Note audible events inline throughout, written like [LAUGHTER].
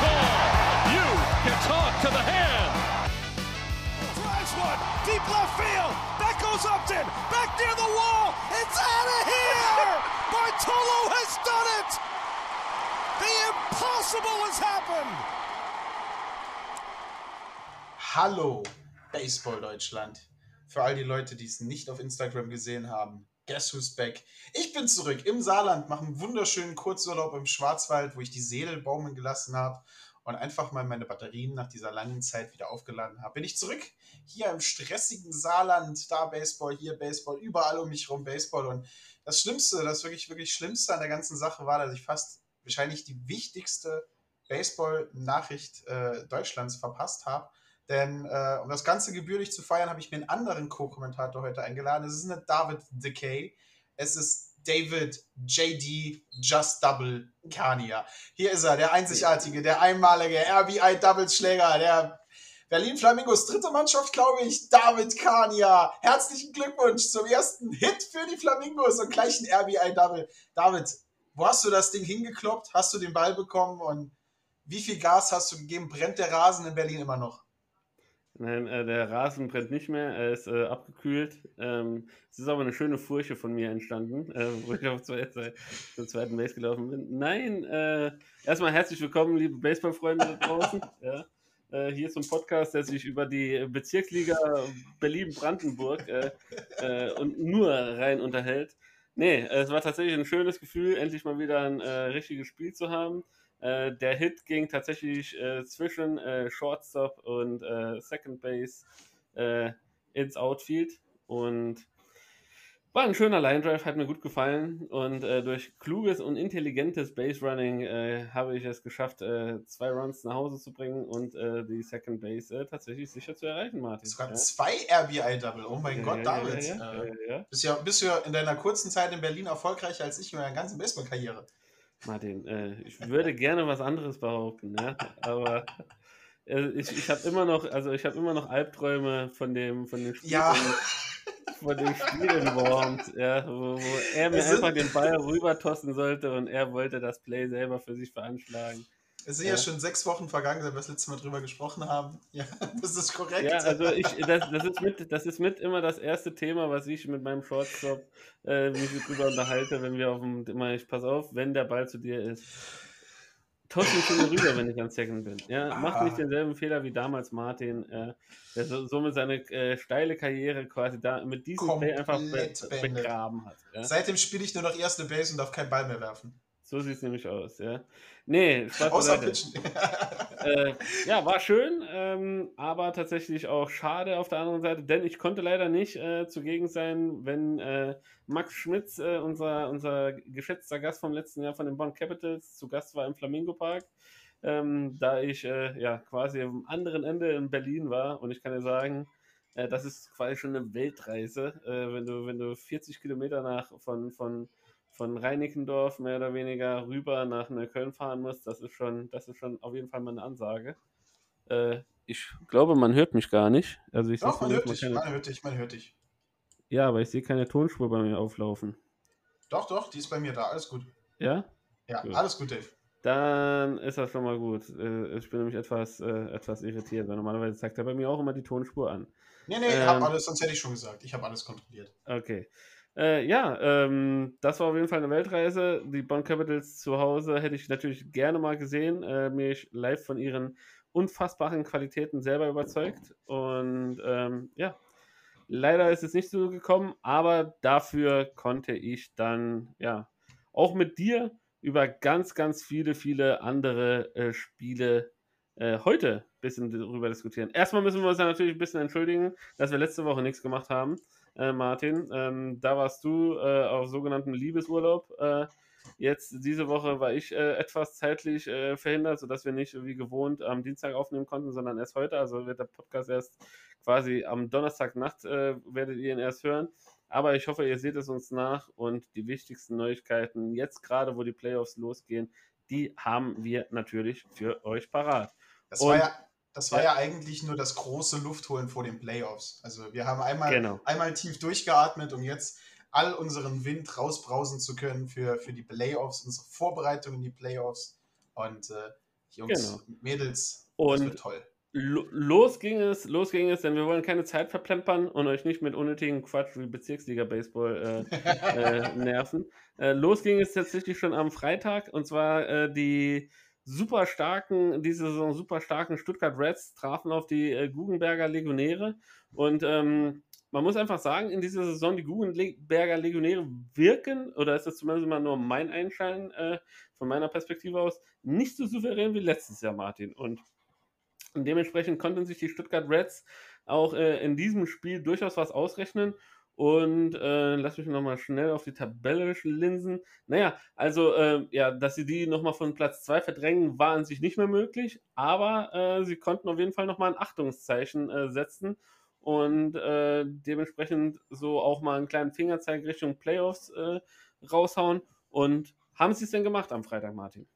Call. You can talk to the hand. Drives one deep left field. That goes Upton. Back near the wall. It's out of here. [LAUGHS] Bartolo has done it. The impossible has happened. Hallo, Baseball Deutschland. Für all die Leute, die es nicht auf Instagram gesehen haben, guess who's back? Ich bin zurück im Saarland, mache einen wunderschönen Kurzurlaub im Schwarzwald, wo ich die Seele baumeln gelassen habe und einfach mal meine Batterien nach dieser langen Zeit wieder aufgeladen habe. Bin ich zurück hier im stressigen Saarland, da Baseball, hier Baseball, überall um mich rum Baseball. Und das Schlimmste, das wirklich, wirklich Schlimmste an der ganzen Sache war, dass ich fast wahrscheinlich die wichtigste Baseball-Nachricht äh, Deutschlands verpasst habe. Denn äh, um das Ganze gebührlich zu feiern, habe ich mir einen anderen Co-Kommentator heute eingeladen. Es ist nicht David Decay, es ist David JD Just Double Kania. Hier ist er, der einzigartige, der einmalige RBI-Double-Schläger, der Berlin Flamingos dritte Mannschaft, glaube ich, David Kania. Herzlichen Glückwunsch zum ersten Hit für die Flamingos und gleich ein RBI-Double. David, wo hast du das Ding hingekloppt? Hast du den Ball bekommen und wie viel Gas hast du gegeben? Brennt der Rasen in Berlin immer noch? Nein, äh, der Rasen brennt nicht mehr, er ist äh, abgekühlt. Ähm, es ist aber eine schöne Furche von mir entstanden, äh, wo ich [LAUGHS] auf zwei, zur zweiten Base gelaufen bin. Nein, äh, erstmal herzlich willkommen, liebe Baseballfreunde da draußen. [LAUGHS] ja. Äh, hier ein Podcast, der sich über die Bezirksliga Berlin-Brandenburg äh, und nur rein unterhält. Nee, es war tatsächlich ein schönes Gefühl, endlich mal wieder ein richtiges Spiel zu haben. Äh, der Hit ging tatsächlich äh, zwischen äh, Shortstop und äh, Second Base äh, ins Outfield und war ein schöner Line Drive, hat mir gut gefallen und äh, durch kluges und intelligentes Base Running habe ich es geschafft, zwei Runs nach Hause zu bringen und die Second Base tatsächlich sicher zu erreichen, Martin. Sogar ja. zwei RBI-Double. Oh mein Ja, Gott, ja, David. ja. Bist, ja, bist ja in deiner kurzen Zeit in Berlin erfolgreicher als ich in meiner ganzen Baseball-Karriere. Martin, äh, ich würde gerne was anderes behaupten, ja? aber äh, ich, ich habe immer noch, also ich habe immer noch Albträume von dem, von dem Spiel, Ja. von dem Spiel in Worms, ja, wo, wo er mir einfach den Ball rübertossen sollte und er wollte das Play selber für sich veranschlagen. Es sind ja. Ja. schon sechs Wochen vergangen, seit wir das letzte Mal drüber gesprochen haben. [LAUGHS] Ja, das ist korrekt. Ja, also ich, das, das, ist mit, das ist mit immer das erste Thema, was ich mit meinem Shortstop äh, mich drüber unterhalte, wenn wir auf dem, immer, ich pass auf, wenn der Ball zu dir ist. Toss mich mir rüber, wenn ich an Second bin. Ja, mach Ah. nicht denselben Fehler wie damals Martin, äh, der so, somit seine äh, steile Karriere quasi da mit diesem Play einfach be Komplett beendet. begraben hat. Ja? Seitdem spiele ich nur noch erste Base und darf keinen Ball mehr werfen. So sieht es nämlich aus, ja. Nee, Spaß Außer. Pitchen. [LAUGHS] äh, ja, war schön, ähm, aber tatsächlich auch schade auf der anderen Seite, denn ich konnte leider nicht äh, zugegen sein, wenn äh, Max Schmitz, äh, unser, unser geschätzter Gast vom letzten Jahr von den Bonn Capitals, zu Gast war im Flamingo Park. Ähm, da ich äh, ja quasi am anderen Ende in Berlin war und ich kann dir sagen, äh, das ist quasi schon eine Weltreise, wenn du wenn du 40 Kilometer nach von von von Reinickendorf mehr oder weniger rüber nach Neukölln fahren musst, das ist schon, das ist schon auf jeden Fall mal eine Ansage. Äh, ich glaube, man hört mich gar nicht. Also ich Doch, man hört dich, keine, man hört dich, man hört dich. Ja, aber ich sehe keine Tonspur bei mir auflaufen. Doch, doch, die ist bei mir da. Alles gut. Ja? Ja, Gut. alles gut, Dave. Dann ist das schon mal gut. Äh, Ich bin nämlich etwas, äh, etwas irritiert, weil normalerweise zeigt er bei mir auch immer die Tonspur an. Nee, nee, Ähm. hab alles, sonst hätte ich schon gesagt. Ich habe alles kontrolliert. Okay. Äh, ja, ähm, das war auf jeden Fall eine Weltreise. Die Bonn Capitals zu Hause hätte ich natürlich gerne mal gesehen, äh, mich live von ihren unfassbaren Qualitäten selber überzeugt. Und ähm, ja, leider ist es nicht so gekommen, aber dafür konnte ich dann, ja, auch mit dir über ganz, ganz viele, viele andere äh, Spiele äh, heute ein bisschen darüber diskutieren. Erstmal müssen wir uns ja natürlich ein bisschen entschuldigen, dass wir letzte Woche nichts gemacht haben. Äh, Martin. Ähm, da warst du äh, auf sogenannten Liebesurlaub. Äh, jetzt diese Woche war ich äh, etwas zeitlich äh, verhindert, sodass wir nicht wie gewohnt am Dienstag aufnehmen konnten, sondern erst heute. Also wird der Podcast erst quasi am Donnerstagnacht äh, werdet ihr ihn erst hören. Aber ich hoffe, ihr seht es uns nach und die wichtigsten Neuigkeiten, jetzt gerade, wo die Playoffs losgehen, die haben wir natürlich für euch parat. Das war ja, das war ja. ja eigentlich nur das große Luftholen vor den Playoffs. Also wir haben einmal, genau. einmal tief durchgeatmet, um jetzt all unseren Wind rausbrausen zu können für, für die Playoffs, unsere Vorbereitung in die Playoffs. Und äh, Jungs, genau. Mädels, und das wird toll. Los ging es, los ging es, denn wir wollen keine Zeit verplempern und euch nicht mit unnötigen Quatsch wie Bezirksliga Baseball äh, [LAUGHS] äh, nerven. Äh, los ging es tatsächlich schon am Freitag und zwar äh, die super starken, diese Saison super starken Stuttgart Reds trafen auf die äh, Guggenberger Legionäre. Und ähm, man muss einfach sagen, in dieser Saison die Guggenberger Legionäre wirken, oder ist das zumindest mal nur mein Einschein äh, von meiner Perspektive aus, nicht so souverän wie letztes Jahr, Martin. Und, dementsprechend konnten sich die Stuttgart Reds auch äh, in diesem Spiel durchaus was ausrechnen. Und äh, lass mich nochmal schnell auf die Tabelle linsen. Naja, also äh, ja, dass sie die nochmal von Platz 2 verdrängen, war an sich nicht mehr möglich, aber äh, sie konnten auf jeden Fall nochmal ein Achtungszeichen äh, setzen und äh, dementsprechend so auch mal einen kleinen Fingerzeig Richtung Playoffs äh, raushauen. Und haben sie es denn gemacht am Freitag, Martin?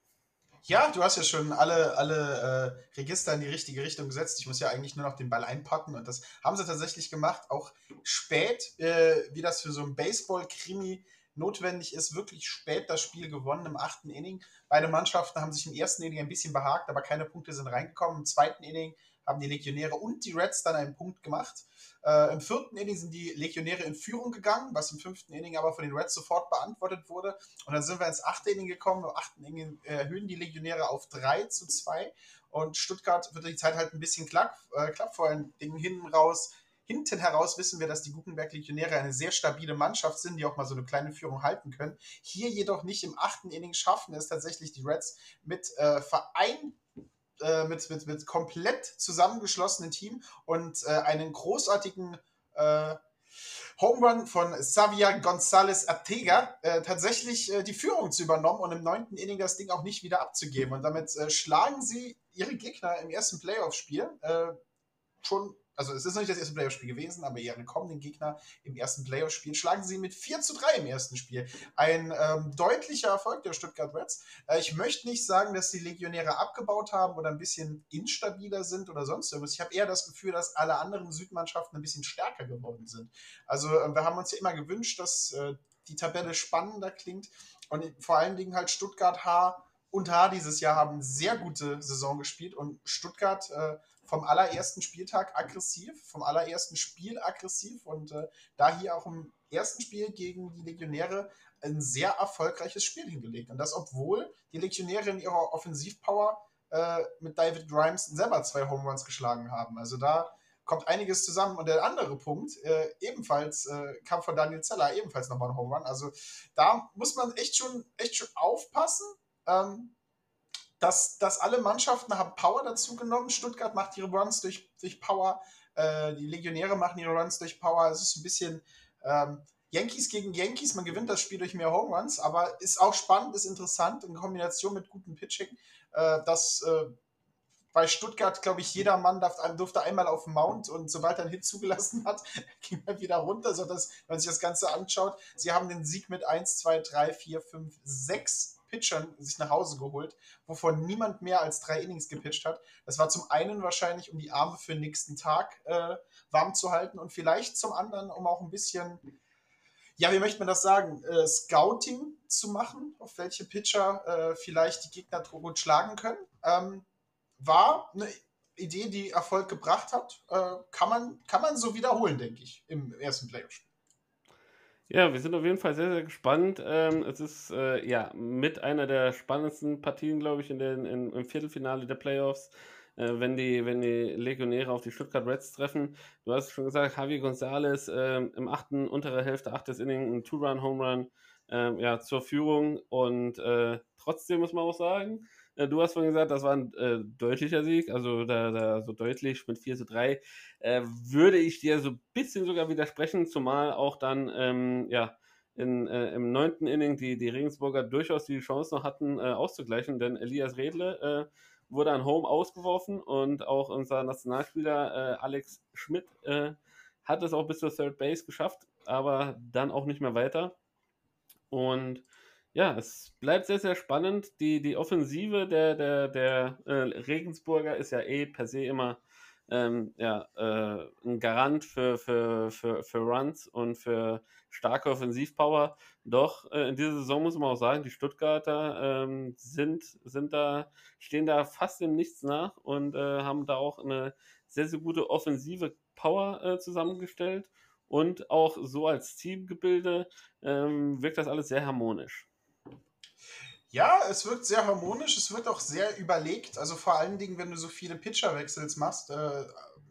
Ja, du hast ja schon alle, alle äh, Register in die richtige Richtung gesetzt. Ich muss ja eigentlich nur noch den Ball einpacken und das haben sie tatsächlich gemacht. Auch spät, äh, wie das für so ein Baseball-Krimi notwendig ist, wirklich spät das Spiel gewonnen im achten Inning. Beide Mannschaften haben sich im ersten Inning ein bisschen behagt, aber keine Punkte sind reingekommen. Im zweiten Inning haben die Legionäre und die Reds dann einen Punkt gemacht. Äh, Im vierten Inning sind die Legionäre in Führung gegangen, was im fünften Inning aber von den Reds sofort beantwortet wurde. Und dann sind wir ins achte Inning gekommen. Im achten Inning erhöhen die Legionäre auf 3 zu 2. Und Stuttgart wird die Zeit halt ein bisschen klapp, äh, klapp vor allen Dingen hinten raus. Hinten heraus wissen wir, dass die Gutenberg-Legionäre eine sehr stabile Mannschaft sind, die auch mal so eine kleine Führung halten können. Hier jedoch nicht im achten Inning schaffen es tatsächlich die Reds mit äh, Verein äh, mit, mit, mit komplett zusammengeschlossenen Team und äh, einen großartigen äh, Home von Xavier González Artega äh, tatsächlich äh, die Führung zu übernommen und im neunten Inning das Ding auch nicht wieder abzugeben. Und damit äh, schlagen sie ihre Gegner im ersten Playoff-Spiel schon also es ist noch nicht das erste Playoff-Spiel gewesen, aber ihren kommenden Gegner im ersten Playoff-Spiel schlagen sie mit 4 zu 3 im ersten Spiel. Ein ähm, deutlicher Erfolg der Stuttgart Reds. Äh, ich möchte nicht sagen, dass die Legionäre abgebaut haben oder ein bisschen instabiler sind oder sonst irgendwas. Ich habe eher das Gefühl, dass alle anderen Südmannschaften ein bisschen stärker geworden sind. Also äh, wir haben uns ja immer gewünscht, dass äh, die Tabelle spannender klingt und vor allen Dingen halt Stuttgart H und H dieses Jahr haben sehr gute Saison gespielt und Stuttgart äh, vom allerersten Spieltag aggressiv, vom allerersten Spiel aggressiv und äh, da hier auch im ersten Spiel gegen die Legionäre ein sehr erfolgreiches Spiel hingelegt. Und das, obwohl die Legionäre in ihrer Offensivpower äh, mit David Grimes selber zwei Home Runs geschlagen haben. Also da kommt einiges zusammen. Und der andere Punkt, äh, ebenfalls, äh, kam von Daniel Zeller, ebenfalls nochmal ein Home Run. Also da muss man echt schon, echt schon aufpassen. Ähm, dass, dass alle Mannschaften haben Power dazu genommen. Stuttgart macht ihre Runs durch, durch Power, äh, die Legionäre machen ihre Runs durch Power. Es ist ein bisschen ähm, Yankees gegen Yankees. Man gewinnt das Spiel durch mehr Home Runs, aber ist auch spannend, ist interessant in Kombination mit gutem Pitching. Äh, das äh, bei Stuttgart, glaube ich, jeder Mann darf, durfte einmal auf den Mount und sobald er einen Hit zugelassen hat, [LAUGHS] ging er wieder runter, sodass, wenn man sich das Ganze anschaut, sie haben den Sieg mit 1, 2, 3, 4, 5, 6 Pitchern sich nach Hause geholt, wovon niemand mehr als drei Innings gepitcht hat. Das war zum einen wahrscheinlich, um die Arme für den nächsten Tag äh, warm zu halten und vielleicht zum anderen, um auch ein bisschen, ja, wie möchte man das sagen, äh, Scouting zu machen, auf welche Pitcher äh, vielleicht die Gegner gut schlagen können. Ähm, war eine Idee, die Erfolg gebracht hat. Äh, kann, man, kann man so wiederholen, denke ich, im ersten Playoff-Spiel. Ja, wir sind auf jeden Fall sehr, sehr gespannt. Ähm, es ist äh, ja mit einer der spannendsten Partien, glaube ich, in den, in, im Viertelfinale der Playoffs. äh, wenn, die, wenn die Legionäre auf die Stuttgart Reds treffen. Du hast schon gesagt, Javi Gonzalez äh, im achten, unterer Hälfte, achtes Inning, ein Two-Run-Home-Run äh, ja, zur Führung und äh, trotzdem muss man auch sagen, du hast vorhin gesagt, das war ein äh, deutlicher Sieg, also da, da, so deutlich mit 4 zu 3. Äh, würde ich dir so ein bisschen sogar widersprechen, zumal auch dann ähm, ja, in, äh, im neunten Inning die, die Regensburger durchaus die Chance noch hatten, äh, auszugleichen, denn Elias Redle äh, wurde an Home ausgeworfen und auch unser Nationalspieler Alex Schmidt hat es auch bis zur Third Base geschafft, aber dann auch nicht mehr weiter. Und ja, es bleibt sehr, sehr spannend. Die, die Offensive der, der, der äh, Regensburger ist ja eh per se immer ähm, ja, äh, ein Garant für, für, für, für Runs und für starke Offensivpower. Doch äh, in dieser Saison muss man auch sagen, die Stuttgarter ähm, sind, sind da, stehen da fast im Nichts nach und äh, haben da auch eine sehr, sehr gute offensive Power äh, zusammengestellt. Und auch so als Teamgebilde ähm, wirkt das alles sehr harmonisch. Ja, es wirkt sehr harmonisch, es wird auch sehr überlegt. Also vor allen Dingen, wenn du so viele Pitcherwechsels machst, äh,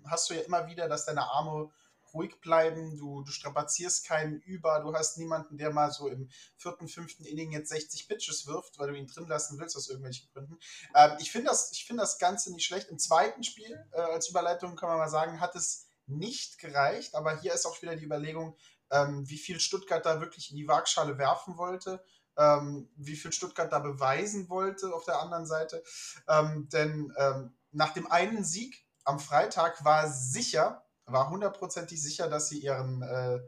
hast du ja immer wieder, dass deine Arme ruhig bleiben, du, du strapazierst keinen über, du hast niemanden, der mal so im vierten, fünften Inning jetzt 60 Pitches wirft, weil du ihn drin lassen willst aus irgendwelchen Gründen. Ähm, ich finde das, find das Ganze nicht schlecht. Im zweiten Spiel, äh, als Überleitung kann man mal sagen, hat es nicht gereicht, aber hier ist auch wieder die Überlegung, ähm, wie viel Stuttgart da wirklich in die Waagschale werfen wollte ähm, wie viel Stuttgart da beweisen wollte auf der anderen Seite. Ähm, denn ähm, nach dem einen Sieg am Freitag war sicher, war hundertprozentig sicher, dass sie ihren, äh,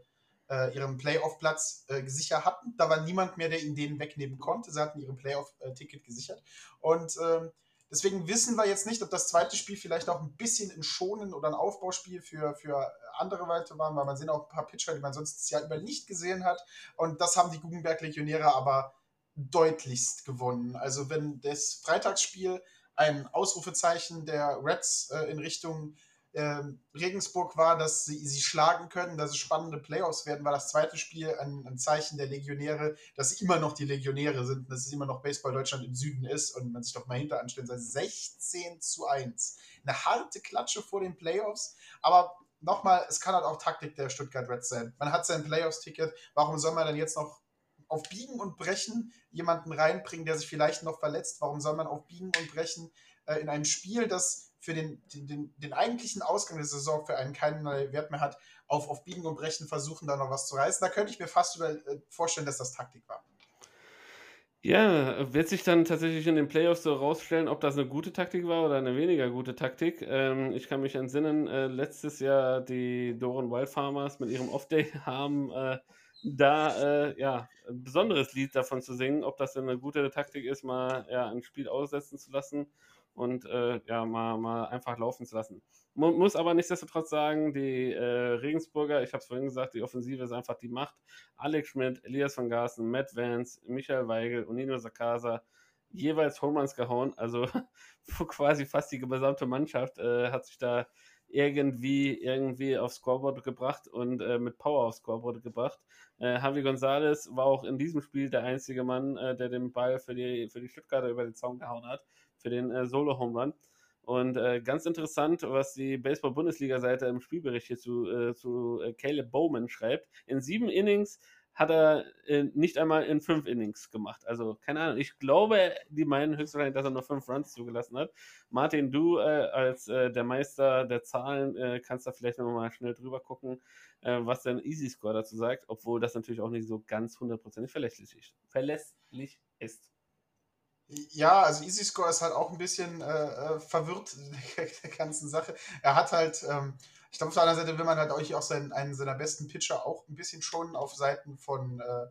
äh, ihren Playoff-Platz äh, gesichert hatten. Da war niemand mehr, der ihnen den wegnehmen konnte. Sie hatten ihren Playoff-Ticket gesichert. Und ähm, Deswegen wissen wir jetzt nicht, ob das zweite Spiel vielleicht auch ein bisschen ein Schonen oder ein Aufbauspiel für, für andere Weite war, weil man sehen auch ein paar Pitcher, die man sonst Jahr über nicht gesehen hat. Und das haben die Guggenberg-Legionäre aber deutlichst gewonnen. Also wenn das Freitagsspiel ein Ausrufezeichen der Reds äh, in Richtung ähm, Regensburg war, dass sie sie schlagen können, dass es spannende Playoffs werden, war das zweite Spiel ein, ein, Zeichen der Legionäre, dass sie immer noch die Legionäre sind, dass es immer noch Baseball Deutschland im Süden ist und man sich doch mal hinter anstellen soll. 16 zu 1. Eine harte Klatsche vor den Playoffs, aber nochmal, es kann halt auch Taktik der Stuttgart Reds sein. Man hat sein Playoffs-Ticket, warum soll man dann jetzt noch auf Biegen und Brechen jemanden reinbringen, der sich vielleicht noch verletzt? Warum soll man auf Biegen und Brechen äh, in einem Spiel, das für den, den, den, eigentlichen Ausgang der Saison für einen keinen Wert mehr hat, auf, auf Biegen und Brechen versuchen, da noch was zu reißen. Da könnte ich mir fast äh, vorstellen, dass das Taktik war. Ja, wird sich dann tatsächlich in den Playoffs so rausstellen, ob das eine gute Taktik war oder eine weniger gute Taktik. Ähm, ich kann mich entsinnen, äh, letztes Jahr die Doran Wildfarmers mit ihrem Off-Day [LAUGHS] haben äh, da äh, ja, ein besonderes Lied davon zu singen, ob das eine gute Taktik ist, mal ja, ein Spiel aussetzen zu lassen und äh, ja, mal, mal einfach laufen zu lassen. Muss aber nichtsdestotrotz sagen, die äh, Regensburger, ich habe es vorhin gesagt, die Offensive ist einfach die Macht. Alex Schmidt, Elias van Garsten, Matt Vance, Michael Weigel und Nino Sakasa jeweils Homeruns gehauen. Also [LAUGHS] quasi fast die gesamte Mannschaft äh, hat sich da irgendwie irgendwie aufs Scoreboard gebracht und äh, mit Power aufs Scoreboard gebracht. Äh, Javi Gonzalez war auch in diesem Spiel der einzige Mann, äh, der den Ball für die, für die Stuttgarter über den Zaun gehauen hat für den äh, Solo-Home Run. Und äh, ganz interessant, was die Baseball-Bundesliga-Seite im Spielbericht hier zu, äh, zu äh, Caleb Bowman schreibt. In sieben Innings hat er äh, nicht einmal in fünf Innings gemacht. Also, keine Ahnung. Ich glaube, die meinen höchstwahrscheinlich, dass er nur fünf Runs zugelassen hat. Martin, du äh, als äh, der Meister der Zahlen kannst da vielleicht nochmal schnell drüber gucken, was dein Easy Score dazu sagt, obwohl das natürlich auch nicht so ganz hundertprozentig verlässlich, verlässlich ist. Ja, also Easy Score ist halt auch ein bisschen äh, äh verwirrt [LAUGHS] der ganzen Sache. Er hat halt, ähm, ich glaube, auf der anderen Seite will man halt euch auch seinen, einen seiner besten Pitcher auch ein bisschen schonen auf Seiten von, äh,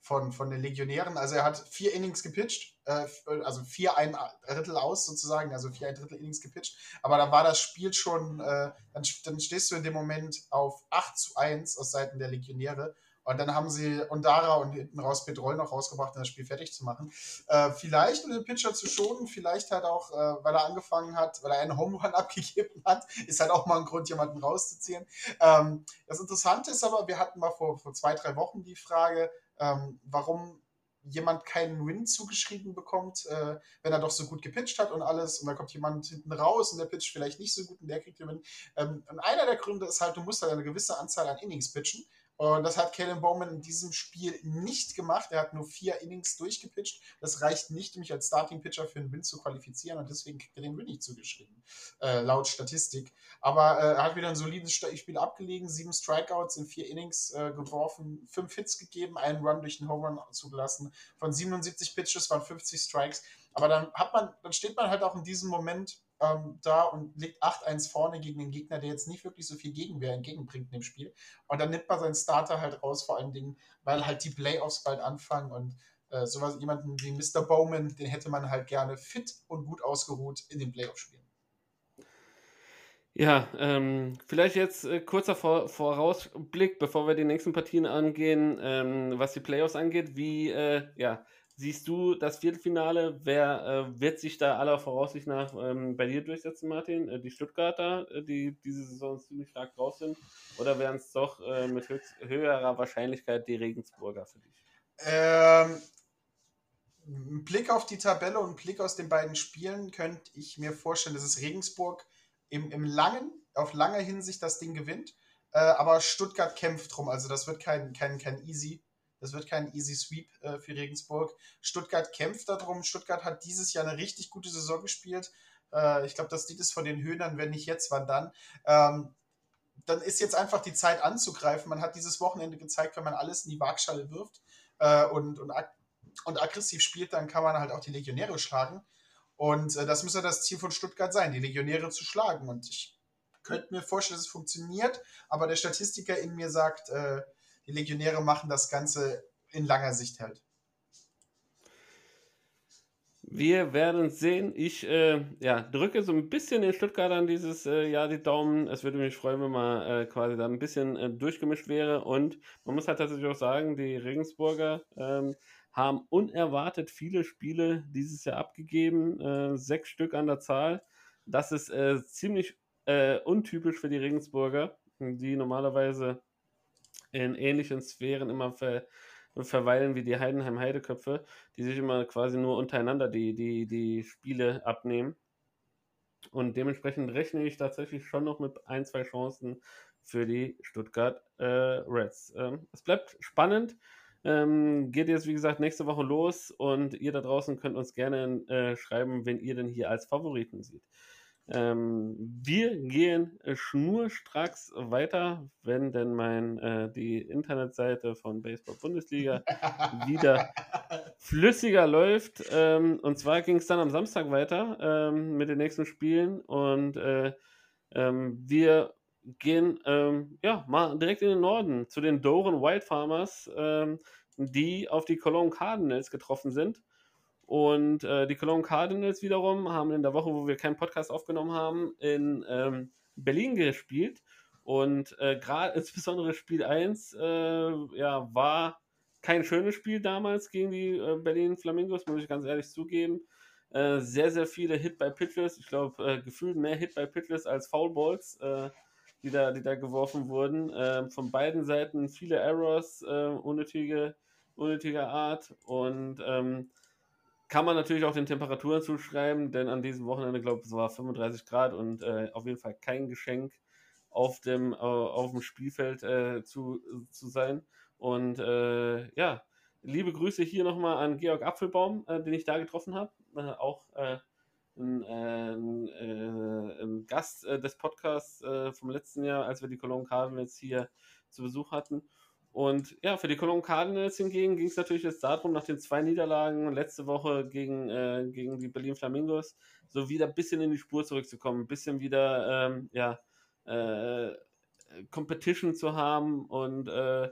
von, von den Legionären. Also er hat vier Innings gepitcht, äh, also vier ein Drittel aus sozusagen, also vier ein Drittel Innings gepitcht. Aber dann war das Spiel schon, äh, dann, dann stehst du in dem Moment auf 8 zu 1 aus Seiten der Legionäre. Und dann haben sie Ondara und hinten raus Petrol noch rausgebracht, um das Spiel fertig zu machen. Äh, vielleicht, um den Pitcher zu schonen, vielleicht halt auch, äh, weil er angefangen hat, weil er einen Home Run [LAUGHS] abgegeben hat, ist halt auch mal ein Grund, jemanden rauszuziehen. Ähm, das Interessante ist aber, wir hatten mal vor, vor zwei, drei Wochen die Frage, ähm, warum jemand keinen Win zugeschrieben bekommt, äh, wenn er doch so gut gepitcht hat und alles. Und dann kommt jemand hinten raus und der pitcht vielleicht nicht so gut und der kriegt den Win. Ähm, und einer der Gründe ist halt, du musst halt eine gewisse Anzahl an Innings pitchen. Und das hat Kalen Bowman in diesem Spiel nicht gemacht. Er hat nur vier Innings durchgepitcht. Das reicht nicht, um mich als Starting Pitcher für einen Win zu qualifizieren und deswegen kriegt er den Win nicht zugeschrieben, äh, laut Statistik. Aber äh, er hat wieder ein solides Spiel abgelegen, sieben Strikeouts in vier Innings äh, geworfen, fünf Hits gegeben, einen Run durch den Home Run zugelassen. Von 77 Pitches waren 50 Strikes. Aber dann hat man, dann steht man halt auch in diesem Moment ähm, da und liegt 8-1 vorne gegen den Gegner, der jetzt nicht wirklich so viel Gegenwehr entgegenbringt in dem Spiel. Und dann nimmt man seinen Starter halt raus, vor allen Dingen, weil halt die Playoffs bald anfangen und äh, sowas, jemanden wie Mr. Bowman, den hätte man halt gerne fit und gut ausgeruht in den Playoffs spielen. Ja, ähm, vielleicht jetzt äh, kurzer Vor Vorausblick, bevor wir die nächsten Partien angehen, ähm, was die Playoffs angeht. Wie, äh, ja, Siehst du das Viertelfinale? Wer äh, wird sich da aller Voraussicht nach ähm, bei dir durchsetzen, Martin? Äh, die Stuttgarter, äh, die diese Saison ziemlich stark drauf sind? Oder wären es doch äh, mit höchst, höherer Wahrscheinlichkeit die Regensburger für dich? Ähm, ein Blick auf die Tabelle und ein Blick aus den beiden Spielen könnte ich mir vorstellen, dass es Regensburg im, im langen, auf lange Hinsicht das Ding gewinnt. Äh, aber Stuttgart kämpft drum. Also das wird kein, kein, kein easy das wird kein easy sweep äh, für Regensburg. Stuttgart kämpft darum. Stuttgart hat dieses Jahr eine richtig gute Saison gespielt. Äh, ich glaube, das Lied ist von den Höhnern, wenn nicht jetzt, wann dann. Ähm, dann ist jetzt einfach die Zeit anzugreifen. Man hat dieses Wochenende gezeigt, wenn man alles in die Waagschale wirft äh, und, und, ag und aggressiv spielt, dann kann man halt auch die Legionäre schlagen. Und äh, das müsste das Ziel von Stuttgart sein, die Legionäre zu schlagen. Und ich könnte mir vorstellen, dass es funktioniert, aber der Statistiker in mir sagt, äh, die Legionäre machen das Ganze in langer Sicht halt. Wir werden sehen. Ich äh, ja, drücke so ein bisschen den Stuttgartern dieses äh, Jahr die Daumen. Es würde mich freuen, wenn man äh, quasi da ein bisschen äh, durchgemischt wäre. Und man muss halt tatsächlich auch sagen, die Regensburger ähm, haben unerwartet viele Spiele dieses Jahr abgegeben. Äh, sechs Stück an der Zahl. Das ist äh, ziemlich untypisch für die Regensburger, die normalerweise in ähnlichen Sphären immer ver, verweilen wie die Heidenheim Heideköpfe, die sich immer quasi nur untereinander die, die, die Spiele abnehmen. Und dementsprechend rechne ich tatsächlich schon noch mit ein, zwei Chancen für die Stuttgart äh, Reds. Ähm, es bleibt spannend. Ähm, geht jetzt, wie gesagt, nächste Woche los und ihr da draußen könnt uns gerne äh, schreiben, wenn ihr denn hier als Favoriten seht. Ähm, wir gehen äh, schnurstracks weiter, wenn denn mein, äh, die Internetseite von Baseball Bundesliga [LAUGHS] wieder flüssiger läuft. Ähm, und zwar ging es dann am Samstag weiter ähm, mit den nächsten Spielen und äh, ähm, wir gehen ähm, ja mal direkt in den Norden zu den Doren Wild Farmers, ähm, die auf die Cologne Cardinals getroffen sind. Und äh, die Cologne Cardinals wiederum haben in der Woche, wo wir keinen Podcast aufgenommen haben, in ähm, Berlin gespielt. Und äh, gerade insbesondere Spiel 1 äh, ja, war kein schönes Spiel damals gegen die äh, Berlin Flamingos, muss ich ganz ehrlich zugeben. Äh, sehr, sehr viele Hit by Pitches. Ich glaube, äh, gefühlt mehr Hit by Pitches als Foul Balls, die, da, die da geworfen wurden. Ähm, von beiden Seiten viele Errors, unnötige, unnötiger Art. Und ähm, kann man natürlich auch den Temperaturen zuschreiben, denn an diesem Wochenende, glaube ich, es war 35 Grad und äh, auf jeden Fall kein Geschenk auf dem, äh, auf dem Spielfeld äh, zu, zu sein. Und äh, ja, liebe Grüße hier nochmal an Georg Apfelbaum, äh, den ich da getroffen habe. Äh, auch ein, ein, ein, Gast des Podcasts vom letzten Jahr, als wir die Cologne Cardinals hier zu Besuch hatten. Und ja, für die Cologne Cardinals hingegen ging es natürlich jetzt darum, nach den zwei Niederlagen letzte Woche gegen, äh, gegen die Berlin Flamingos, so wieder ein bisschen in die Spur zurückzukommen, ein bisschen wieder ähm, ja, äh, Competition zu haben und äh,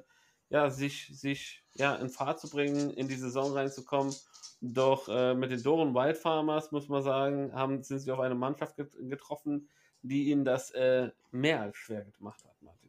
ja, sich, sich ja, in Fahrt zu bringen, in die Saison reinzukommen. Doch äh, mit den Doren Wild Farmers, muss man sagen, haben, sind sie auf eine Mannschaft getroffen, die ihnen das äh, mehr als schwer gemacht hat, Martin.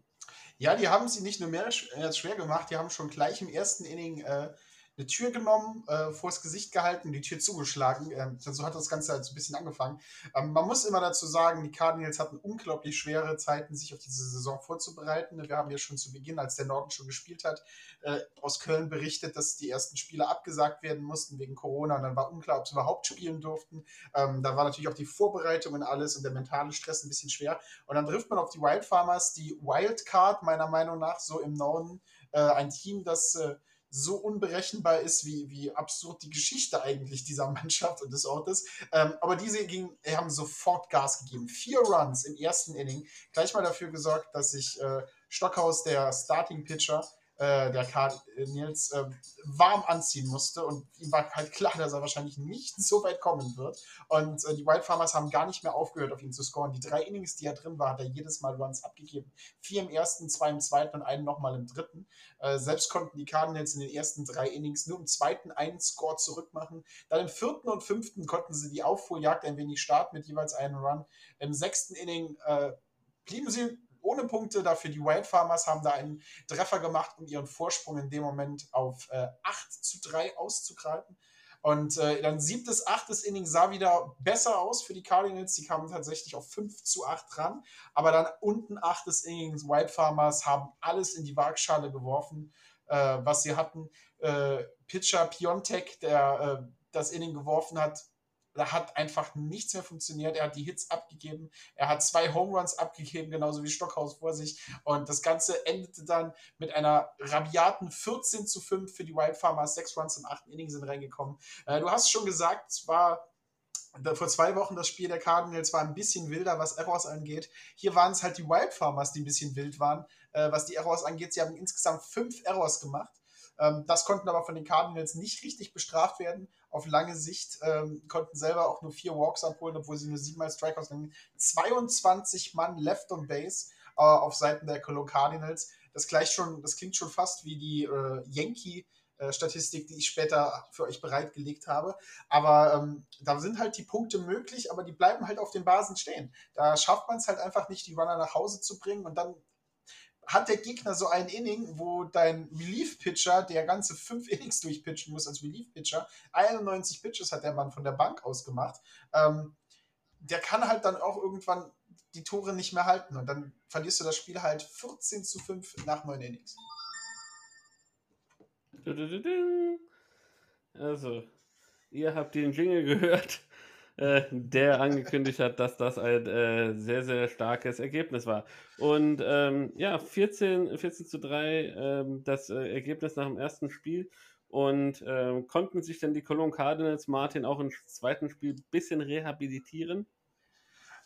Ja, die haben sie nicht nur mehr als schwer gemacht, die haben schon gleich im ersten Inning äh, eine Tür genommen, äh, vors Gesicht gehalten, die Tür zugeschlagen. Ähm, so hat das Ganze halt so ein bisschen angefangen. Ähm, man muss immer dazu sagen, die Cardinals hatten unglaublich schwere Zeiten, sich auf diese Saison vorzubereiten. Wir haben ja schon zu Beginn, als der Norden schon gespielt hat, äh, aus Köln berichtet, dass die ersten Spiele abgesagt werden mussten wegen Corona. Und dann war unklar, ob sie überhaupt spielen durften. Ähm, da war natürlich auch die Vorbereitung und alles und der mentale Stress ein bisschen schwer. Und dann trifft man auf die Wild Farmers, die Wildcard meiner Meinung nach so im Norden. Äh, ein Team, das äh, so unberechenbar ist, wie, wie absurd die Geschichte eigentlich dieser [LAUGHS] Mannschaft und des Ortes. Ähm, aber diese ging, haben sofort Gas gegeben. Vier Runs im ersten Inning. Gleich mal dafür gesorgt, dass sich äh, Stockhaus, der Starting Pitcher, äh, der Karl Nils äh, warm anziehen musste und ihm war halt klar, dass er wahrscheinlich nicht [LAUGHS] so weit kommen wird. Und äh, die Wild Farmers haben gar nicht mehr aufgehört, auf ihn zu scoren. Die drei Innings, die er drin war, hat er jedes Mal Runs abgegeben. Vier im ersten, zwei im zweiten und einen nochmal im dritten. Äh, selbst konnten die Cardinals in den ersten drei Innings nur im zweiten einen Score zurückmachen. Dann im vierten und fünften konnten sie die Aufholjagd ein wenig starten mit jeweils einem Run. Im sechsten Inning äh, blieben sie ohne Punkte. Dafür die Wild Farmers haben da einen Treffer gemacht, um ihren Vorsprung in dem Moment auf äh, 8 zu 3 auszugreifen. Und äh, dann siebtes, achtes Inning sah wieder besser aus für die Cardinals. Die kamen tatsächlich auf 5 zu 8 ran. Aber dann unten achtes Inning, Wild Farmers haben alles in die Waagschale geworfen, äh, was sie hatten. Äh, Pitcher Piontek, der äh, das Inning geworfen hat, da hat einfach nichts mehr funktioniert. Er hat die Hits abgegeben. Er hat zwei Home Runs abgegeben, genauso wie Stockhaus vor sich. Und das Ganze endete dann mit einer rabiaten 14 zu 5 für die Wild Farmers. Sechs Runs im achten Inning sind reingekommen. Äh, du hast schon gesagt, es war vor zwei Wochen das Spiel der Cardinals war ein bisschen wilder, was Errors angeht. Hier waren es halt die Wild Farmers, die ein bisschen wild waren, äh, was die Errors angeht. Sie haben insgesamt fünf Errors gemacht. Ähm, das konnten aber von den Cardinals nicht richtig bestraft werden. Auf lange Sicht ähm, konnten selber auch nur vier Walks abholen, obwohl sie nur siebenmal Strikeouts nehmen. 22 Mann left on base äh, auf Seiten der Colo Cardinals. Das, gleich schon, das klingt schon fast wie die äh, Yankee- Statistik, die ich später für euch bereitgelegt habe. Aber ähm, da sind halt die Punkte möglich, aber die bleiben halt auf den Basen stehen. Da schafft man es halt einfach nicht, die Runner nach Hause zu bringen und dann hat der Gegner so ein Inning, wo dein Relief-Pitcher, der ganze fünf [LAUGHS] Innings durchpitchen muss als Relief-Pitcher, 91 Pitches hat der Mann von der Bank ausgemacht, ähm, der kann halt dann auch irgendwann die Tore nicht mehr halten und dann verlierst du das Spiel halt 14 zu 5 nach neun Innings. Also, ihr habt den Jingle gehört. Äh, der angekündigt hat, dass das ein äh, sehr, sehr starkes Ergebnis war. Und ähm, ja, 14, 14 zu 3 ähm, das äh, Ergebnis nach dem ersten Spiel. Und ähm, konnten sich dann die Cologne Cardinals, Martin, auch im zweiten Spiel ein bisschen rehabilitieren?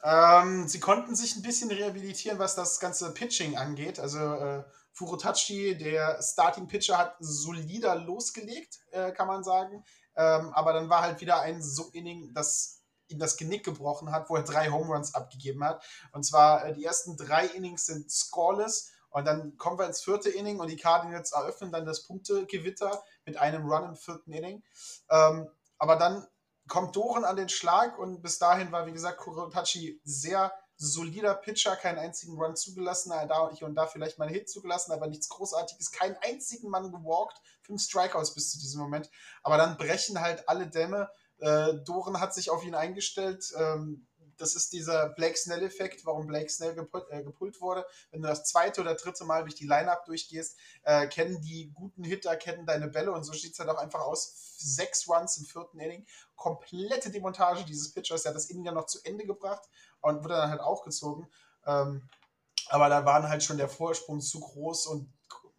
Ähm, sie konnten sich ein bisschen rehabilitieren, was das ganze Pitching angeht. Also äh, Furotachi, der Starting Pitcher, hat solider losgelegt, äh, kann man sagen. Ähm, aber dann war halt wieder ein So-Inning, das ihm das Genick gebrochen hat, wo er drei Home Runs abgegeben hat. Und zwar äh, die ersten drei Innings sind scoreless und dann kommen wir ins vierte Inning und die Cardinals eröffnen dann das Punktegewitter mit einem Run im vierten Inning. Ähm, aber dann kommt Doren an den Schlag und bis dahin war, wie gesagt, Kurotachi sehr solider Pitcher, keinen einzigen Run zugelassen, da hier und da vielleicht mal einen Hit zugelassen, aber nichts Großartiges, keinen einzigen Mann gewalkt, fünf Strikeouts bis zu diesem Moment. Aber dann brechen halt alle Dämme äh, Doren hat sich auf ihn eingestellt. Ähm, das ist dieser Blake Snell-Effekt, warum Blake Snell gepult, äh, gepult, wurde. Wenn du das zweite oder dritte Mal durch die Line-Up durchgehst, äh, kennen die guten Hitter, kennen deine Bälle und so sieht es halt auch einfach aus. Sechs Runs im vierten Inning. Komplette Demontage dieses Pitchers. Er hat das Inning ja noch zu Ende gebracht und wurde dann halt auch gezogen. Ähm, aber da waren halt schon der Vorsprung zu groß und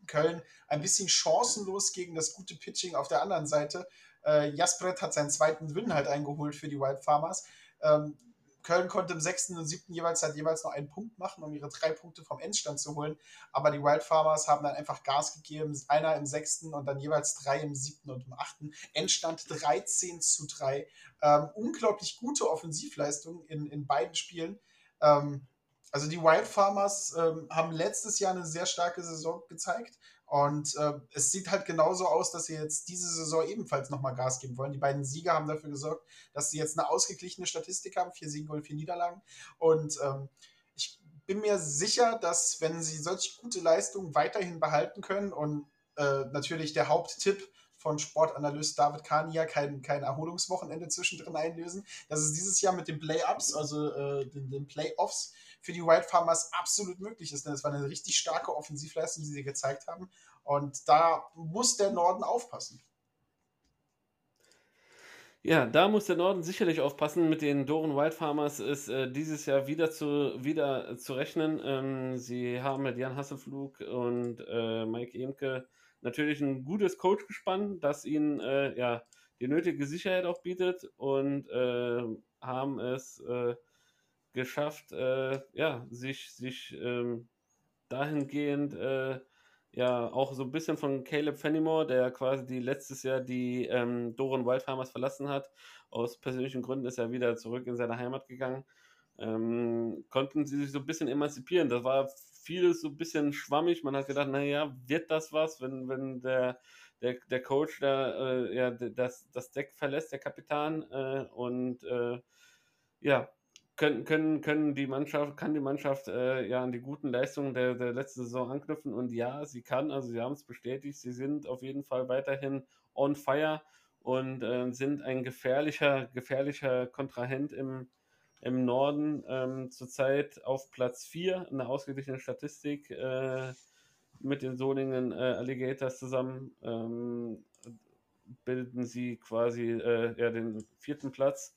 Köln ein bisschen chancenlos gegen das gute Pitching auf der anderen Seite. Äh, Jaspret hat seinen zweiten Win halt eingeholt für die Wild Farmers. Ähm, Köln konnte im sechsten und siebten jeweils halt jeweils noch einen Punkt machen, um ihre drei Punkte vom Endstand zu holen. Aber die Wild Farmers haben dann einfach Gas gegeben. Einer im sechsten und dann jeweils drei im siebten und im achten. Endstand 13 zu 3. Ähm, unglaublich gute Offensivleistung in, in beiden Spielen. Ähm, also die Wild Farmers ähm, haben letztes Jahr eine sehr starke Saison gezeigt. Und äh, es sieht halt genauso aus, dass sie jetzt diese Saison ebenfalls nochmal Gas geben wollen. Die beiden Sieger haben dafür gesorgt, dass sie jetzt eine ausgeglichene Statistik haben, vier Siege und vier Niederlagen. Und ähm, ich bin mir sicher, dass wenn sie solche gute Leistungen weiterhin behalten können und äh, natürlich der Haupttipp von Sportanalyst David Kania kein, kein Erholungswochenende zwischendrin einlösen. Das ist dieses Jahr mit den Play-Ups, also äh, den, den Play-Offs für die White Farmers absolut möglich ist. Denn es war eine richtig starke Offensivleistung, die sie gezeigt haben. Und da muss der Norden aufpassen. Ja, da muss der Norden sicherlich aufpassen. Mit den Doren Wildfarmers ist äh, dieses Jahr wieder zu, wieder zu rechnen. Ähm, sie haben mit Jan Hasselflug und äh, Mike Emke natürlich ein gutes Coach gespannt, das ihnen äh, ja, die nötige Sicherheit auch bietet und äh, haben es äh, geschafft, äh, ja, sich, sich ähm, dahingehend ja auch so ein bisschen von Caleb Fenimore, der quasi die letztes Jahr die ähm, Doren Wildfarmers verlassen hat. Aus persönlichen Gründen ist er wieder zurück in seine Heimat gegangen. Ähm, konnten sie sich so ein bisschen emanzipieren. Das war vieles so ein bisschen schwammig. Man hat gedacht, naja, wird das was, wenn, wenn der, der, der Coach da äh, ja, das, das Deck verlässt, der Kapitän. Äh, und äh, ja, können, können, können die Mannschaft, kann die Mannschaft äh, ja an die guten Leistungen der, der letzten Saison anknüpfen? Und ja, sie kann, also sie haben es bestätigt, sie sind auf jeden Fall weiterhin on fire und äh, sind ein gefährlicher, gefährlicher Kontrahent im, im Norden ähm, zurzeit auf Platz 4 in der ausgeglichenen Statistik äh, mit den Solingen äh, Alligators zusammen. Ähm, bilden sie quasi äh, ja, den vierten Platz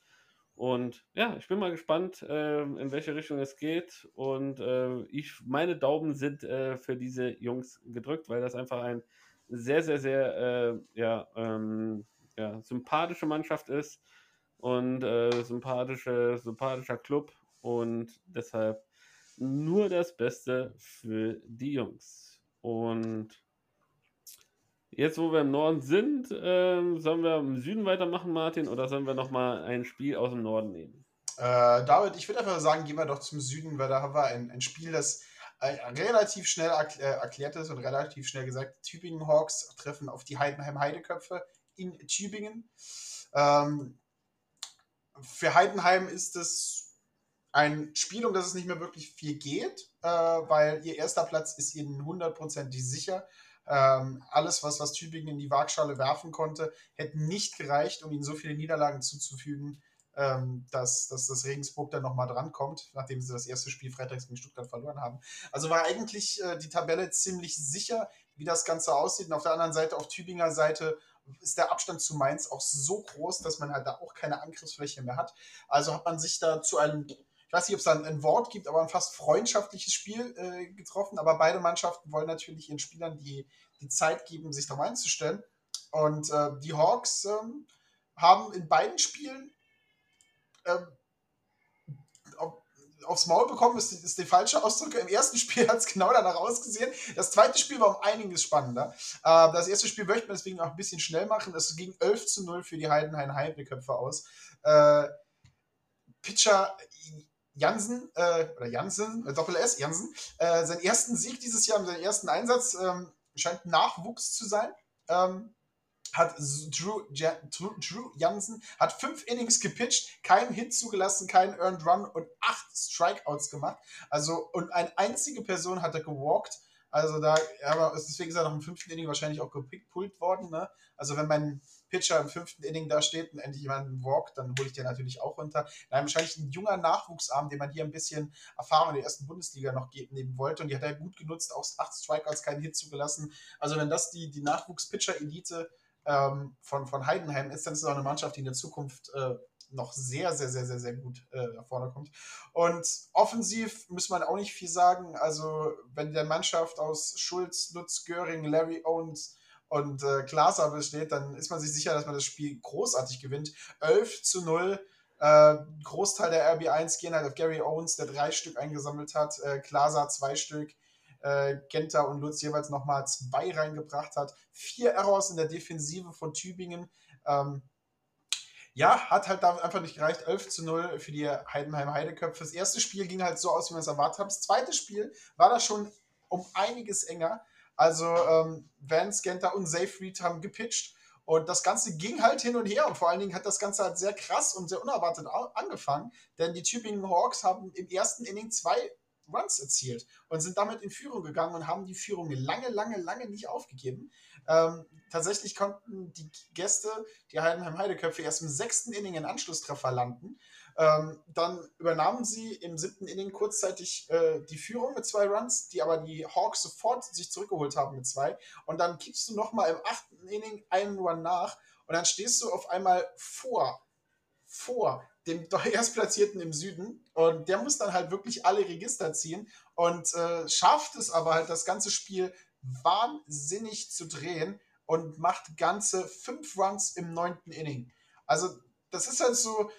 und ja, ich bin mal gespannt, äh, in welche Richtung es geht. Und äh, ich, meine Daumen sind äh, für diese Jungs gedrückt, weil das einfach ein sehr, sehr, sehr äh, ja, ähm, ja, sympathische Mannschaft ist und äh, sympathische, sympathischer Club. Und deshalb nur das Beste für die Jungs. Und Jetzt, wo wir im Norden sind, äh, sollen wir im Süden weitermachen, Martin, oder sollen wir nochmal ein Spiel aus dem Norden nehmen? Äh, David, ich würde einfach sagen, gehen wir doch zum Süden, weil da haben wir ein, ein Spiel, das äh, relativ schnell erkl äh, erklärt ist und relativ schnell gesagt, Tübingen Hawks treffen auf die Heidenheim Heideköpfe in Tübingen. Ähm, für Heidenheim ist es ein Spiel, um das es nicht mehr wirklich viel geht, äh, weil ihr erster Platz ist ihnen hundertprozentig sicher. Ähm, alles, was, was Tübingen in die Waagschale werfen konnte, hätte nicht gereicht, um ihnen so viele Niederlagen zuzufügen, ähm, dass, dass das Regensburg dann nochmal drankommt, nachdem sie das erste Spiel freitags gegen Stuttgart verloren haben. Also war eigentlich äh, die Tabelle ziemlich sicher, wie das Ganze aussieht. Und auf der anderen Seite, auf Tübinger Seite, ist der Abstand zu Mainz auch so groß, dass man halt da auch keine Angriffsfläche mehr hat. Also hat man sich da zu einem ich weiß nicht, ob es da ein, Wort gibt, aber ein fast freundschaftliches Spiel äh, getroffen. Aber beide Mannschaften wollen natürlich ihren Spielern die, die Zeit geben, sich darauf einzustellen. Und äh, die Hawks ähm, haben in beiden Spielen ähm, auf, aufs Maul bekommen, ist, ist der falsche Ausdruck. Im ersten Spiel [LAUGHS] hat es genau danach ausgesehen. Das zweite Spiel war um einiges spannender. Äh, das erste Spiel möchte man deswegen auch ein bisschen schnell machen. Es ging 11 zu 0 für die Heidenheim Heideköpfe aus. Äh, Pitcher Jansen, äh, oder Jansen, äh, Doppel S, Jansen, äh, seinen ersten Sieg dieses Jahr, seinen ersten Einsatz, ähm, scheint Nachwuchs zu sein. Ähm, hat Drew, Drew, Drew Jansen hat fünf Innings gepitcht, keinen Hit zugelassen, keinen Earned Run und acht Strikeouts gemacht. Also, und eine einzige Person hat er gewalkt. Also da, aber deswegen ist er nach dem fünften Inning wahrscheinlich auch gepickt worden. Ne? Also wenn mein Pitcher im fünften Inning da steht und endlich jemanden walkt, dann hole ich den natürlich auch runter. Nein, wahrscheinlich ein junger Nachwuchsarm, den man hier ein bisschen Erfahrung in der ersten Bundesliga noch nehmen wollte. Und die hat er gut genutzt, auch acht Strikeouts, keinen Hit zugelassen. Also wenn das die, die Nachwuchs-Pitcher-Elite ähm, von, von Heidenheim ist, dann ist es auch eine Mannschaft, die in der Zukunft äh, noch sehr, sehr, sehr, sehr, sehr gut äh, nach vorne kommt. Und offensiv muss man auch nicht viel sagen. Also, wenn der Mannschaft aus Schulz, Lutz, Göring, Larry Owens, und äh, Glaser besteht, dann ist man sich sicher, dass man das Spiel großartig gewinnt. 11 zu 0. Äh, Großteil der RB1 gehen halt auf Gary Owens, der drei Stück eingesammelt hat. Äh, Glaser zwei Stück. Äh, Genter und Lutz jeweils nochmal zwei reingebracht hat. Vier Errors in der Defensive von Tübingen. Ähm, ja, hat halt da einfach nicht gereicht. 11 zu 0 für die Heidenheim Heideköpfe. Das erste Spiel ging halt so aus, wie man es erwartet hat. Das zweite Spiel war da schon um einiges enger. Also ähm, Vance, Genter und Seyfried haben gepitcht. Und das Ganze ging halt hin und her. Und vor allen Dingen hat das Ganze halt sehr krass und sehr unerwartet angefangen. Denn die Tübingen Hawks haben im ersten Inning zwei Runs erzielt und sind damit in Führung gegangen und haben die Führung lange, lange, lange nicht aufgegeben. Ähm, tatsächlich konnten die Gäste, die Heidenheim Heideköpfe, erst im sechsten Inning einen Anschlusstreffer landen. Ähm, dann übernahmen sie im siebten Inning kurzzeitig äh, die Führung mit zwei Runs, die aber die Hawks sofort sich zurückgeholt haben mit zwei. Und dann kippst du nochmal im achten Inning einen Run nach und dann stehst du auf einmal vor, vor dem [LAUGHS] Erstplatzierten im Süden und der muss dann halt wirklich alle Register ziehen und äh, schafft es aber halt das ganze Spiel wahnsinnig zu drehen und macht ganze fünf Runs im neunten Inning. Also das ist halt so,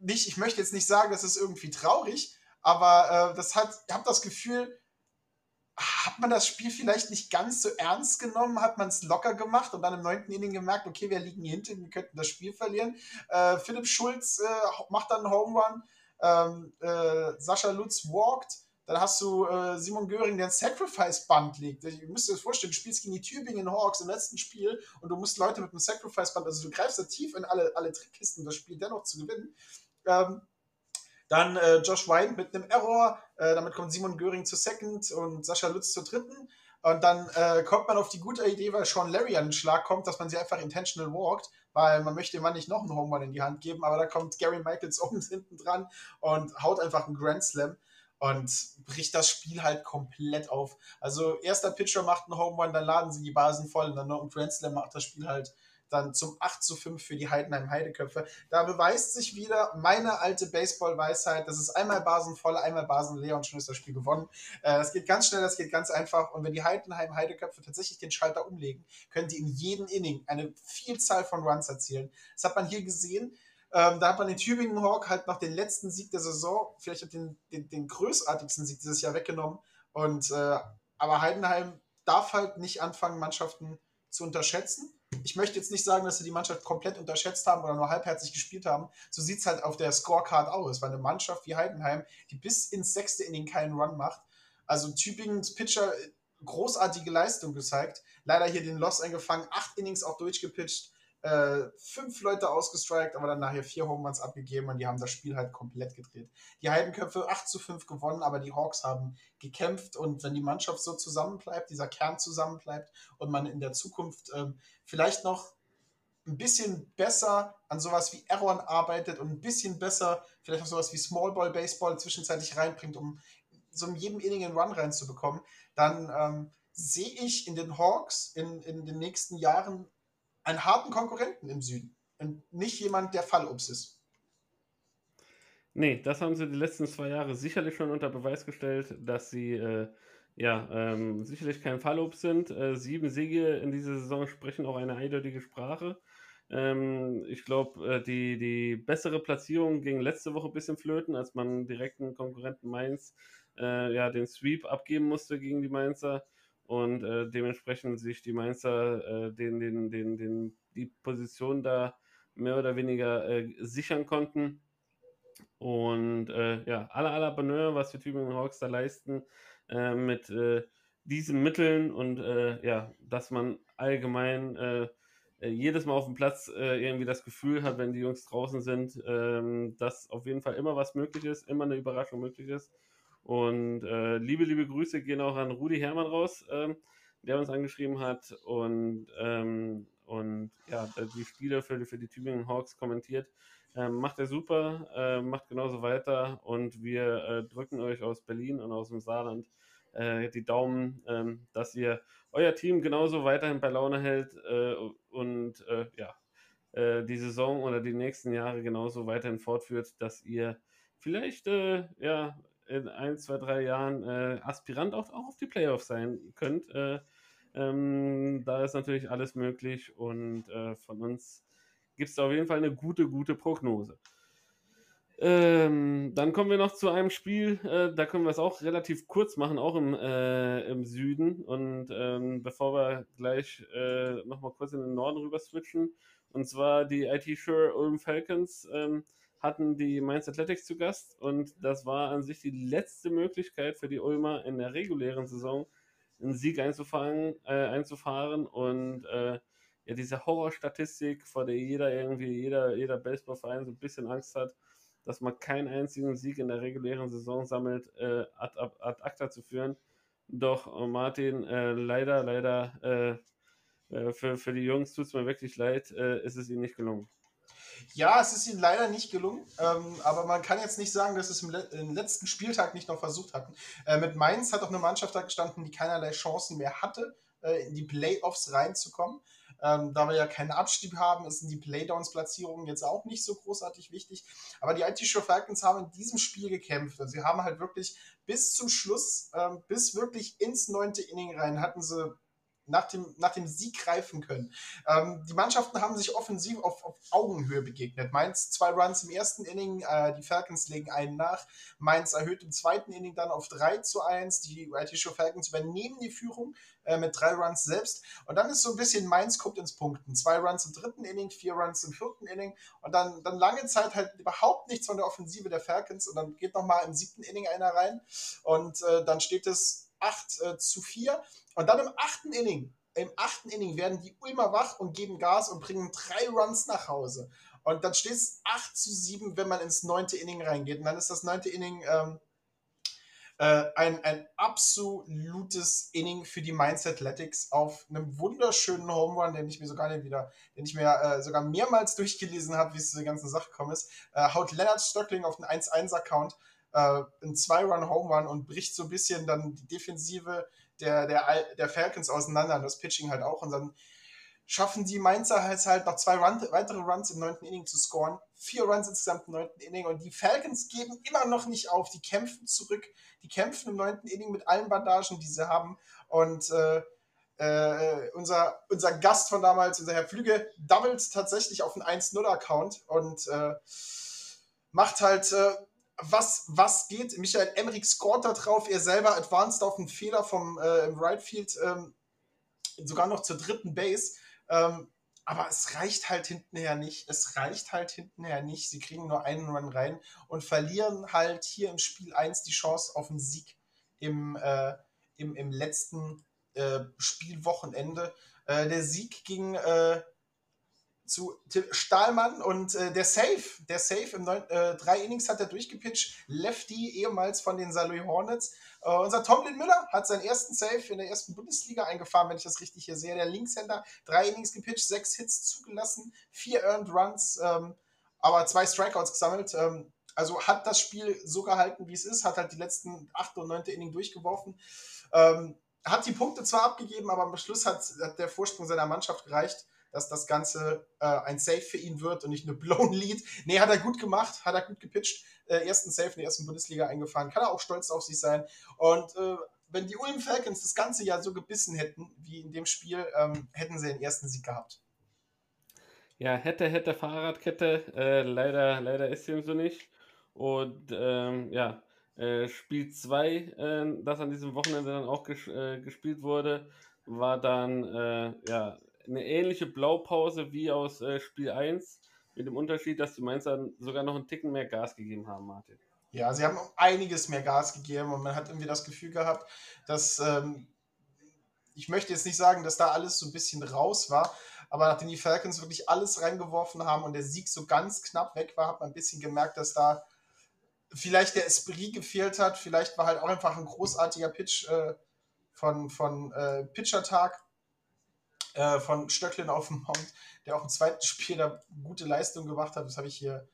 nicht, ich möchte jetzt nicht sagen, das ist irgendwie traurig, aber äh, das hat, ich habe das Gefühl, hat man das Spiel vielleicht nicht ganz so ernst genommen, hat man es locker gemacht und dann im neunten Inning gemerkt, okay, wir liegen hier hinten, wir könnten das Spiel verlieren. Äh, Philipp Schulz äh, macht dann einen Home Run, ähm, äh, Sascha Lutz walkt, dann hast du äh, Simon Göring, der ein Sacrifice-Band legt. Ihr müsst euch das vorstellen, du spielst gegen die Tübingen Hawks im letzten Spiel und du musst Leute mit einem Sacrifice-Band, also du greifst da tief in alle, alle Trickkisten, das Spiel dennoch zu gewinnen. Ähm, dann äh, Josh White mit einem Error, äh, damit kommt Simon Göring zu Second und Sascha Lutz zur Dritten. Und dann äh, kommt man auf die gute Idee, weil Sean Larry an den Schlag kommt, dass man sie einfach intentional walkt, weil man möchte dem Mann nicht noch einen Home Run in die Hand geben, aber da kommt Gary Michaels [LAUGHS] oben hinten dran und haut einfach einen Grand Slam und bricht das Spiel halt komplett auf. Also erster Pitcher macht einen Home Run, dann laden sie die Basen voll und dann noch ein Grand Slam macht das Spiel halt dann zum 8 zu 5 für die Heidenheim Heideköpfe. Da beweist sich wieder meine alte Baseball-Weisheit. Das ist einmal Basen voll, einmal Basen leer und schon ist das Spiel gewonnen. Äh, das geht ganz schnell, das geht ganz einfach. Und wenn die Heidenheim Heideköpfe tatsächlich den Schalter umlegen, können die in jedem Inning eine Vielzahl von Runs erzielen. Das hat man hier gesehen. Ähm, da hat man den Tübingen Hawk halt noch den letzten Sieg der Saison, vielleicht den, den, den größartigsten Sieg dieses Jahr weggenommen. Und äh, aber Heidenheim darf halt nicht anfangen, Mannschaften zu unterschätzen ich möchte jetzt nicht sagen, dass sie die Mannschaft komplett unterschätzt haben oder nur halbherzig gespielt haben. So sieht es halt auf der Scorecard aus, weil eine Mannschaft wie Heidenheim, die bis ins sechste Inning keinen Run macht. Also Tübingens Pitcher großartige Leistung gezeigt. Leider hier den Loss eingefangen, acht Innings auch durchgepitcht äh, fünf Leute ausgestrikt, aber dann nachher vier Home Runs abgegeben und die haben das Spiel halt komplett gedreht. Die Heidenköpfe 8 zu 5 gewonnen, aber die Hawks haben gekämpft und wenn die Mannschaft so zusammenbleibt, dieser Kern zusammenbleibt und man in der Zukunft ähm, vielleicht noch ein bisschen besser an sowas wie Error arbeitet und ein bisschen besser vielleicht auch sowas wie Small Ball Baseball zwischenzeitlich reinbringt, um so in jedem Inning einen Run reinzubekommen, dann ähm, sehe ich in den Hawks in, in den nächsten Jahren einen harten Konkurrenten im Süden und nicht jemand, der Fallobst ist. Nee, das haben sie die letzten zwei Jahre sicherlich schon unter Beweis gestellt, dass sie äh, ja ähm, sicherlich kein Fallobst sind. Äh, sieben Siege in dieser Saison sprechen auch eine eindeutige Sprache. Ähm, ich glaube, äh, die, die bessere Platzierung ging letzte Woche ein bisschen flöten, als man direkten Konkurrenten Mainz äh, ja den Sweep abgeben musste gegen die Mainzer und äh, dementsprechend sich die Mainzer äh, den, den, den, den, die Position da mehr oder weniger äh, sichern konnten. Und äh, ja, aller aller Bonheur, was die Tübingen Hawks da leisten äh, mit äh, diesen Mitteln und ja, dass man allgemein jedes Mal auf dem Platz irgendwie das Gefühl hat, wenn die Jungs draußen sind, ähm, dass auf jeden Fall immer was möglich ist, immer eine Überraschung möglich ist. Und äh, liebe, liebe Grüße gehen auch an Rudi Hermann raus, ähm, der uns angeschrieben hat und, ähm, und ja, die Spiele für, für die Tübingen Hawks kommentiert. Ähm, macht er super, äh, macht genauso weiter und wir äh, drücken euch aus Berlin und aus dem Saarland äh, die Daumen, ähm, dass ihr euer Team genauso weiterhin bei Laune hält äh, und äh, ja, die Saison oder die nächsten Jahre genauso weiterhin fortführt, dass ihr vielleicht ja in ein, zwei, drei Jahren äh, Aspirant auch, auch auf die Playoffs sein könnt. Äh, ähm, da ist natürlich alles möglich und äh, von uns gibt es auf jeden Fall eine gute, gute Prognose. Ähm, dann kommen wir noch zu einem Spiel, äh, da können wir es auch relativ kurz machen, auch im, äh, im Süden. Und ähm, bevor wir gleich äh, nochmal kurz in den Norden rüber switchen, und zwar die IT Sure Ulm Falcons. Ähm, hatten die Mainz Athletics zu Gast und das war an sich die letzte Möglichkeit für die Ulmer in der regulären Saison einen Sieg einzufangen, äh, einzufahren und äh, ja, diese Horrorstatistik, vor der jeder irgendwie, jeder, jeder Baseballverein so ein bisschen Angst hat, dass man keinen einzigen Sieg in der regulären Saison sammelt, äh, ad, ad, ad acta zu führen. Doch äh, Martin, äh, leider, leider äh, äh, für, für die Jungs tut es mir wirklich leid, ist es ihnen nicht gelungen. Ja, es ist ihnen leider nicht gelungen, ähm, aber man kann jetzt nicht sagen, dass sie es im, Le im, letzten Spieltag nicht noch versucht hatten. Äh, mit Mainz hat auch eine Mannschaft da gestanden, die keinerlei Chancen mehr hatte, äh, in die Playoffs reinzukommen. Ähm, da wir ja keinen Abstieg haben, ist die Playdowns-Platzierung jetzt auch nicht so großartig wichtig. Aber die IT Show Falcons haben in diesem Spiel gekämpft. Also sie haben halt wirklich bis zum Schluss, ähm, bis wirklich ins neunte Inning rein, hatten sie nach dem, nach dem Sieg greifen können. Ähm, die Mannschaften haben sich offensiv auf, auf, Augenhöhe begegnet. Mainz zwei Runs im ersten Inning, äh, die Falcons legen einen nach. Mainz erhöht im zweiten Inning dann auf 3 zu 1. Die Show Falcons übernehmen die Führung äh, mit drei Runs selbst. Und dann ist so ein bisschen Mainz guckt ins Punkten. Zwei Runs im dritten Inning, vier Runs im vierten Inning und dann, dann lange Zeit halt überhaupt nichts von der Offensive der Falcons und dann geht nochmal im siebten Inning einer rein und äh, dann steht es 8 äh, zu 4. Und dann im achten Inning, im achten Inning werden die Ulmer wach und geben Gas und bringen drei Runs nach Hause. Und dann steht es 8 zu 7, wenn man ins neunte Inning reingeht. Und dann ist das neunte Inning ähm, äh, ein, ein absolutes Inning für die Mainz Athletics auf einem wunderschönen Home Run, den ich mir sogar nicht wieder, den ich mir äh, sogar mehrmals [LAUGHS] durchgelesen habe, wie es zu der ganzen Sache gekommen ist. Äh, haut Leonard Stöckling auf den 1-1-Account äh, ein Zwei-Run-Home Run und bricht so ein bisschen dann die Defensive der, der, der Falcons auseinander und das Pitching halt auch. Und dann schaffen die Mainzer halt, halt noch zwei Run, weitere Runs im neunten Inning zu scoren. Vier Runs insgesamt im neunten Inning und die Falcons geben immer noch nicht auf. Die kämpfen zurück. Die kämpfen im neunten Inning mit allen Bandagen, die sie haben. Und äh, äh, unser, unser Gast von damals, unser Herr Flüge, doubles tatsächlich auf einen 1-0-Account und äh, macht halt äh, was, was geht. Michael Emmerich scored da drauf, er selber advanced auf einen Fehler vom äh, im Right Field, ähm, sogar noch zur dritten Base. Ähm, aber es reicht halt hintenher nicht. Es reicht halt hintenher nicht. Sie kriegen nur einen Run rein und verlieren halt hier im Spiel 1 die Chance auf einen Sieg im, äh, im, im letzten äh, Spielwochenende. Äh, der Sieg ging zu Stahlmann und äh, der Safe, der Safe im neun, äh, drei Innings hat er durchgepitcht. Lefty, ehemals von den Saloy Hornets. Äh, unser Tomlin Müller hat seinen ersten Safe in der ersten Bundesliga eingefahren, wenn ich das richtig hier sehe. Der Linkshänder, drei Innings gepitcht, sechs Hits zugelassen, vier Earned Runs, ähm, aber zwei Strikeouts gesammelt. Ähm, also hat das Spiel so gehalten, wie es ist, hat halt die letzten acht und neunte Inning durchgeworfen. Ähm, hat die Punkte zwar abgegeben, aber am Schluss hat, hat der Vorsprung seiner Mannschaft gereicht dass das Ganze äh, ein Safe für ihn wird und nicht eine [LAUGHS] Blown Lead. Nee, hat er gut gemacht, hat er gut gepitcht. Äh, ersten Safe in der ersten Bundesliga eingefahren. Kann er auch stolz auf sich sein. Und äh, wenn die Ulm Falcons das ganze Jahr so gebissen hätten wie in dem Spiel, ähm, hätten sie den ersten Sieg gehabt. Ja, hätte, hätte Fahrradkette. Äh, leider, leider ist sie so nicht. Und ähm, ja, äh, Spiel 2, äh, das an diesem Wochenende dann auch ges äh, gespielt wurde, war dann äh, ja, eine ähnliche Blaupause wie aus äh, Spiel 1, mit dem Unterschied, dass die Mainzer sogar noch einen Ticken mehr Gas gegeben haben, Martin. Ja, sie haben einiges mehr Gas gegeben und man hat irgendwie das Gefühl gehabt, dass ähm, ich möchte jetzt nicht sagen, dass da alles so ein bisschen raus war, aber nachdem die Falcons wirklich alles reingeworfen haben und der Sieg so ganz knapp weg war, hat man ein bisschen gemerkt, dass da vielleicht der Esprit gefehlt hat. Vielleicht war halt auch einfach ein großartiger Pitch äh, von, von äh, Pitchertag äh, von Stöcklin auf dem Mount, der auch im zweiten Spiel da gute Leistung gemacht hat. Das habe ich hier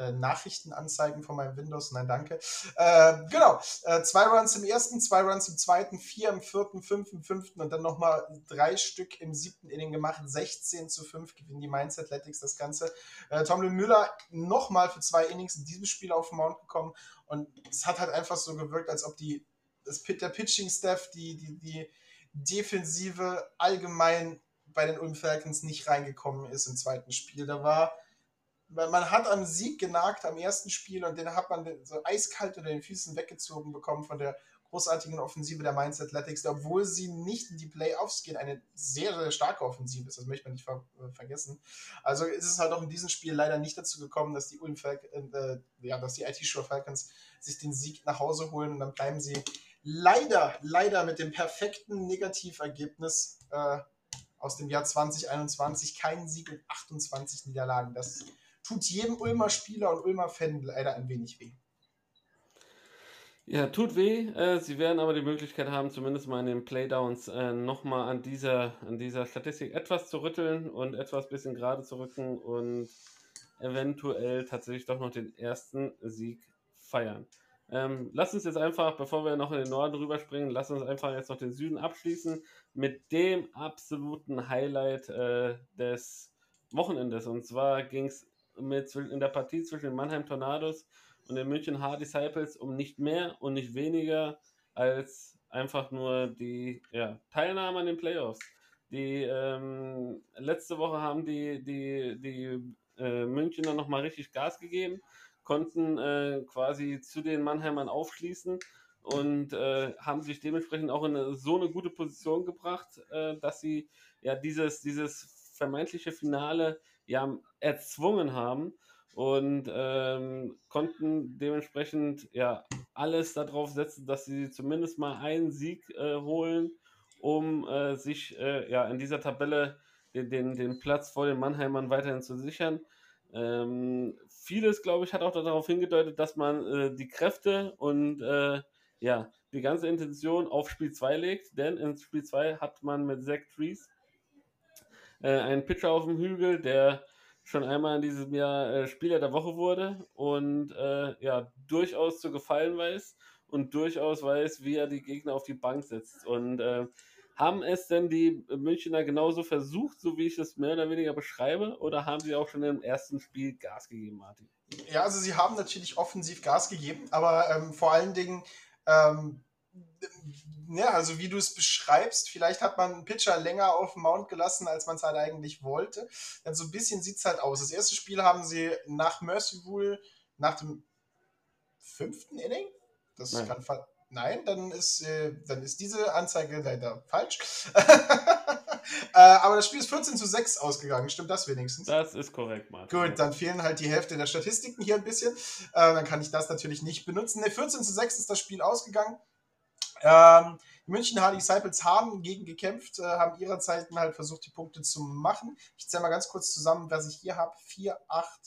äh, Nachrichtenanzeigen von meinem Windows. Nein, danke. Äh, genau. Äh, zwei Runs im ersten, zwei Runs im zweiten, vier im vierten, fünf im fünften und dann nochmal drei Stück im siebten Inning gemacht. 16 zu 5 gewinnen die Mainz Athletics das Ganze. Äh, Tomlin Müller nochmal für zwei Innings in diesem Spiel auf den Mount gekommen und es hat halt einfach so gewirkt, als ob die, das, der Pitching-Staff, die, die, die Defensive allgemein bei den Ulm Falcons nicht reingekommen ist im zweiten Spiel. Da war, man hat am Sieg genagt am ersten Spiel und den hat man so eiskalt unter den Füßen weggezogen bekommen von der großartigen Offensive der Mainz Athletics, obwohl sie nicht in die Playoffs gehen, eine sehr, sehr starke Offensive ist, das möchte man nicht ver äh, vergessen. Also ist es halt auch in diesem Spiel leider nicht dazu gekommen, dass die äh, ja, dass die IT-Show Falcons sich den Sieg nach Hause holen und dann bleiben sie leider, leider mit dem perfekten Negativergebnis äh, aus dem Jahr 2021 keinen Sieg und 28 Niederlagen. Das tut jedem Ulmer Spieler und Ulmer Fan leider ein wenig weh. Ja, tut weh. Äh, sie werden aber die Möglichkeit haben, zumindest mal in den Playdowns äh, nochmal an dieser, an dieser Statistik etwas zu rütteln und etwas bisschen gerade zu rücken und eventuell tatsächlich doch noch den ersten Sieg feiern. Ähm, lass uns jetzt einfach, bevor wir noch in den Norden rüberspringen, lass uns einfach jetzt noch den Süden abschließen mit dem absoluten Highlight äh, des Wochenendes. Und zwar ging es in der Partie zwischen den Mannheim Tornados und den München Hard Disciples um nicht mehr und nicht weniger als einfach nur die ja, Teilnahme an den Playoffs. Die ähm, letzte Woche haben die, die, die äh, Münchner nochmal richtig Gas gegeben konnten äh, quasi zu den Mannheimern aufschließen und äh, haben sich dementsprechend auch in eine, so eine gute Position gebracht, äh, dass sie ja dieses, dieses vermeintliche Finale ja erzwungen haben und ähm, konnten dementsprechend ja alles darauf setzen, dass sie zumindest mal einen Sieg äh, holen, um äh, sich äh, ja in dieser Tabelle den, den, den Platz vor den Mannheimern weiterhin zu sichern. Ähm, vieles, glaube ich, hat auch darauf hingedeutet, dass man äh, die Kräfte und äh, ja, die ganze Intention auf Spiel 2 legt, denn in Spiel 2 hat man mit Zach Trees äh, einen Pitcher auf dem Hügel, der schon einmal in diesem Jahr äh, Spieler der Woche wurde und äh, ja, durchaus zu gefallen weiß und durchaus weiß, wie er die Gegner auf die Bank setzt. Und äh, haben es denn die Münchner genauso versucht, so wie ich es mehr oder weniger beschreibe, oder haben sie auch schon im ersten Spiel Gas gegeben, Martin? Ja, also sie haben natürlich offensiv Gas gegeben, aber ähm, vor allen Dingen, ähm, ja, also wie du es beschreibst, vielleicht hat man einen Pitcher länger auf dem Mount gelassen, als man es halt eigentlich wollte. Denn so ein bisschen sieht es halt aus. Das erste Spiel haben sie nach Mercy Rule, nach dem fünften Inning, das Nein. kann Nein, dann ist, äh, dann ist diese Anzeige leider falsch. [LAUGHS] äh, aber das Spiel ist 14 zu 6 ausgegangen. Stimmt das wenigstens? Das ist korrekt, Martin. Gut, dann fehlen halt die Hälfte der Statistiken hier ein bisschen. Äh, dann kann ich das natürlich nicht benutzen. Ne, 14 zu 6 ist das Spiel ausgegangen. Ähm, die München Hardy Disciples haben gegen gekämpft, äh, haben ihrerseits halt versucht, die Punkte zu machen. Ich zähle mal ganz kurz zusammen, was ich hier habe. 4, 8,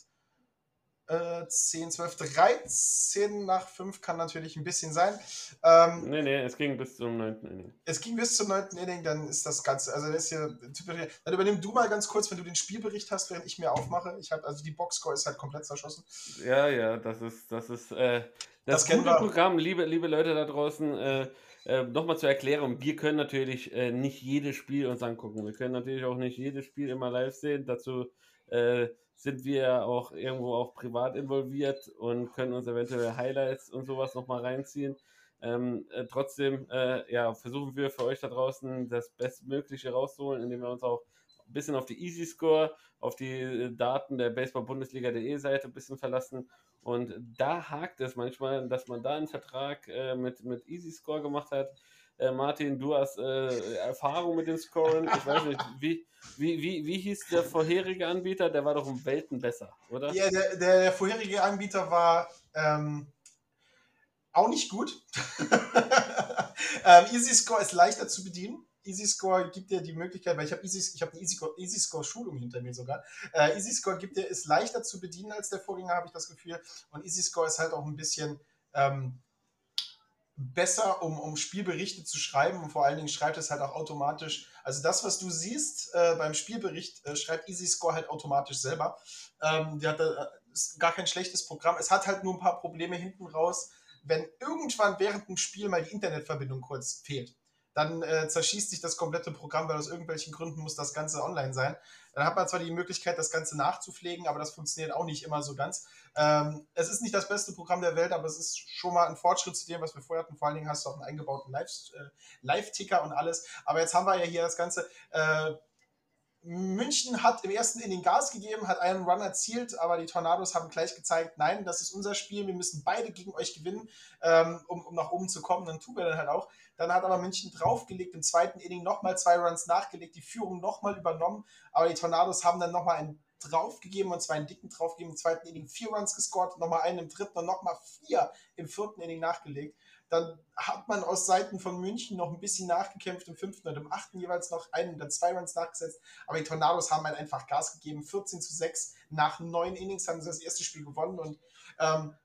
äh, 10, 12, 13 nach 5 kann natürlich ein bisschen sein. Ähm, nee, nee, es ging bis zum 9. Inning. Es ging bis zum 9. Inning, dann ist das Ganze, also das ist hier typisch. Dann übernimm du mal ganz kurz, wenn du den Spielbericht hast, während ich mir aufmache. Ich habe, also die Boxscore ist halt komplett zerschossen. Ja, ja, das ist, das ist, äh, das, das gute wir. Programm, liebe, liebe Leute da draußen, äh, äh, nochmal zur Erklärung, wir können natürlich äh, nicht jedes Spiel uns angucken. Wir können natürlich auch nicht jedes Spiel immer live sehen. Dazu äh, sind wir auch irgendwo auch privat involviert und können uns eventuell Highlights und sowas nochmal reinziehen. Ähm, äh, trotzdem äh, ja, versuchen wir für euch da draußen das Bestmögliche rauszuholen, indem wir uns auch ein bisschen auf die Easy Score, auf die äh, Daten der Baseball-Bundesliga.de Seite ein bisschen verlassen. Und da hakt es manchmal, dass man da einen Vertrag äh, mit, mit Easy Score gemacht hat äh, Martin, du hast äh, Erfahrung mit dem Scoren. Ich weiß nicht, wie, wie, wie, wie hieß der vorherige Anbieter? Der war doch um Welten besser, oder? Ja, der, der vorherige Anbieter war ähm, auch nicht gut. [LAUGHS] ähm, Easy Score ist leichter zu bedienen. Easy Score gibt dir die Möglichkeit, weil ich habe ich habe eine Easy, Easy Score Schulung hinter mir sogar. Äh, Easy Score gibt dir ist leichter zu bedienen als der Vorgänger, habe ich das Gefühl. Und Easy Score ist halt auch ein bisschen ähm, besser, um, um Spielberichte zu schreiben und vor allen Dingen schreibt es halt auch automatisch. Also das, was du siehst äh, beim Spielbericht, äh, schreibt EasyScore halt automatisch selber. Ähm, die hat da, äh, ist gar kein schlechtes Programm. Es hat halt nur ein paar Probleme hinten raus, wenn irgendwann während dem Spiel mal die Internetverbindung kurz fehlt dann äh, zerschießt sich das komplette Programm, weil aus irgendwelchen Gründen muss das Ganze online sein. Dann hat man zwar die Möglichkeit, das Ganze nachzupflegen, aber das funktioniert auch nicht immer so ganz. Ähm, es ist nicht das beste Programm der Welt, aber es ist schon mal ein Fortschritt zu dem, was wir vorher hatten. Vor allen Dingen hast du auch einen eingebauten äh, Live-Ticker und alles. Aber jetzt haben wir ja hier das Ganze. Äh, München hat im ersten Inning Gas gegeben, hat einen Run erzielt, aber die Tornados haben gleich gezeigt, nein, das ist unser Spiel, wir müssen beide gegen euch gewinnen, ähm, um, um, nach oben zu kommen. Dann tun wir dann halt auch. Dann hat aber München draufgelegt, im zweiten Inning nochmal zwei Runs nachgelegt, die Führung nochmal übernommen, aber die Tornados haben dann nochmal einen draufgegeben und zwar einen dicken draufgegeben, im zweiten Inning vier Runs gescored, nochmal einen im dritten und nochmal vier im vierten Inning nachgelegt. Dann hat man aus Seiten von München noch ein bisschen nachgekämpft, im fünften und im achten jeweils noch einen oder zwei Runs nachgesetzt. Aber die Tornados haben halt einfach Gas gegeben. 14 zu 6 nach neun Innings haben sie das erste Spiel gewonnen. Und ähm,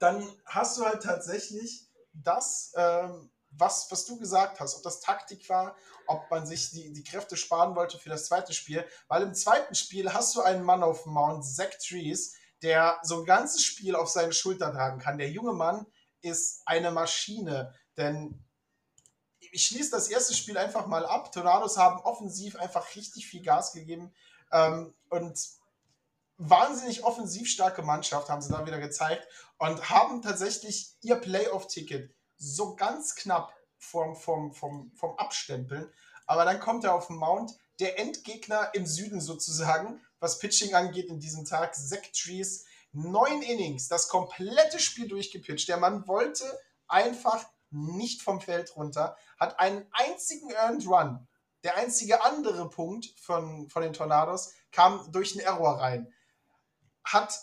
dann hast du halt tatsächlich das, ähm, was, was du gesagt hast, ob das Taktik war, ob man sich die, die Kräfte sparen wollte für das zweite Spiel. Weil im zweiten Spiel hast du einen Mann auf Mount, Zach Trees, der so ein ganzes Spiel auf seine Schulter tragen kann. Der junge Mann ist eine Maschine, denn ich schließe das erste Spiel einfach mal ab. Tornados haben offensiv einfach richtig viel Gas gegeben ähm, und wahnsinnig offensiv starke Mannschaft, haben sie da wieder gezeigt und haben tatsächlich ihr Playoff-Ticket so ganz knapp vom, vom, vom, vom Abstempeln. Aber dann kommt er auf den Mount, der Endgegner im Süden sozusagen, was Pitching angeht in diesem Tag. Zach Trees, neun Innings, das komplette Spiel durchgepitcht. Der Mann wollte einfach nicht vom Feld runter, hat einen einzigen Earned Run. Der einzige andere Punkt von, von den Tornados kam durch einen Error rein. Hat,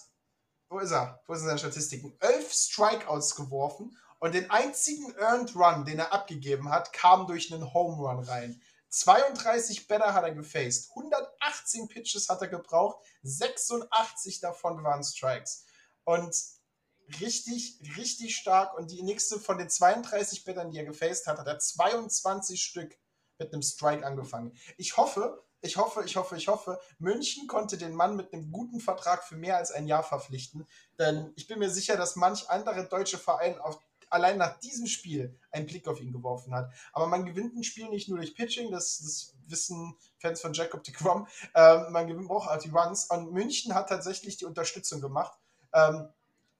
wo ist er? Wo sind seine Statistiken? Elf Strikeouts geworfen und den einzigen Earned Run, den er abgegeben hat, kam durch einen Home Run rein. 32 Better hat er gefaced, 118 Pitches hat er gebraucht, 86 davon waren Strikes. Und richtig, richtig stark. Und die nächste von den 32 Bettern, die er gefaced hat, hat er 22 Stück mit einem Strike angefangen. Ich hoffe, ich hoffe, ich hoffe, ich hoffe, München konnte den Mann mit einem guten Vertrag für mehr als ein Jahr verpflichten. Denn ich bin mir sicher, dass manch andere deutsche Verein auf allein nach diesem Spiel einen Blick auf ihn geworfen hat. Aber man gewinnt ein Spiel nicht nur durch Pitching, das, das wissen Fans von Jacob de Grom, ähm, man gewinnt auch die Runs. Und München hat tatsächlich die Unterstützung gemacht. Ähm,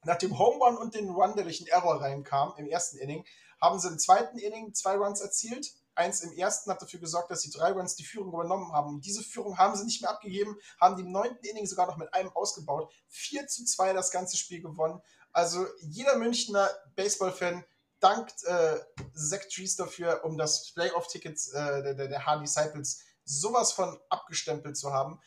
nach dem Home Run und den Run, der durch den Error reinkam im ersten Inning, haben sie im zweiten Inning zwei Runs erzielt. Eins im ersten hat dafür gesorgt, dass die drei Runs die Führung übernommen haben. Und diese Führung haben sie nicht mehr abgegeben, haben die im neunten Inning sogar noch mit einem ausgebaut. 4 zu 2 das ganze Spiel gewonnen. Also jeder Münchner Baseball-Fan dankt äh, Zach Trees dafür, um das Playoff-Ticket äh, der, der Hard Disciples sowas von abgestempelt zu haben.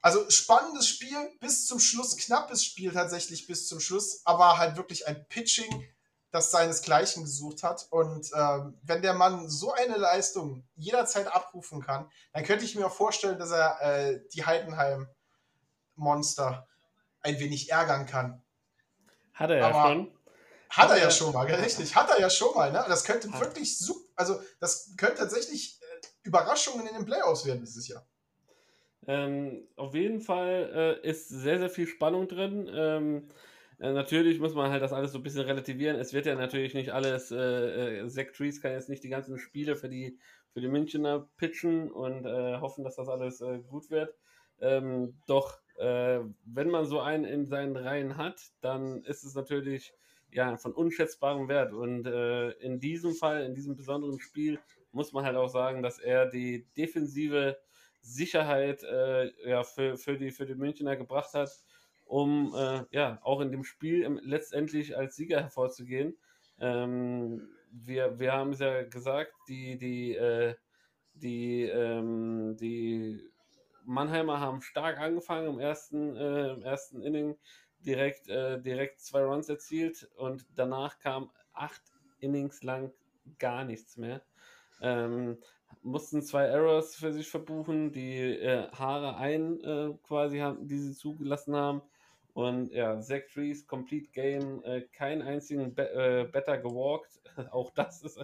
Also spannendes Spiel bis zum Schluss, knappes Spiel tatsächlich bis zum Schluss, aber halt wirklich ein Pitching, das seinesgleichen gesucht hat. Und ähm, wenn der Mann so eine Leistung jederzeit abrufen kann, dann könnte ich mir auch vorstellen, dass er äh, die Heidenheim-Monster ein wenig ärgern kann. Hat er ja Aber schon. Hat er ja schon mal, richtig. Hat er ja schon mal. Ne? Das könnte wirklich super, also das könnte tatsächlich äh, Überraschungen in den Playoffs werden dieses Jahr. Ähm, auf jeden Fall äh, ist sehr, sehr viel Spannung drin. Ähm, äh, natürlich muss man halt das alles so ein bisschen relativieren. Es wird ja natürlich nicht alles, äh, äh, Zach Trees kann jetzt nicht die ganzen Spiele für die, für die Münchner pitchen und hoffen, dass das alles gut wird. Ähm, doch äh, wenn man so einen in seinen Reihen hat, dann ist es natürlich ja, von unschätzbarem Wert. Und äh, in diesem Fall, in diesem besonderen Spiel, muss man halt auch sagen, dass er die defensive Sicherheit äh, ja, für, für, die, für die Münchner gebracht hat, um äh, ja auch in dem Spiel im, letztendlich als Sieger hervorzugehen. Ähm, wir, wir haben es ja gesagt, die, die, äh, die, ähm, die Mannheimer haben stark angefangen im ersten, äh, im ersten Inning, direkt, äh, direkt zwei Runs erzielt und danach kam acht Innings lang gar nichts mehr. Ähm, mussten zwei Errors für sich verbuchen, die äh, Haare ein äh, quasi haben, die sie zugelassen haben. Und ja, Zach Trees, Complete Game, äh, keinen einzigen Be äh, Better gewalkt. [LAUGHS] Auch das ist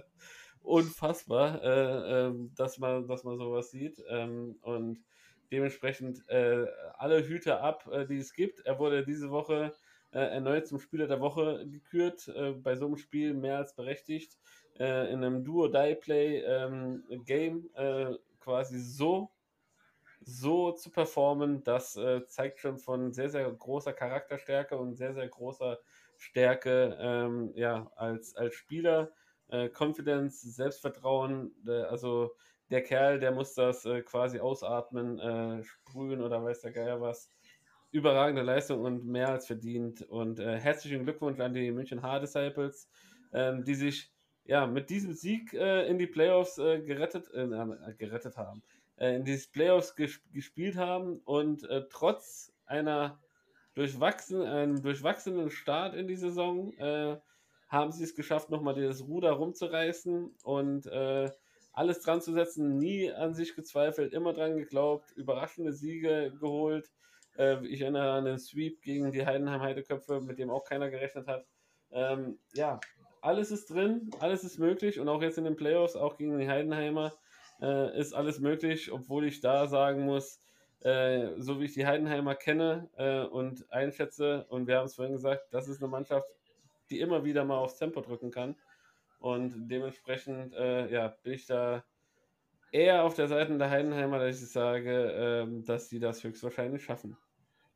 unfassbar, äh, ähm, dass, man, dass man sowas sieht. Ähm, und dementsprechend äh, alle Hüte ab, äh, die es gibt. Er wurde diese Woche äh, erneut zum Spieler der Woche gekürt, äh, bei so einem Spiel mehr als berechtigt. Äh, in einem Duo-Die-Play-Game ähm, quasi so so zu performen, das äh, zeigt schon von sehr, sehr großer Charakterstärke und sehr, sehr großer Stärke ähm, ja, als, als Spieler. Äh, Confidence, Selbstvertrauen, äh, also der Kerl, der muss das äh, quasi ausatmen, äh, sprühen oder weiß der Geier was. Überragende Leistung und mehr als verdient. Und äh, herzlichen Glückwunsch an die München Hard Disciples, ähm, die sich ja mit diesem Sieg äh, in die Playoffs äh, gerettet, äh, gerettet haben. in die Playoffs ges gespielt haben und trotz einer durchwachsenen, einem durchwachsenen Start in die Saison haben sie es geschafft, nochmal das Ruder rumzureißen und alles dran zu setzen, nie an sich gezweifelt, immer dran geglaubt, überraschende Siege geholt. Äh, ich erinnere an den Sweep gegen die Heidenheim Heideköpfe, mit dem auch keiner gerechnet hat. Ähm, ja, alles ist drin, alles ist möglich und auch jetzt in den Playoffs, auch gegen die Heidenheimer, äh, ist alles möglich, obwohl ich da sagen muss, äh, so wie ich die Heidenheimer kenne äh, und einschätze, und wir haben es vorhin gesagt, das ist eine Mannschaft, die immer wieder mal aufs Tempo drücken kann. Und dementsprechend äh, ja, bin ich da eher auf der Seite der Heidenheimer, dass ich sage, ähm, dass sie das höchstwahrscheinlich schaffen.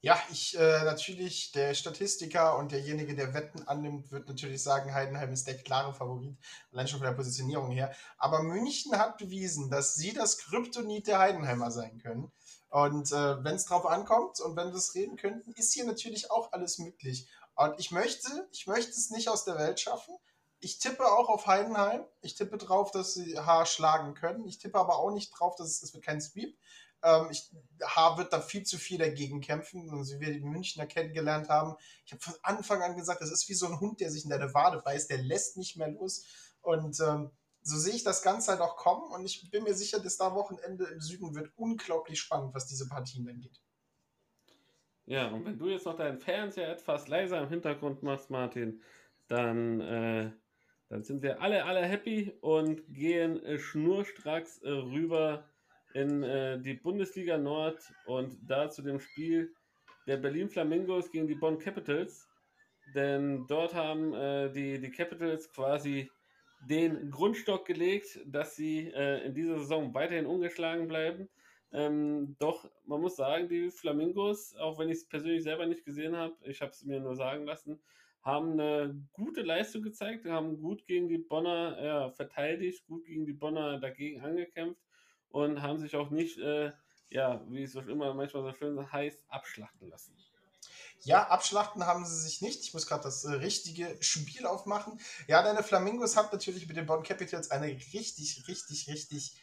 Ja, ich äh, natürlich, der Statistiker und derjenige, der Wetten annimmt, wird natürlich sagen, Heidenheim ist der klare Favorit, allein schon von der Positionierung her. Aber München hat bewiesen, dass sie das Kryptonit der Heidenheimer sein können. Und äh, wenn es drauf ankommt und wenn wir es reden könnten, ist hier natürlich auch alles möglich. Und ich möchte, ich möchte es nicht aus der Welt schaffen. Ich tippe auch auf Heidenheim. Ich tippe drauf, dass sie H schlagen können. Ich tippe aber auch nicht drauf, dass es, es wird kein Sweep. Ähm, ich, H wird da viel zu viel dagegen kämpfen, so wie wir die Münchner kennengelernt haben. Ich habe von Anfang an gesagt, das ist wie so ein Hund, der sich in deine Wade beißt, der lässt nicht mehr los. Und ähm, so sehe ich das Ganze halt auch kommen. Und ich bin mir sicher, dass da Wochenende im Süden wird unglaublich spannend, was diese Partien angeht. Ja, und wenn du jetzt noch deinen Fernseher etwas leiser im Hintergrund machst, Martin, dann, äh, dann sind wir alle, alle happy und gehen äh, schnurstracks äh, rüber in äh, die Bundesliga Nord und da zu dem Spiel der Berlin Flamingos gegen die Bonn Capitals. Denn dort haben äh, die, die Capitals quasi den Grundstock gelegt, dass sie äh, in dieser Saison weiterhin ungeschlagen bleiben. Ähm, doch man muss sagen, die Flamingos, auch wenn ich es persönlich selber nicht gesehen habe, ich habe es mir nur sagen lassen, haben eine gute Leistung gezeigt, haben gut gegen die Bonner ja, verteidigt, gut gegen die Bonner dagegen angekämpft und haben sich auch nicht, äh, ja, wie es so immer manchmal so schön heißt, abschlachten lassen. Ja, abschlachten haben sie sich nicht. Ich muss gerade das äh, richtige Spiel aufmachen. Ja, deine Flamingos hat natürlich mit den Bonn Capitals eine richtig, richtig, richtig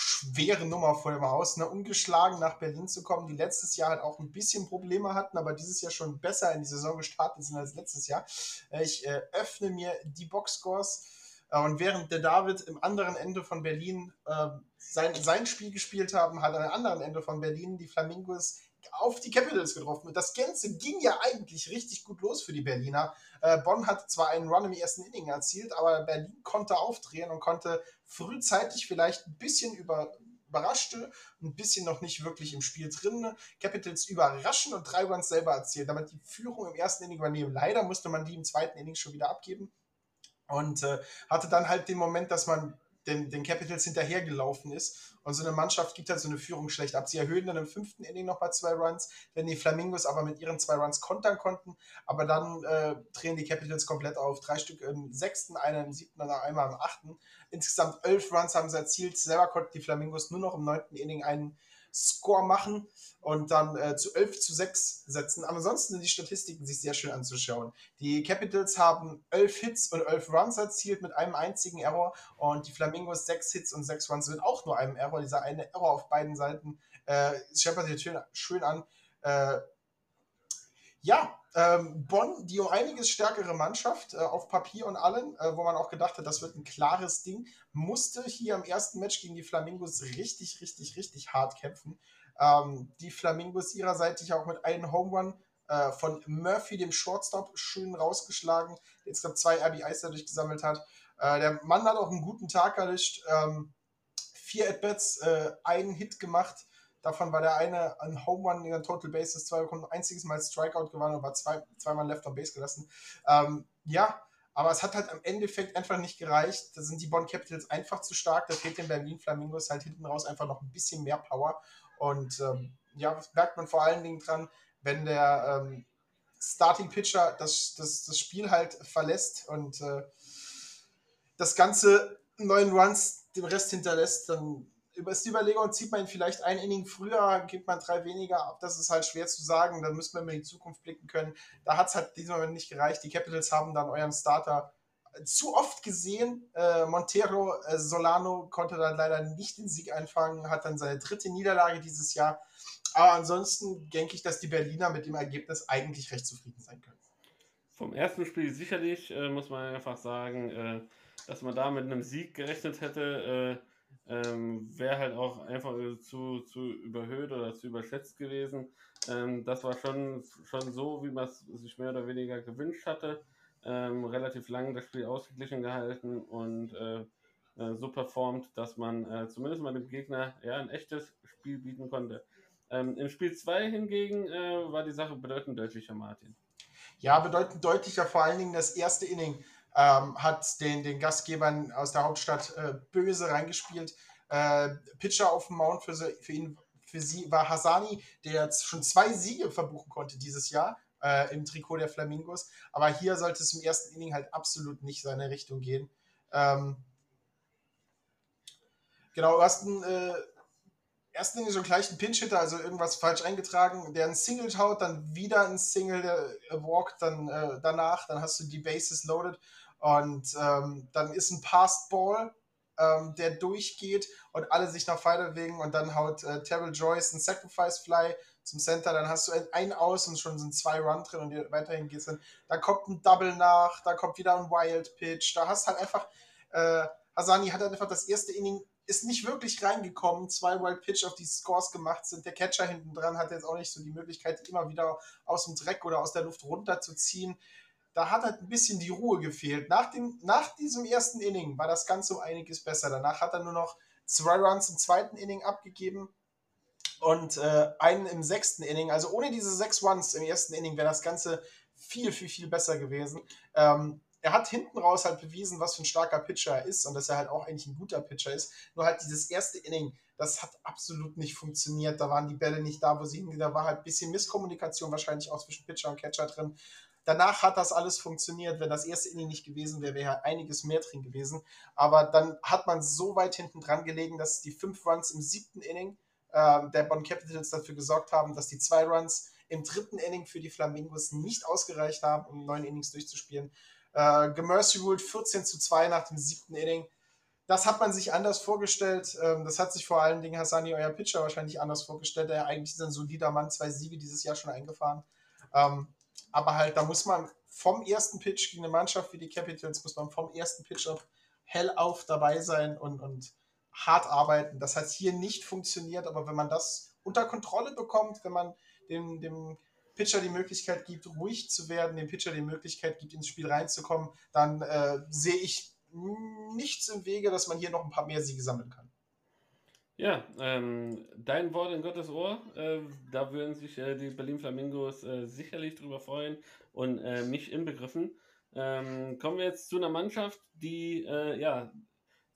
schwere Nummer vor dem Haus, ne? ungeschlagen nach Berlin zu kommen, die letztes Jahr halt auch ein bisschen Probleme hatten, aber dieses Jahr schon besser in die Saison gestartet sind als letztes Jahr. Äh, ich äh, öffne mir die Boxscores äh, und während der David im anderen Ende von Berlin äh, sein, sein Spiel gespielt haben, hat am anderen Ende von Berlin die Flamingos auf die Capitals getroffen. Und das Ganze ging ja eigentlich richtig gut los für die Berliner. Äh, Bonn hat zwar einen Run im ersten Inning erzielt, aber Berlin konnte aufdrehen und konnte frühzeitig vielleicht ein bisschen über, überraschte, ein bisschen noch nicht wirklich im Spiel drin. Capitals überraschen und drei Runs selber erzielen, damit die Führung im ersten Inning übernehmen. Leider musste man die im zweiten Inning schon wieder abgeben und äh, hatte dann halt den Moment, dass man den, den Capitals hinterhergelaufen ist. Und so eine Mannschaft gibt halt so eine Führung schlecht ab. Sie erhöhen dann im fünften Inning nochmal zwei Runs, wenn die Flamingos aber mit ihren zwei Runs kontern konnten. Aber dann äh, drehen die Capitals komplett auf. Drei Stück im sechsten, einer im siebten und einmal im achten. Insgesamt elf Runs haben sie erzielt. Selber konnten die Flamingos nur noch im neunten Inning einen Score machen und dann äh, zu 11 zu 6 setzen. Aber ansonsten sind die Statistiken sich sehr schön anzuschauen. Die Capitals haben 11 Hits und 11 Runs erzielt mit einem einzigen Error und die Flamingos 6 Hits und 6 Runs mit auch nur einem Error. Dieser eine Error auf beiden Seiten äh, scheppert sich schön, schön an. Äh, ja, ähm, Bonn, die um einiges stärkere Mannschaft äh, auf Papier und allen, äh, wo man auch gedacht hat, das wird ein klares Ding, musste hier im ersten Match gegen die Flamingos richtig, richtig, richtig hart kämpfen. Ähm, die Flamingos ihrerseits auch mit einem Home Run äh, von Murphy, dem Shortstop, schön rausgeschlagen, der jetzt, glaube zwei RBIs dadurch gesammelt hat. Äh, der Mann hat auch einen guten Tag erwischt. Ähm, vier At-Bats, äh, einen Hit gemacht Davon war der eine ein Home Run in der Total Bases, zwei bekommen, einziges Mal Strikeout gewonnen und war zwei, zweimal Left on Base gelassen. Ähm, ja, aber es hat halt im Endeffekt einfach nicht gereicht. Da sind die Bonn Capitals einfach zu stark. Da fehlt den Berlin Flamingos halt hinten raus einfach noch ein bisschen mehr Power. Und ähm, ja, das merkt man vor allen Dingen dran, wenn der ähm, Starting Pitcher das, das, das Spiel halt verlässt und äh, das Ganze neun Runs dem Rest hinterlässt, dann ist die Überlegung, zieht man ihn vielleicht ein Inning früher, gibt man drei weniger ab, das ist halt schwer zu sagen, dann müsste man in die Zukunft blicken können. Da hat es halt diesmal nicht gereicht. Die Capitals haben dann euren Starter zu oft gesehen. Äh, Montero äh, Solano konnte dann leider nicht den Sieg einfangen, hat dann seine dritte Niederlage dieses Jahr. Aber ansonsten denke ich, dass die Berliner mit dem Ergebnis eigentlich recht zufrieden sein können. Vom ersten Spiel sicherlich äh, muss man einfach sagen, äh, dass man da mit einem Sieg gerechnet hätte. Äh, ähm, wäre halt auch einfach zu, zu überhöht oder zu überschätzt gewesen. Ähm, das war schon, schon so, wie man es sich mehr oder weniger gewünscht hatte. ähm, relativ lang das Spiel ausgeglichen gehalten und äh, äh, so performt, dass man äh, zumindest mal dem Gegner ja, ein echtes Spiel bieten konnte. Ähm, Im Spiel 2 hingegen äh, war die Sache bedeutend deutlicher, Martin. Ja, bedeutend deutlicher, vor allen Dingen das erste Inning ähm, hat den, den Gastgebern aus der Hauptstadt äh, böse reingespielt. Äh, Pitcher auf dem Mount für, sie, für ihn für sie war Hasani, der schon zwei Siege verbuchen konnte dieses Jahr äh, im Trikot der Flamingos. Aber hier sollte es im ersten Inning halt absolut nicht seine Richtung gehen. Ähm, genau, du hast einen äh, ersten Inning so einen gleichen Pinch-Hitter, also irgendwas falsch eingetragen, der einen Single haut, dann wieder ein Single, der walkt dann äh, danach, dann hast du die Bases loaded und ähm, dann ist ein Passed Ball ähm, der durchgeht und alle sich nach vorne bewegen und dann haut äh, Terrell Joyce ein Sacrifice Fly zum Center, dann hast du ein, ein Aus und schon sind zwei Run drin und weiterhin geht's dann. Da kommt ein Double nach, da kommt wieder ein Wild Pitch, da hast halt einfach, äh, Hasani hat halt einfach das erste Inning ist nicht wirklich reingekommen. Zwei Wild Pitch auf die Scores gemacht sind. Der Catcher hinten dran hat jetzt auch nicht so die Möglichkeit, immer wieder aus dem Dreck oder aus der Luft runterzuziehen da hat halt ein bisschen die Ruhe gefehlt. Nach, dem, nach diesem ersten Inning war das Ganze um einiges besser. Danach hat er nur noch zwei Runs im zweiten Inning abgegeben und äh, einen im sechsten Inning. Also ohne diese sechs Runs im ersten Inning wäre das Ganze viel, viel, viel besser gewesen. Ähm, er hat hinten raus halt bewiesen, was für ein starker Pitcher er ist und dass er halt auch eigentlich ein guter Pitcher ist. Nur halt dieses erste Inning, das hat absolut nicht funktioniert. Da waren die Bälle nicht da, wo sie hingehen. Da war halt ein bisschen Misskommunikation wahrscheinlich auch zwischen Pitcher und Catcher drin. Danach hat das alles funktioniert. Wenn das erste Inning nicht gewesen wäre, wäre einiges mehr drin gewesen. Aber dann hat man so weit hinten dran gelegen, dass die fünf Runs im siebten Inning äh, der Bonn Capitals dafür gesorgt haben, dass die zwei Runs im dritten Inning für die Flamingos nicht ausgereicht haben, um neun Innings durchzuspielen. Äh, Gemercy ruled 14 zu 2 nach dem siebten Inning. Das hat man sich anders vorgestellt. Ähm, das hat sich vor allen Dingen Hassani, euer Pitcher, wahrscheinlich anders vorgestellt. Er eigentlich ist ein solider Mann, zwei Siege dieses Jahr schon eingefahren. Ähm, aber halt, da muss man vom ersten Pitch gegen eine Mannschaft wie die Capitals, muss man vom ersten Pitch auf hell auf dabei sein und, und hart arbeiten. Das hat hier nicht funktioniert, aber wenn man das unter Kontrolle bekommt, wenn man dem, dem Pitcher die Möglichkeit gibt, ruhig zu werden, dem Pitcher die Möglichkeit gibt, ins Spiel reinzukommen, dann äh, sehe ich nichts im Wege, dass man hier noch ein paar mehr Siege sammeln kann. Ja, ähm, dein Wort in Gottes Ohr, äh, da würden sich äh, die Berlin Flamingos äh, sicherlich drüber freuen und äh, mich inbegriffen. Ähm, kommen wir jetzt zu einer Mannschaft, die äh, ja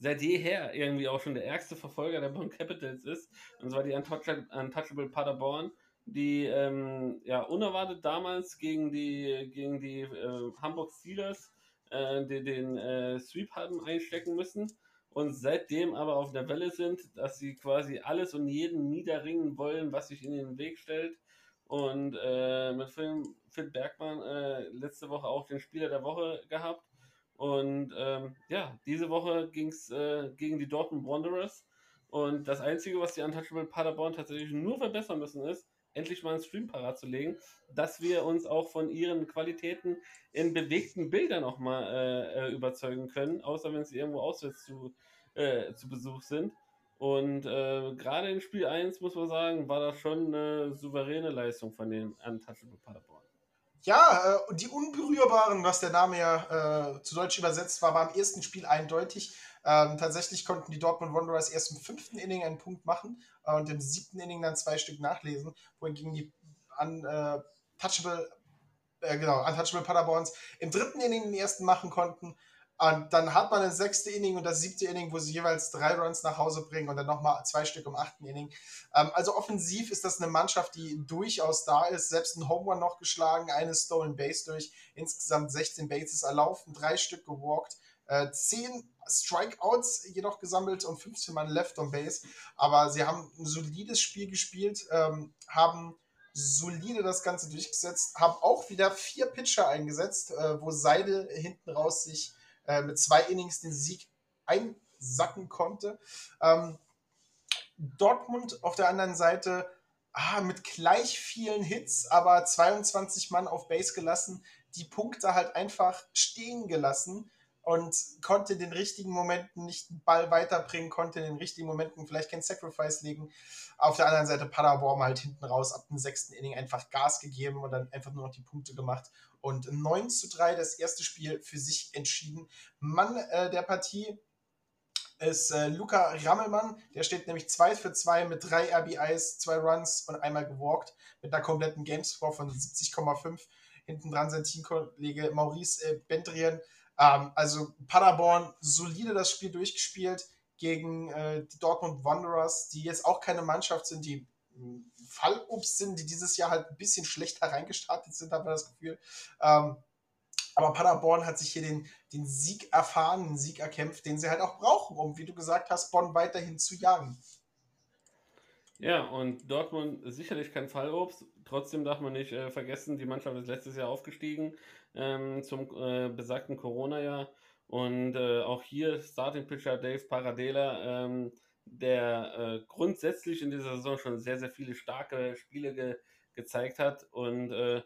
seit jeher irgendwie auch schon der ärgste Verfolger der Bonn Capitals ist, und zwar die Untouchable, Untouchable Paderborn, die ähm, ja unerwartet damals gegen die, gegen die äh, Hamburg Steelers die, den Sweep haben einstecken müssen und seitdem aber auf der Welle sind, dass sie quasi alles und jeden niederringen wollen, was sich in den Weg stellt. Und äh, mit Phil, Phil Bergmann äh, letzte Woche auch den Spieler der Woche gehabt. Und ähm, ja, diese Woche ging es äh, gegen die Dortmund Wanderers. Und das Einzige, was die Untouchable Paderborn tatsächlich nur verbessern müssen, ist, endlich mal einen Stream parat zu legen, dass wir uns auch von ihren Qualitäten in bewegten Bildern auch mal äh, äh, überzeugen können, außer wenn sie irgendwo auswärts zu, äh, zu Besuch sind. Und äh, gerade in Spiel 1, muss man sagen, war das schon eine souveräne Leistung von den Untouchable Paderborn. Ja, äh, die Unberührbaren, was der Name ja äh, zu Deutsch übersetzt war, war im ersten Spiel eindeutig. Ähm, tatsächlich konnten die Dortmund Wanderers erst im fünften Inning einen Punkt machen äh, und im siebten Inning dann zwei Stück nachlesen, wohingegen die Untouchable, äh, genau, Untouchable Paderborns im dritten Inning den ersten machen konnten. Und dann hat man das sechste Inning und das siebte Inning, wo sie jeweils drei Runs nach Hause bringen und dann nochmal zwei Stück im achten Inning. Ähm, also offensiv ist das eine Mannschaft, die durchaus da ist. Selbst ein Home Run noch geschlagen, eine Stolen Base durch, insgesamt 16 Bases erlaufen, drei Stück gewalkt. Äh, zehn Strikeouts jedoch gesammelt und 15 Mann left on base. Aber sie haben ein solides Spiel gespielt, ähm, haben solide das Ganze durchgesetzt, haben auch wieder vier Pitcher eingesetzt, äh, wo Seidel hinten raus sich äh, mit zwei Innings den Sieg einsacken konnte. Ähm, Dortmund auf der anderen Seite ah, mit gleich vielen Hits, aber 22 Mann auf Base gelassen, die Punkte halt einfach stehen gelassen und konnte in den richtigen Momenten nicht den Ball weiterbringen, konnte in den richtigen Momenten vielleicht kein Sacrifice legen. Auf der anderen Seite Paderborn halt hinten raus ab dem sechsten Inning einfach Gas gegeben und dann einfach nur noch die Punkte gemacht und 9 zu 3 das erste Spiel für sich entschieden. Mann äh, der Partie ist äh, Luca Rammelmann. Der steht nämlich 2 für 2 mit drei RBIs, zwei Runs und einmal gewalkt mit einer kompletten Gamescore von 70,5. Hinten dran sein Teamkollege Maurice äh, Bentrien. Ähm, also Paderborn solide das Spiel durchgespielt gegen äh, die Dortmund Wanderers, die jetzt auch keine Mannschaft sind, die Fallobst sind, die dieses Jahr halt ein bisschen schlechter reingestartet sind, habe ich das Gefühl. Ähm, aber Paderborn hat sich hier den, den Sieg erfahren, den Sieg erkämpft, den sie halt auch brauchen, um, wie du gesagt hast, Bonn weiterhin zu jagen. Ja, und Dortmund sicherlich kein Fallobst. Trotzdem darf man nicht äh, vergessen, die Mannschaft ist letztes Jahr aufgestiegen ähm, zum äh, besagten Corona-Jahr. Und äh, auch hier Starting Pitcher Dave Paradela, ähm, der äh, grundsätzlich in dieser Saison schon sehr, sehr viele starke Spiele ge gezeigt hat und äh,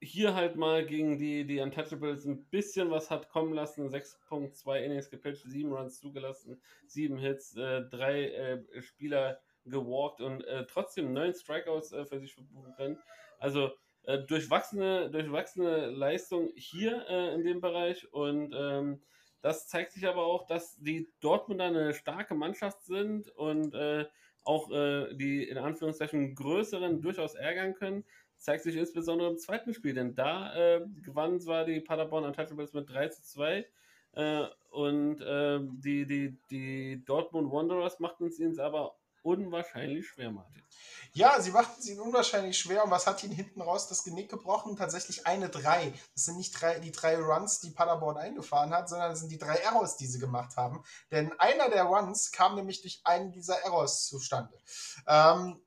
hier halt mal gegen die, die Untouchables ein bisschen was hat kommen lassen. 6.2 Innings gepitcht, 7 Runs zugelassen, 7 Hits, äh, 3 äh, Spieler gewalkt und äh, trotzdem 9 Strikeouts äh, für sich verbuchen können. Also äh, durchwachsene, durchwachsene Leistung hier äh, in dem Bereich. Und ähm, das zeigt sich aber auch, dass die Dortmunder eine starke Mannschaft sind und auch die in Anführungszeichen größeren durchaus ärgern können. Zeigt sich insbesondere im zweiten Spiel, denn da äh, gewannen zwar die Paderborn Untouchables mit 3 zu 2 äh, und äh, die, die, die Dortmund Wanderers machten es ihnen aber unwahrscheinlich schwer, Martin. Ja, sie machten es ihnen unwahrscheinlich schwer und was hat ihnen hinten raus das Genick gebrochen? Tatsächlich eine 3. Das sind nicht drei, die drei Runs, die Paderborn eingefahren hat, sondern das sind die drei Errors, die sie gemacht haben. Denn einer der Runs kam nämlich durch einen dieser Errors zustande. Ähm,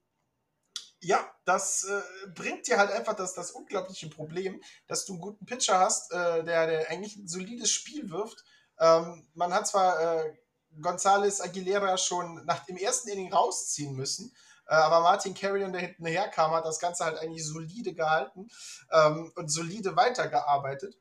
ja, das äh, bringt dir halt einfach das, das unglaubliche Problem, dass du einen guten Pitcher hast, äh, der, der eigentlich ein solides Spiel wirft. Ähm, man hat zwar äh, González Aguilera schon nach dem ersten Inning rausziehen müssen, äh, aber Martin Carrion, der hinten herkam, hat das Ganze halt eigentlich solide gehalten ähm, und solide weitergearbeitet.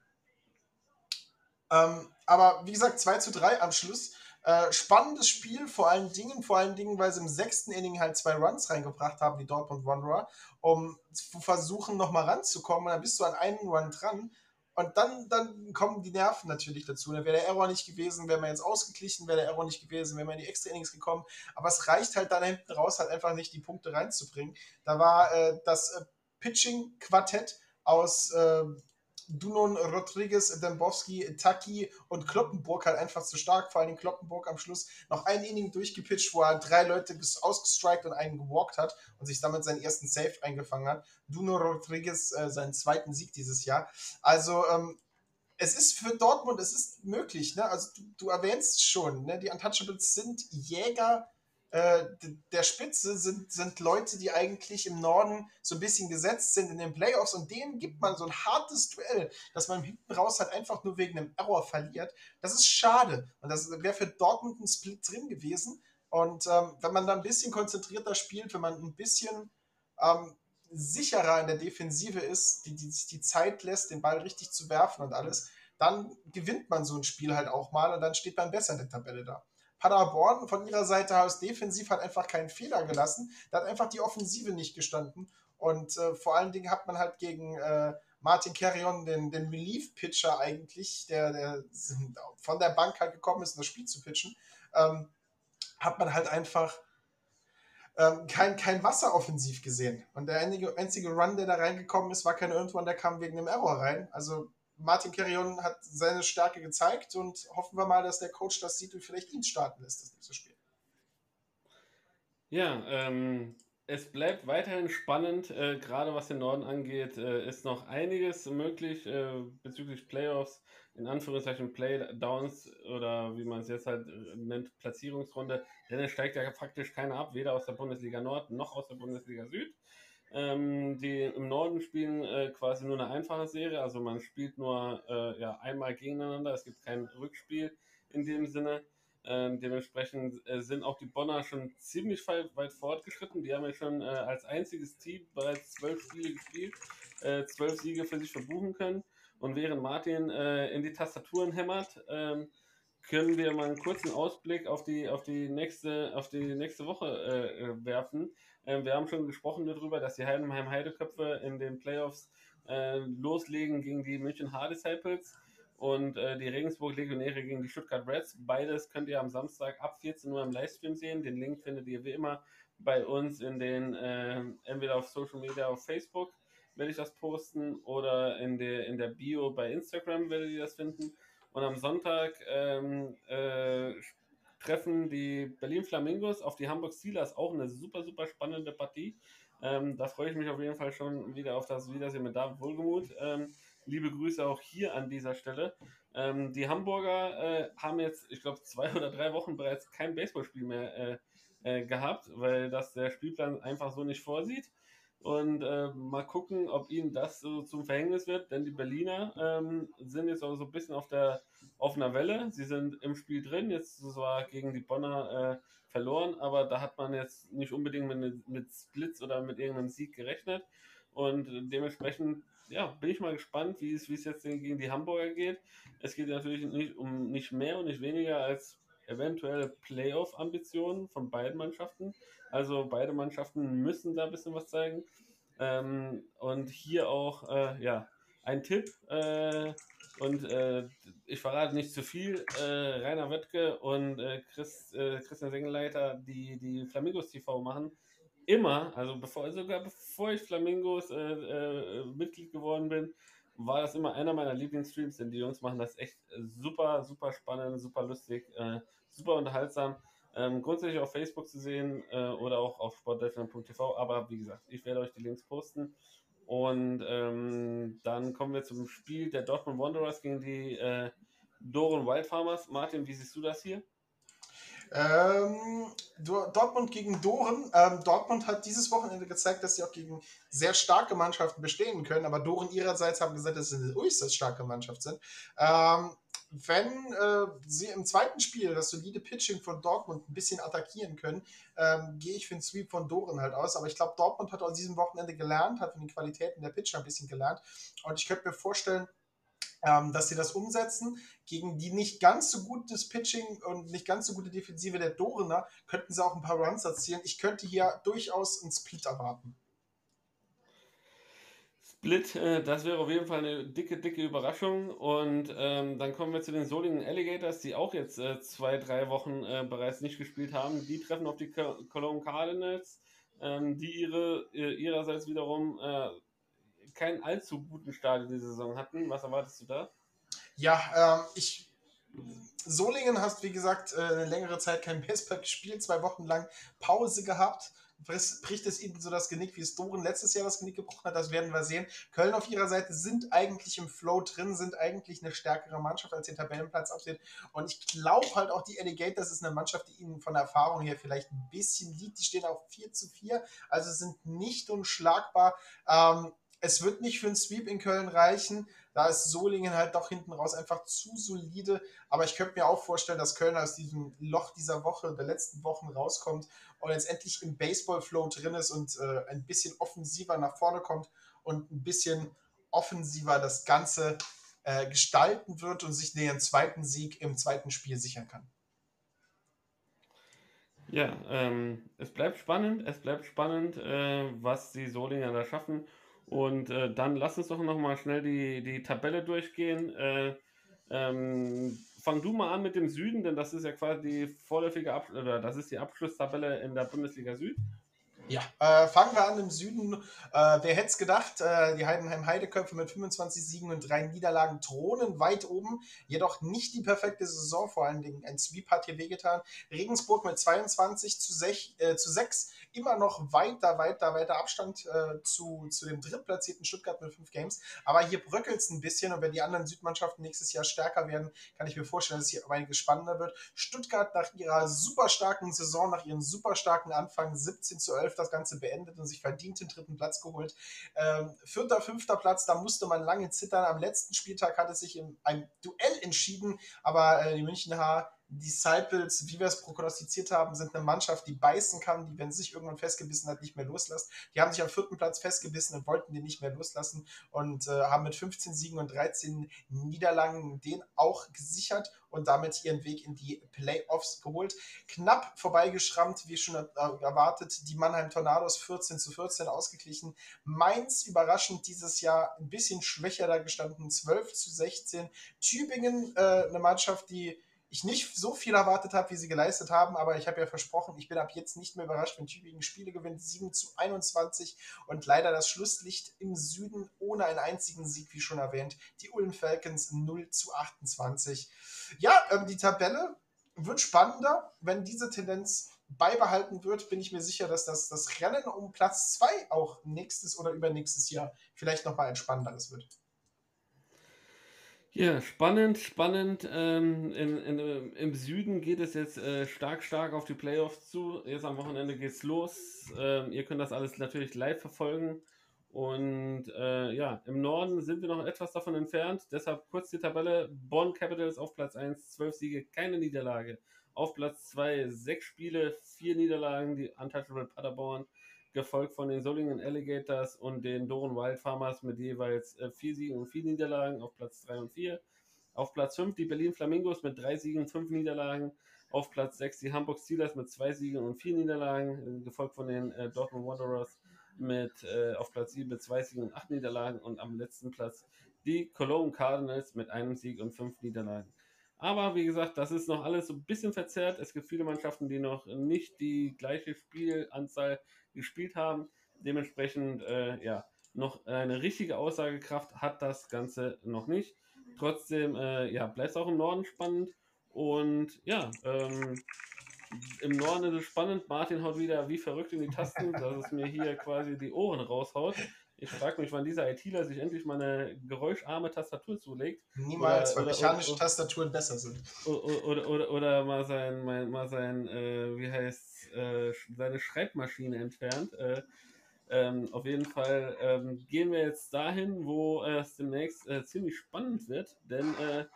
Ähm, aber wie gesagt, 2 zu 3 am Schluss. Äh, spannendes Spiel, vor allen Dingen, vor allen Dingen, weil sie im sechsten Inning halt zwei Runs reingebracht haben, die Dortmund Wanderer, um zu versuchen, nochmal ranzukommen. Und dann bist du an einen Run dran. Und dann, dann kommen die Nerven natürlich dazu. Dann wäre der Error nicht gewesen, wäre man jetzt ausgeglichen, wäre der Error nicht gewesen, wäre man in die extra Innings gekommen. Aber es reicht halt dann hinten raus, halt einfach nicht die Punkte reinzubringen. Da war äh, das äh, Pitching-Quartett aus äh, Dunon, Rodriguez, Dembowski, Taki und Kloppenburg halt einfach zu stark. Vor allem Kloppenburg am Schluss noch ein Inning durchgepitcht, wo er drei Leute ausgestrikt und einen gewalkt hat und sich damit seinen ersten Save eingefangen hat. Duno Rodriguez äh, seinen zweiten Sieg dieses Jahr. Also ähm, es ist für Dortmund, es ist möglich. Ne? Also du, du erwähnst schon, ne? die Untouchables sind Jäger äh, der Spitze sind, sind Leute, die eigentlich im Norden so ein bisschen gesetzt sind in den Playoffs und denen gibt man so ein hartes Duell, dass man hinten raus halt einfach nur wegen einem Error verliert. Das ist schade und das wäre für Dortmund ein Split drin gewesen. Und ähm, wenn man da ein bisschen konzentrierter spielt, wenn man ein bisschen ähm, sicherer in der Defensive ist, die, die sich die Zeit lässt, den Ball richtig zu werfen und alles, dann gewinnt man so ein Spiel halt auch mal und dann steht man besser in der Tabelle da. Paderborn von ihrer Seite aus defensiv hat einfach keinen Fehler gelassen. Da hat einfach die Offensive nicht gestanden. Und äh, vor allen Dingen hat man halt gegen äh, Martin Carrion, den, den Relief-Pitcher eigentlich, der, der von der Bank halt gekommen ist, um das Spiel zu pitchen, ähm, hat man halt einfach ähm, kein, kein Wasser offensiv gesehen. Und der einzige, einzige Run, der da reingekommen ist, war kein irgendwann, der kam wegen einem Error rein. Also Martin Carrion hat seine Stärke gezeigt und hoffen wir mal, dass der Coach das sieht und vielleicht ihn starten lässt, das nächste Spiel. Ja, ähm, es bleibt weiterhin spannend, äh, gerade was den Norden angeht, äh, ist noch einiges möglich äh, bezüglich Playoffs, in Anführungszeichen Playdowns oder wie man es jetzt halt äh, nennt, Platzierungsrunde, denn es steigt ja faktisch keiner ab, weder aus der Bundesliga Nord noch aus der Bundesliga Süd. Ähm, die im Norden spielen äh, quasi nur eine einfache Serie, also man spielt nur äh, ja, einmal gegeneinander, es gibt kein Rückspiel in dem Sinne. Ähm, dementsprechend äh, sind auch die Bonner schon ziemlich weit, fortgeschritten. Die haben ja schon äh, als einziges Team bereits zwölf Spiele gespielt, äh, zwölf Siege für sich verbuchen können. Und während Martin äh, in die Tastaturen hämmert, ähm, können wir mal einen kurzen Ausblick auf die, auf die, nächste, auf die nächste Woche äh werfen. Ähm, wir haben schon gesprochen darüber, dass die Heidenheim Heideköpfe in den Playoffs äh, loslegen gegen die München Hard Disciples und äh, die Regensburg Legionäre gegen die Stuttgart Reds. Beides könnt ihr am Samstag ab 14 Uhr im Livestream sehen. Den Link findet ihr wie immer bei uns in den, äh, entweder auf Social Media auf Facebook werde ich das posten oder in der, in der Bio bei Instagram werdet ihr das finden. Und am Sonntag ähm, äh, treffen die Berlin Flamingos auf die Hamburg Steelers. Auch eine super, super spannende Partie. Ähm, da freue ich mich auf jeden Fall schon wieder auf das Wiedersehen mit David Wohlgemuth. Ähm, liebe Grüße auch hier an dieser Stelle. Ähm, die Hamburger äh, haben jetzt, ich glaube, zwei [LAUGHS] oder drei Wochen bereits kein Baseballspiel mehr äh, äh, gehabt, weil das der Spielplan einfach so nicht vorsieht. Und äh, mal gucken, ob ihnen das so zum Verhängnis wird, denn die Berliner ähm, sind jetzt auch so ein bisschen auf der auf einer Welle. Sie sind im Spiel drin, jetzt zwar gegen die Bonner äh, verloren, aber da hat man jetzt nicht unbedingt mit, mit Splits oder mit irgendeinem Sieg gerechnet. Und dementsprechend ja, bin ich mal gespannt, wie es, wie es jetzt gegen die Hamburger geht. Es geht natürlich nicht um nicht mehr und nicht weniger als eventuelle Playoff-Ambitionen von beiden Mannschaften. Also beide Mannschaften müssen da ein bisschen was zeigen. Ähm, und hier auch, äh, ja, ein Tipp. Äh, und äh, ich verrate nicht zu viel. Äh, Rainer Wöttke und äh, Chris, äh, Christian Sengeleiter, die die Flamingos TV machen, immer, also bevor, sogar bevor ich Flamingos Mitglied geworden bin, war das immer einer meiner Lieblingsstreams, denn die Jungs machen das echt super, super spannend, super lustig, super unterhaltsam. Ähm, grundsätzlich auf Facebook zu sehen äh, oder auch auf sportdeutschland.tv. Aber wie gesagt, ich werde euch die Links posten. Und ähm, dann kommen wir zum Spiel der Dortmund Wanderers gegen die äh, Doren Wildfarmers. Martin, wie siehst du das hier? Ähm, Dortmund gegen Doren. Ähm, Dortmund hat dieses Wochenende gezeigt, dass sie auch gegen sehr starke Mannschaften bestehen können, aber Doren ihrerseits haben gesagt, dass sie eine äußerst starke Mannschaft sind. Ähm, wenn äh, sie im zweiten Spiel das solide Pitching von Dortmund ein bisschen attackieren können, ähm, gehe ich für den Sweep von Doren halt aus. Aber ich glaube, Dortmund hat aus diesem Wochenende gelernt, hat von den Qualitäten der Pitcher ein bisschen gelernt. Und ich könnte mir vorstellen, ähm, dass sie das umsetzen. Gegen die nicht ganz so gutes Pitching und nicht ganz so gute Defensive der Dorener könnten sie auch ein paar Runs erzielen. Ich könnte hier durchaus einen Split erwarten. Split, äh, das wäre auf jeden Fall eine dicke, dicke Überraschung. Und ähm, dann kommen wir zu den Solingen Alligators, die auch jetzt äh, zwei, drei Wochen äh, bereits nicht gespielt haben. Die treffen auf die Cologne Cardinals, ähm, die ihre, äh, ihrerseits wiederum äh, keinen allzu guten Start in die Saison hatten. Was erwartest du da? Ja, ähm, ich Solingen hast, wie gesagt, äh, eine längere Zeit kein Baseball gespielt, zwei Wochen lang Pause gehabt bricht es ihnen so das Genick, wie es Doren letztes Jahr das Genick gebrochen hat. Das werden wir sehen. Köln auf ihrer Seite sind eigentlich im Flow drin, sind eigentlich eine stärkere Mannschaft, als den Tabellenplatz absieht. Und ich glaube halt auch, die Alligators ist eine Mannschaft, die ihnen von der Erfahrung her vielleicht ein bisschen liegt. Die stehen auf 4 zu 4, also sind nicht unschlagbar. Ähm, es wird nicht für einen Sweep in Köln reichen. Da ist Solingen halt doch hinten raus einfach zu solide. Aber ich könnte mir auch vorstellen, dass Köln aus diesem Loch dieser Woche, der letzten Wochen rauskommt und jetzt endlich im Baseball-Flow drin ist und äh, ein bisschen offensiver nach vorne kommt und ein bisschen offensiver das Ganze äh, gestalten wird und sich den zweiten Sieg im zweiten Spiel sichern kann. Ja, ähm, es bleibt spannend, es bleibt spannend, äh, was die Solinger da schaffen. Und äh, dann lass uns doch noch mal schnell die, die Tabelle durchgehen. Äh, ähm, fang du mal an mit dem Süden, denn das ist ja quasi die vorläufige Ab oder das ist die Abschlusstabelle in der Bundesliga Süd. Ja, äh, fangen wir an im Süden. Äh, wer hätte es gedacht, äh, die Heidenheim Heideköpfe mit 25 Siegen und drei Niederlagen thronen weit oben, jedoch nicht die perfekte Saison, vor allen Dingen ein Sweep hat hier wehgetan. Regensburg mit 22 zu 6, äh, zu 6 immer noch weiter, weiter, weiter Abstand äh, zu, zu dem drittplatzierten Stuttgart mit fünf Games. Aber hier bröckelt es ein bisschen und wenn die anderen Südmannschaften nächstes Jahr stärker werden, kann ich mir vorstellen, dass es hier einiges spannender wird. Stuttgart nach ihrer super starken Saison, nach ihrem super starken Anfang 17 zu 11 das Ganze beendet und sich verdient den dritten Platz geholt. Ähm, vierter, fünfter Platz, da musste man lange zittern. Am letzten Spieltag hat es sich in einem Duell entschieden, aber äh, die Münchner Disciples, wie wir es prognostiziert haben, sind eine Mannschaft, die beißen kann, die, wenn sie sich irgendwann festgebissen hat, nicht mehr loslässt. Die haben sich am vierten Platz festgebissen und wollten den nicht mehr loslassen und äh, haben mit 15 Siegen und 13 Niederlagen den auch gesichert und damit ihren Weg in die Playoffs geholt. Knapp vorbeigeschrammt, wie schon erwartet, die Mannheim Tornados 14 zu 14 ausgeglichen. Mainz überraschend dieses Jahr ein bisschen schwächer da gestanden, 12 zu 16. Tübingen, äh, eine Mannschaft, die ich nicht so viel erwartet habe, wie sie geleistet haben, aber ich habe ja versprochen, ich bin ab jetzt nicht mehr überrascht, wenn Tübingen Spiele gewinnt, 7 zu 21 und leider das Schlusslicht im Süden ohne einen einzigen Sieg, wie schon erwähnt, die Ulm Falcons 0 zu 28. Ja, ähm, die Tabelle wird spannender, wenn diese Tendenz beibehalten wird, bin ich mir sicher, dass das, das Rennen um Platz 2 auch nächstes oder übernächstes Jahr vielleicht nochmal ein spannenderes wird. Ja, spannend, spannend. Ähm, in, in, Im Süden geht es jetzt äh, stark, stark auf die Playoffs zu. Jetzt am Wochenende geht's los. Ähm, ihr könnt das alles natürlich live verfolgen. Und äh, ja, im Norden sind wir noch etwas davon entfernt. Deshalb kurz die Tabelle. Bonn Capitals auf Platz 1, 12 Siege, keine Niederlage. Auf Platz 2, 6 Spiele, 4 Niederlagen. Die Untouchable Paderborn gefolgt von den Solingen Alligators und den Doren Wild Farmers mit jeweils äh, vier Siegen und vier Niederlagen auf Platz 3 und 4. Auf Platz 5 die Berlin Flamingos mit drei Siegen und fünf Niederlagen. Auf Platz 6 die Hamburg Steelers mit zwei Siegen und vier Niederlagen, äh, gefolgt von den äh, Dortmund Wanderers mit äh, auf Platz 7 mit zwei Siegen und acht Niederlagen und am letzten Platz die Cologne Cardinals mit einem Sieg und fünf Niederlagen. Aber wie gesagt, das ist noch alles so ein bisschen verzerrt. Es gibt viele Mannschaften, die noch nicht die gleiche Spielanzahl gespielt haben. Dementsprechend, äh, ja, noch eine richtige Aussagekraft hat das Ganze noch nicht. Trotzdem, äh, ja, bleibt es auch im Norden spannend. Und ja, ähm, im Norden ist es spannend. Martin haut wieder wie verrückt in die Tasten, dass es mir hier quasi die Ohren raushaut. Ich frage mich, wann dieser ITler sich endlich mal eine geräuscharme Tastatur zulegt. Niemals, oder, weil oder, mechanische oder, Tastaturen besser sind. Oder, oder, oder, mal sein, mal, mal sein äh, wie heißt äh, seine Schreibmaschine entfernt. Äh, ähm, auf jeden Fall ähm, gehen wir jetzt dahin, wo es demnächst äh, ziemlich spannend wird, denn äh,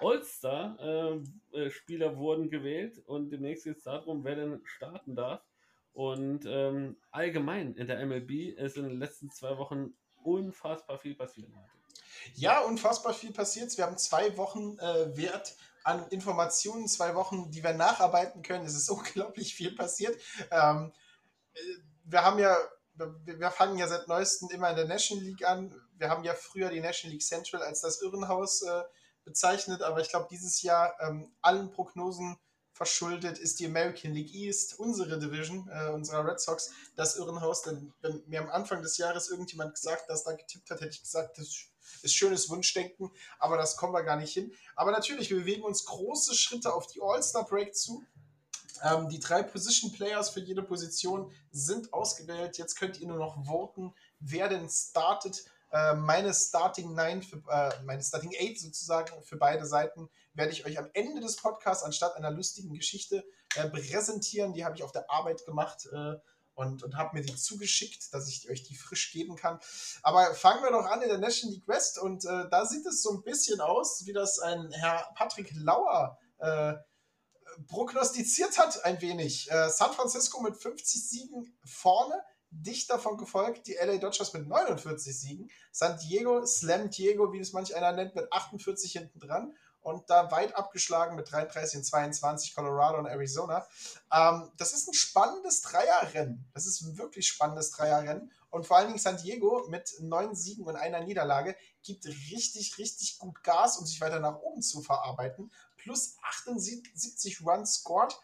All-Star-Spieler äh, wurden gewählt und demnächst geht es darum, wer denn starten darf. Und ähm, allgemein in der MLB ist in den letzten zwei Wochen unfassbar viel passiert. Ja, unfassbar viel passiert. Wir haben zwei Wochen äh, Wert an Informationen, zwei Wochen, die wir nacharbeiten können. Es ist [LAUGHS] unglaublich viel passiert. Ähm, äh, wir haben ja, wir fangen ja seit neuestem immer in der National League an. Wir haben ja früher die National League Central als das Irrenhaus äh, bezeichnet, aber ich glaube, dieses Jahr ähm, allen Prognosen verschuldet ist die American League East, unsere Division, äh, unserer Red Sox, das Irrenhaus. Denn wenn mir am Anfang des Jahres irgendjemand gesagt, dass da getippt hat, hätte ich gesagt, das ist schönes Wunschdenken, aber das kommen wir gar nicht hin. Aber natürlich, wir bewegen uns große Schritte auf die All-Star-Break zu. Ähm, die drei Position Players für jede Position sind ausgewählt. Jetzt könnt ihr nur noch voten, wer denn startet. Äh, meine Starting Nine, für, äh, meine Starting Eight sozusagen für beide Seiten werde ich euch am Ende des Podcasts anstatt einer lustigen Geschichte äh, präsentieren. Die habe ich auf der Arbeit gemacht äh, und, und habe mir die zugeschickt, dass ich euch die frisch geben kann. Aber fangen wir doch an in der National League West und äh, da sieht es so ein bisschen aus, wie das ein Herr Patrick Lauer äh, prognostiziert hat, ein wenig. San Francisco mit 50 Siegen vorne dicht davon gefolgt die LA Dodgers mit 49 Siegen, San Diego, Slam Diego, wie es manch einer nennt, mit 48 hinten dran und da weit abgeschlagen mit 33 und 22 Colorado und Arizona. Ähm, das ist ein spannendes Dreierrennen. Das ist ein wirklich spannendes Dreierrennen. Und vor allen Dingen San Diego mit neun Siegen und einer Niederlage gibt richtig, richtig gut Gas, um sich weiter nach oben zu verarbeiten. Plus 78 Runs scored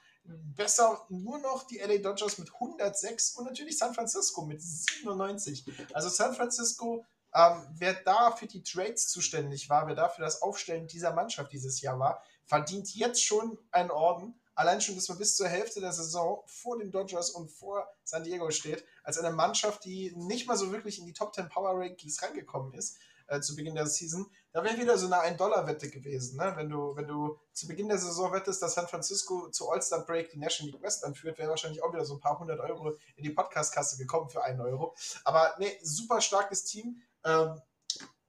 besser nur noch die LA Dodgers mit 106 und natürlich San Francisco mit 97. Also San Francisco, ähm, wer da für die Trades zuständig war, wer da für das Aufstellen dieser Mannschaft dieses Jahr war, verdient jetzt schon einen Orden. Allein schon, dass man bis zur Hälfte der Saison vor den Dodgers und vor San Diego steht, als eine Mannschaft, die nicht mal so wirklich in die Top 10 Power Rankings reingekommen ist äh, zu Beginn der Season, da wäre wieder so eine 1-Dollar-Wette gewesen. Ne? Wenn, du, wenn du zu Beginn der Saison wettest, dass San Francisco zu All-Star Break die National League West anführt, wäre wahrscheinlich auch wieder so ein paar hundert Euro in die Podcast-Kasse gekommen für einen Euro. Aber ne, super starkes Team. Ähm,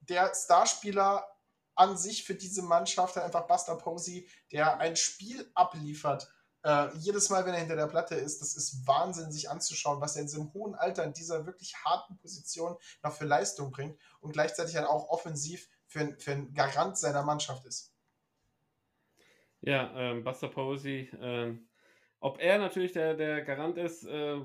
der Starspieler an sich für diese Mannschaft einfach Buster Posey, der ein Spiel abliefert. Äh, jedes Mal, wenn er hinter der Platte ist, das ist Wahnsinn, sich anzuschauen, was er in seinem hohen Alter in dieser wirklich harten Position noch für Leistung bringt und gleichzeitig dann auch offensiv für, für einen Garant seiner Mannschaft ist. Ja, ähm, Buster Posey, ähm, ob er natürlich der, der Garant ist, äh,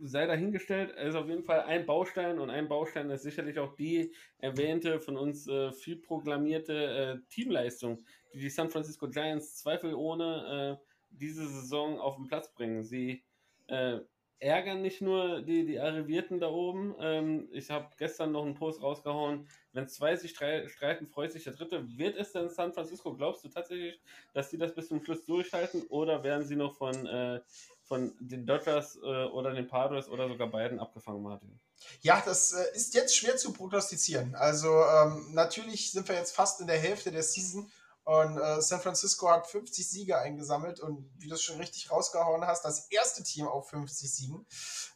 sei dahingestellt. Ist auf jeden Fall ein Baustein und ein Baustein ist sicherlich auch die erwähnte, von uns äh, viel proklamierte äh, Teamleistung, die die San Francisco Giants zweifelohne äh, diese Saison auf den Platz bringen. Sie äh, ärgern nicht nur die, die Arrivierten da oben. Ähm, ich habe gestern noch einen Post rausgehauen. Wenn zwei sich streiten, freut sich der Dritte. Wird es denn San Francisco? Glaubst du tatsächlich, dass sie das bis zum Schluss durchhalten oder werden sie noch von, äh, von den Dodgers äh, oder den Padres oder sogar beiden abgefangen, Martin? Ja, das äh, ist jetzt schwer zu prognostizieren. Also ähm, natürlich sind wir jetzt fast in der Hälfte der Season und äh, San Francisco hat 50 Siege eingesammelt und wie du es schon richtig rausgehauen hast, das erste Team auf 50 Siegen.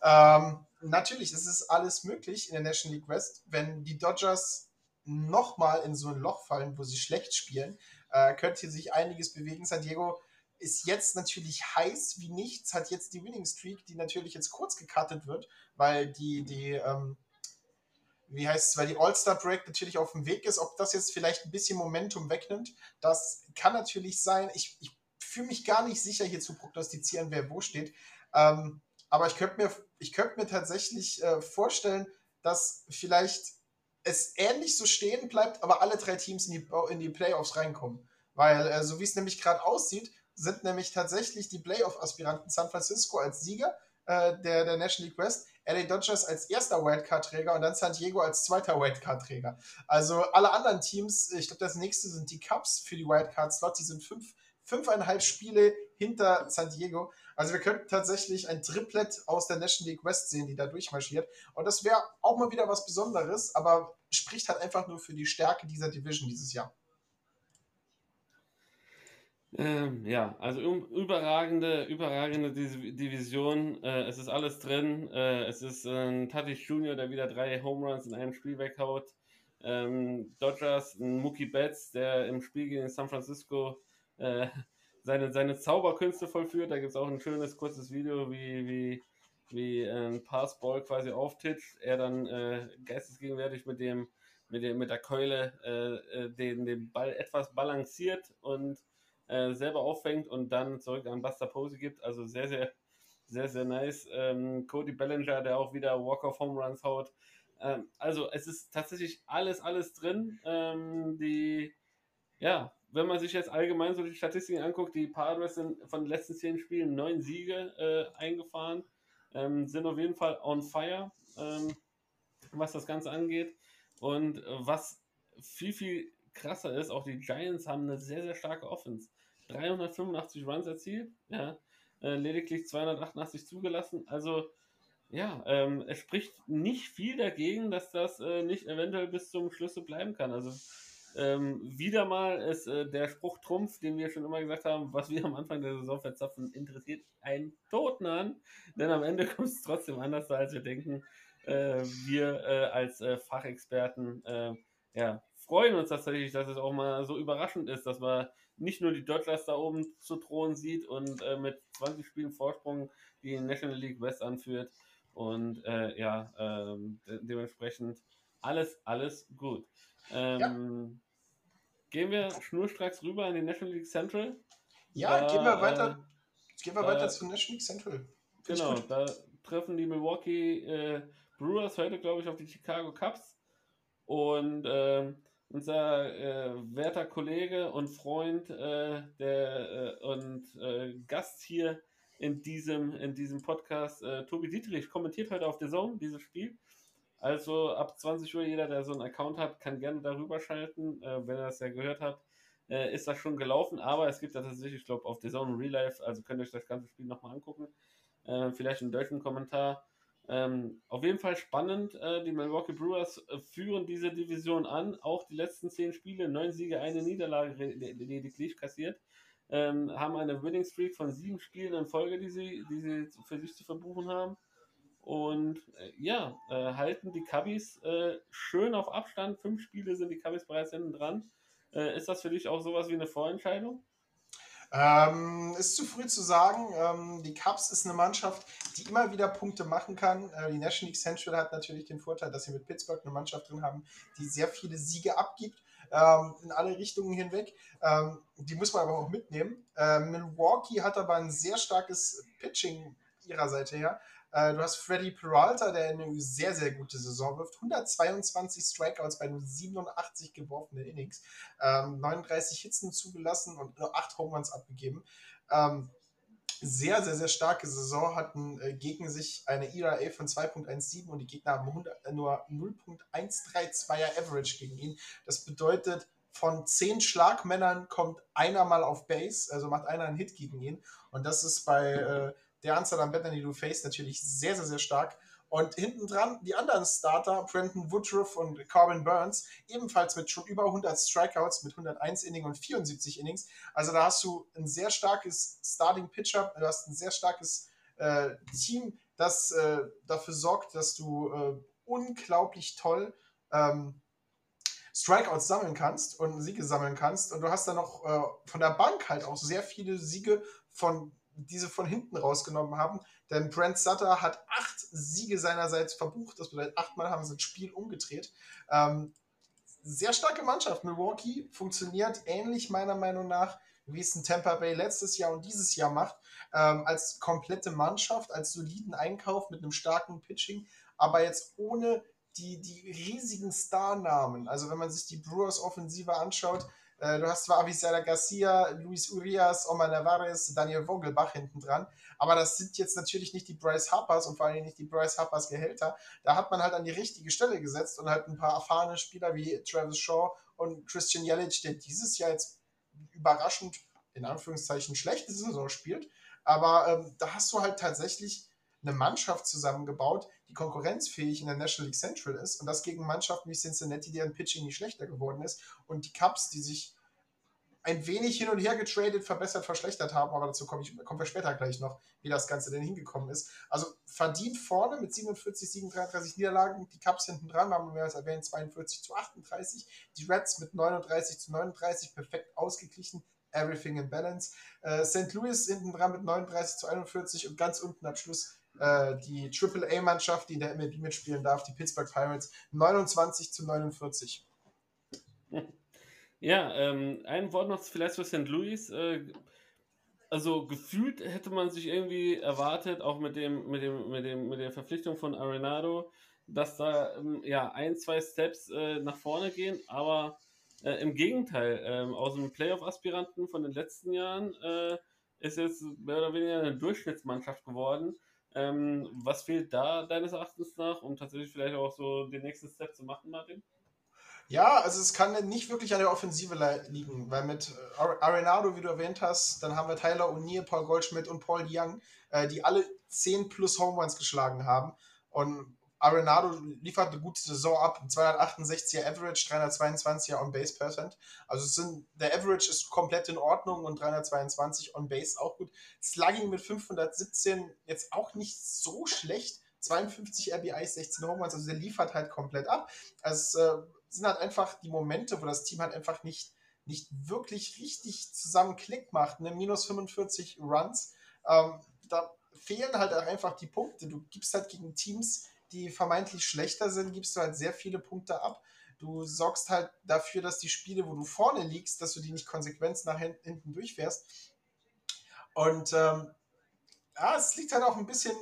Ähm, natürlich, es ist alles möglich in der National League West. Wenn die Dodgers nochmal in so ein Loch fallen, wo sie schlecht spielen, äh, könnte sich einiges bewegen. San Diego ist jetzt natürlich heiß wie nichts, hat jetzt die Winning Streak, die natürlich jetzt kurz gecuttet wird, weil die, die ähm, wie heißt es, weil die All-Star-Break natürlich auf dem Weg ist, ob das jetzt vielleicht ein bisschen Momentum wegnimmt, das kann natürlich sein. Ich, ich fühle mich gar nicht sicher, hier zu prognostizieren, wer wo steht. Ähm, aber ich könnte mir, ich mir tatsächlich äh, vorstellen, dass vielleicht es ähnlich so stehen bleibt, aber alle drei Teams in die, in die Playoffs reinkommen. Weil, äh, so wie es nämlich gerade aussieht, sind nämlich tatsächlich die Playoff-Aspiranten San Francisco als Sieger äh, der, der National League West, LA Dodgers als erster Wildcard-Träger und dann San Diego als zweiter Wildcard-Träger. Also alle anderen Teams, ich glaube, das nächste sind die Cubs für die Wildcard-Slots, die sind fünf, fünfeinhalb Spiele hinter San Diego. Also wir könnten tatsächlich ein Triplet aus der National League West sehen, die da durchmarschiert. Und das wäre auch mal wieder was Besonderes, aber spricht halt einfach nur für die Stärke dieser Division dieses Jahr. Ähm, ja, also überragende, überragende Division. Äh, es ist alles drin. Äh, es ist ein Tatis Junior, der wieder drei Home Runs in einem Spiel weghaut. Ähm, Dodgers, ein Mookie Betts, der im Spiel gegen San Francisco äh, seine, seine Zauberkünste vollführt. Da gibt es auch ein schönes, kurzes Video, wie, wie, wie ein Passball quasi auftitscht. Er dann äh, geistesgegenwärtig mit dem mit, dem, mit der Keule äh, äh, den, den Ball etwas balanciert und äh, selber auffängt und dann zurück an Buster Posey gibt. Also sehr, sehr, sehr, sehr nice. Ähm, Cody Bellinger, der auch wieder Walk-of Home Runs haut. Ähm, also es ist tatsächlich alles, alles drin. Ähm, die, ja, wenn man sich jetzt allgemein so die Statistiken anguckt, die Padres sind von den letzten zehn Spielen neun Siege äh, eingefahren, ähm, sind auf jeden Fall on fire, ähm, was das Ganze angeht. Und was viel, viel krasser ist, auch die Giants haben eine sehr, sehr starke Offense. 385 Runs erzielt, ja, äh, lediglich 288 zugelassen. Also ja, ähm, es spricht nicht viel dagegen, dass das äh, nicht eventuell bis zum Schluss bleiben kann. Also ähm, wieder mal ist äh, der Spruch Trumpf, den wir schon immer gesagt haben, was wir am Anfang der Saison verzapfen, interessiert einen Toten an, denn am Ende kommt es trotzdem anders, als wir denken. Äh, wir äh, als äh, Fachexperten äh, ja, freuen uns tatsächlich, dass es auch mal so überraschend ist, dass man nicht nur die Dodgers da oben zu drohen sieht und äh, mit 20 Spielen Vorsprung die National League West anführt. Und äh, ja, ähm, de dementsprechend alles, alles gut. Ähm, ja. Gehen wir schnurstracks rüber in die National League Central. Ja, da, gehen wir weiter, äh, gehen wir weiter zur National League Central. Find genau, da treffen die Milwaukee äh, Brewers heute, glaube ich, auf die Chicago Cubs. Und ähm, unser äh, werter Kollege und Freund äh, der, äh, und äh, Gast hier in diesem, in diesem Podcast, äh, Tobi Dietrich, kommentiert heute auf der Zone dieses Spiel. Also ab 20 Uhr, jeder, der so einen Account hat, kann gerne darüber schalten. Äh, wenn ihr das ja gehört habt, ist das schon gelaufen. Aber es gibt da tatsächlich, ich glaube, auf der Zone Real Life, also könnt ihr euch das ganze Spiel nochmal angucken. vielleicht einen deutschen Kommentar. Ähm, auf jeden Fall spannend. Äh, die Milwaukee Brewers äh, führen diese Division an. Auch die letzten zehn Spiele, neun Siege, eine Niederlage lediglich kassiert. Ähm, haben eine Winning Streak von sieben Spielen in Folge, die sie, die sie für sich zu verbuchen haben. Und äh, ja, äh, halten die Cubbies äh, schön auf Abstand. Fünf Spiele sind die Cubbies bereits hinten dran. Äh, ist das für dich auch sowas wie eine Vorentscheidung? Ähm, ist zu früh zu sagen. Ähm, die Cubs ist eine Mannschaft, die immer wieder Punkte machen kann. Äh, die National League Central hat natürlich den Vorteil, dass sie mit Pittsburgh eine Mannschaft drin haben, die sehr viele Siege abgibt. Ähm, in alle Richtungen hinweg. Ähm, die muss man aber auch mitnehmen. Ähm, Milwaukee hat aber ein sehr starkes Pitching ihrer Seite her. Äh, du hast Freddy Peralta, der eine sehr, sehr gute Saison wirft. 122 Strikeouts bei nur 87 geworfene Innings. Ähm, 39 Hits zugelassen und nur 8 Home Runs abgegeben. Ähm, sehr, sehr, sehr starke Saison, hatten äh, gegen sich eine ERA von 2.17 und die Gegner haben 100, äh, nur 0.132er Average gegen ihn. Das bedeutet, von 10 Schlagmännern kommt einer mal auf Base, also macht einer einen Hit gegen ihn. Und das ist bei äh, der Anzahl an Bändern, die du face, natürlich sehr, sehr, sehr stark. Und hinten dran die anderen Starter, Brandon Woodruff und Corbin Burns, ebenfalls mit schon über 100 Strikeouts, mit 101 Innings und 74 Innings. Also da hast du ein sehr starkes Starting Pitcher, du hast ein sehr starkes äh, Team, das äh, dafür sorgt, dass du äh, unglaublich toll ähm, Strikeouts sammeln kannst und Siege sammeln kannst. Und du hast dann noch äh, von der Bank halt auch sehr viele Siege von diese von hinten rausgenommen haben. Denn Brent Sutter hat acht Siege seinerseits verbucht. Das bedeutet, achtmal haben sie das Spiel umgedreht. Ähm, sehr starke Mannschaft. Milwaukee funktioniert ähnlich meiner Meinung nach, wie es ein Tampa Bay letztes Jahr und dieses Jahr macht. Ähm, als komplette Mannschaft, als soliden Einkauf mit einem starken Pitching, aber jetzt ohne die, die riesigen Starnamen. Also wenn man sich die Brewers Offensive anschaut, du hast zwar Avisada Garcia, Luis Urias, Omar Navarez, Daniel Vogelbach hinten dran, aber das sind jetzt natürlich nicht die Bryce Harpers und vor allem nicht die Bryce Harpers Gehälter. Da hat man halt an die richtige Stelle gesetzt und halt ein paar erfahrene Spieler wie Travis Shaw und Christian Jelic, der dieses Jahr jetzt überraschend in Anführungszeichen schlechte Saison spielt. Aber ähm, da hast du halt tatsächlich eine Mannschaft zusammengebaut, die konkurrenzfähig in der National League Central ist und das gegen Mannschaften wie Cincinnati, deren Pitching nicht schlechter geworden ist und die Cubs, die sich ein wenig hin und her getradet, verbessert, verschlechtert haben, aber dazu komme ich, kommen wir später gleich noch, wie das Ganze denn hingekommen ist. Also verdient vorne mit 47, 37 Niederlagen, die Cubs hinten dran, haben wir als erwähnt 42 zu 38, die Reds mit 39 zu 39 perfekt ausgeglichen, everything in balance. Äh, St. Louis hinten dran mit 39 zu 41 und ganz unten am Schluss äh, die AAA-Mannschaft, die in der MLB mitspielen darf, die Pittsburgh Pirates, 29 zu 49. Ja, ähm, ein Wort noch vielleicht zu St. Louis. Äh, also gefühlt hätte man sich irgendwie erwartet, auch mit dem, mit dem, mit dem, mit der Verpflichtung von Arenado, dass da ähm, ja ein, zwei Steps äh, nach vorne gehen, aber äh, im Gegenteil, ähm, aus dem Playoff-Aspiranten von den letzten Jahren äh, ist jetzt mehr oder weniger eine Durchschnittsmannschaft geworden. Ähm, was fehlt da deines Erachtens nach, um tatsächlich vielleicht auch so den nächsten Step zu machen, Martin? Ja, also es kann nicht wirklich an der Offensive liegen, weil mit äh, Arenado, wie du erwähnt hast, dann haben wir Tyler O'Neill, Paul Goldschmidt und Paul Young, äh, die alle 10 plus Home Runs geschlagen haben. Und Arenado liefert eine gute Saison ab, 268er Average, 322er On-Base Percent. Also sind, der Average ist komplett in Ordnung und 322 On-Base auch gut. Slugging mit 517 jetzt auch nicht so schlecht. 52 RBIs, 16 Home Runs, also der liefert halt komplett ab. Also es äh, sind halt einfach die Momente, wo das Team halt einfach nicht, nicht wirklich richtig zusammen Klick macht. Ne? Minus 45 Runs. Ähm, da fehlen halt einfach die Punkte. Du gibst halt gegen Teams, die vermeintlich schlechter sind, gibst du halt sehr viele Punkte ab. Du sorgst halt dafür, dass die Spiele, wo du vorne liegst, dass du die nicht konsequent nach hinten durchfährst. Und ähm, ja, es liegt halt auch ein bisschen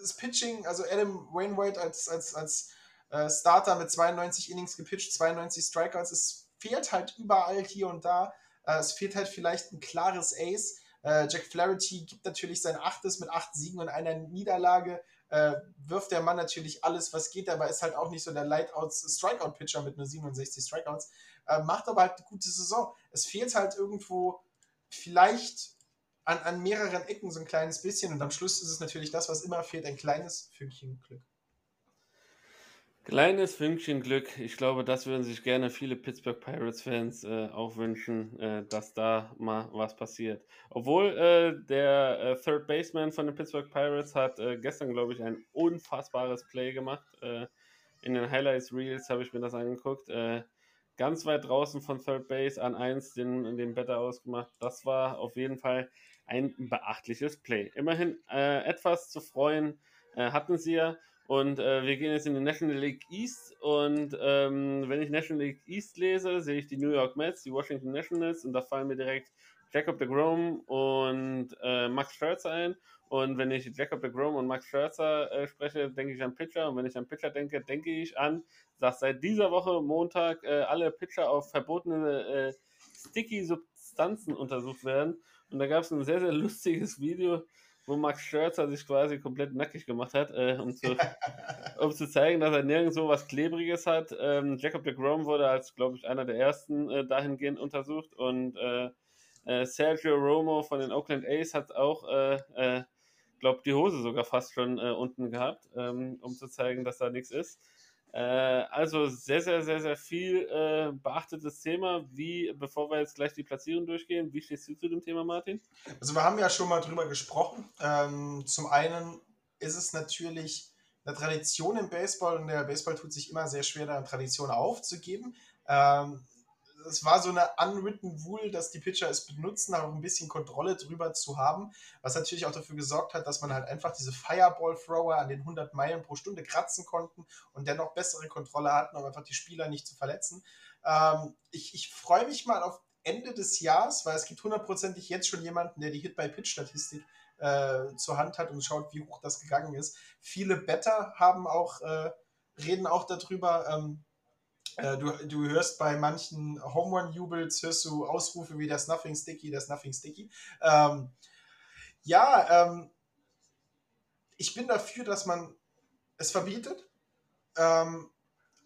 das Pitching, also Adam Wainwright als, als, als äh, Starter mit 92 Innings gepitcht, 92 Strikeouts. Es fehlt halt überall hier und da. Äh, es fehlt halt vielleicht ein klares Ace. Äh, Jack Flaherty gibt natürlich sein achtes mit acht Siegen und einer Niederlage äh, wirft der Mann natürlich alles, was geht, aber ist halt auch nicht so der Lightouts-Strikeout-Pitcher mit nur 67 Strikeouts. Äh, macht aber halt eine gute Saison. Es fehlt halt irgendwo vielleicht an, an mehreren Ecken so ein kleines bisschen und am Schluss ist es natürlich das, was immer fehlt, ein kleines Fünkchen Glück. Kleines Fünkchen Glück. Ich glaube, das würden sich gerne viele Pittsburgh Pirates-Fans äh, auch wünschen, äh, dass da mal was passiert. Obwohl äh, der äh, Third Baseman von den Pittsburgh Pirates hat äh, gestern, glaube ich, ein unfassbares Play gemacht. Äh, in den Highlights Reels habe ich mir das angeguckt. ganz weit draußen von Third Base an 1 den, den Better ausgemacht. Das war auf jeden Fall ein beachtliches Play. Immerhin etwas zu freuen hatten sie ja. Und äh, wir gehen jetzt in die National League East. Und ähm, wenn ich National League East lese, sehe ich die New York Mets, die Washington Nationals. Und da fallen mir direkt Jacob de Grom und äh, Max Scherzer ein. Und wenn ich Jacob de Grom und Max Scherzer äh, spreche, denke ich an Pitcher. Und wenn ich an Pitcher denke, denke ich an, dass seit dieser Woche Montag äh, alle Pitcher auf verbotene äh, sticky Substanzen untersucht werden. Und da gab es ein sehr, sehr lustiges Video wo Max Scherzer sich quasi komplett nackig gemacht hat, äh, um, zu, [LAUGHS] um zu zeigen, dass er nirgendwo was Klebriges hat. Ähm, Jacob de Grom wurde als, glaube ich, einer der ersten äh, dahingehend untersucht und äh, äh Sergio Romo von den Oakland A's hat auch, äh, äh, glaube die Hose sogar fast schon unten gehabt, ähm, um zu zeigen, dass da nichts ist. Äh, also sehr, sehr, sehr, sehr viel äh, beachtetes Thema. Wie, bevor wir jetzt gleich die Platzierung durchgehen, wie stehst du zu dem Thema, Martin? Also wir haben ja schon mal drüber gesprochen. Ähm, zum einen ist es natürlich eine Tradition im Baseball und der Baseball tut sich immer sehr schwer, da eine Tradition aufzugeben. Ähm, es war so eine unwritten Rule, dass die Pitcher es benutzen, auch ein bisschen Kontrolle drüber zu haben, was natürlich auch dafür gesorgt hat, dass man halt einfach diese Fireball-Thrower an den 100 Meilen pro Stunde kratzen konnten und dennoch bessere Kontrolle hatten, um einfach die Spieler nicht zu verletzen. Ähm, ich, ich freue mich mal auf Ende des Jahres, weil es gibt hundertprozentig jetzt schon jemanden, der die Hit-by-Pitch-Statistik äh, zur Hand hat und schaut, wie hoch das gegangen ist. Viele Better haben auch, äh, reden auch darüber, ähm, äh, du, du hörst bei manchen Home Run-Jubels, hörst du Ausrufe wie das Nothing Sticky, das Nothing Sticky. Ähm, ja, ähm, ich bin dafür, dass man es verbietet. Ähm,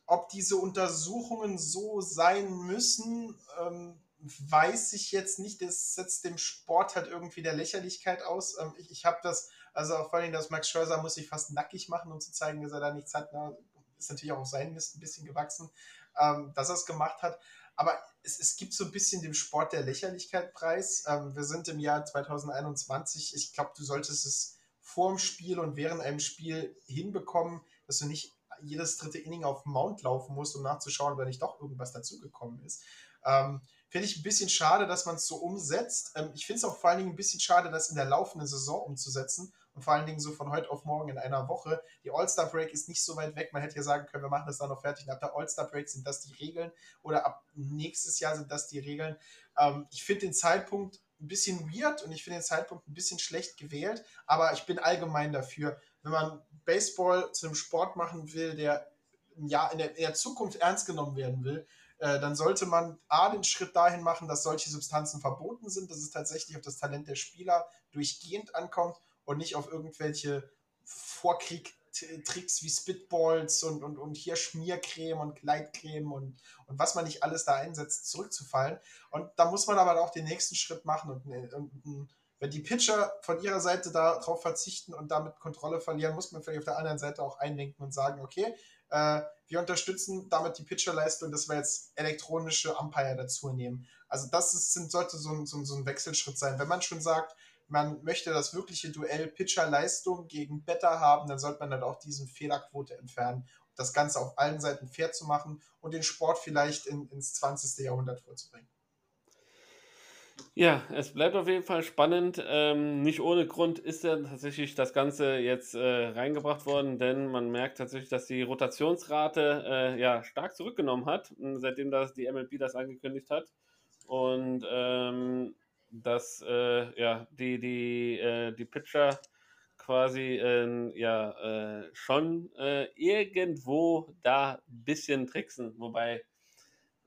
ob diese Untersuchungen so sein müssen, ähm, weiß ich jetzt nicht. Das setzt dem Sport halt irgendwie der Lächerlichkeit aus. Ähm, ich ich habe das, also vor allem das Max Scherzer muss sich fast nackig machen, um zu zeigen, dass er da nichts hat. Na, ist natürlich auch sein Mist ein bisschen gewachsen ähm, dass er es gemacht hat. Aber es, es, gibt so ein bisschen dem Sport der Lächerlichkeit preis. Ähm, wir sind im Jahr 2021. Ich glaube, du solltest es vor dem Spiel und während einem Spiel hinbekommen, dass du nicht jedes dritte Inning auf Mount laufen musst, um nachzuschauen, wenn nicht doch irgendwas dazugekommen ist. Ähm, Finde ich ein bisschen schade, dass man es so umsetzt. Ähm, ich finde es auch vor allen Dingen ein bisschen schade, das in der laufenden Saison umzusetzen und vor allen Dingen so von heute auf morgen in einer Woche. Die All-Star-Break ist nicht so weit weg. Man hätte ja sagen können, wir machen das dann noch fertig. Und ab der All-Star-Break sind das die Regeln oder ab nächstes Jahr sind das die Regeln. Ähm, ich finde den Zeitpunkt ein bisschen weird und ich finde den Zeitpunkt ein bisschen schlecht gewählt, aber ich bin allgemein dafür, wenn man Baseball zu einem Sport machen will, der ja, in, der, in der Zukunft ernst genommen werden will, äh, dann sollte man A, den Schritt dahin machen, dass solche Substanzen verboten sind, dass es tatsächlich auf das Talent der Spieler durchgehend ankommt und nicht auf irgendwelche Vorkrieg-Tricks wie Spitballs und, und, und hier Schmiercreme und Gleitcreme und, und was man nicht alles da einsetzt, zurückzufallen. Und da muss man aber auch den nächsten Schritt machen und, und wenn die Pitcher von ihrer Seite darauf verzichten und damit Kontrolle verlieren, muss man vielleicht auf der anderen Seite auch einlenken und sagen, okay, äh, wir unterstützen damit die Pitcherleistung, dass wir jetzt elektronische Umpire dazu nehmen. Also das ist, sind, sollte so ein, so, ein, so ein Wechselschritt sein. Wenn man schon sagt, man möchte das wirkliche Duell Pitcher-Leistung gegen Better haben, dann sollte man dann auch diesen Fehlerquote entfernen. Das Ganze auf allen Seiten fair zu machen und den Sport vielleicht in, ins 20. Jahrhundert vorzubringen. Ja, es bleibt auf jeden Fall spannend. Ähm, nicht ohne Grund ist ja tatsächlich das Ganze jetzt äh, reingebracht worden, denn man merkt tatsächlich, dass die Rotationsrate äh, ja stark zurückgenommen hat, seitdem das die MLB das angekündigt hat. Und ähm, dass äh, ja, die, die, äh, die Pitcher quasi äh, ja, äh, schon äh, irgendwo da ein bisschen tricksen. Wobei,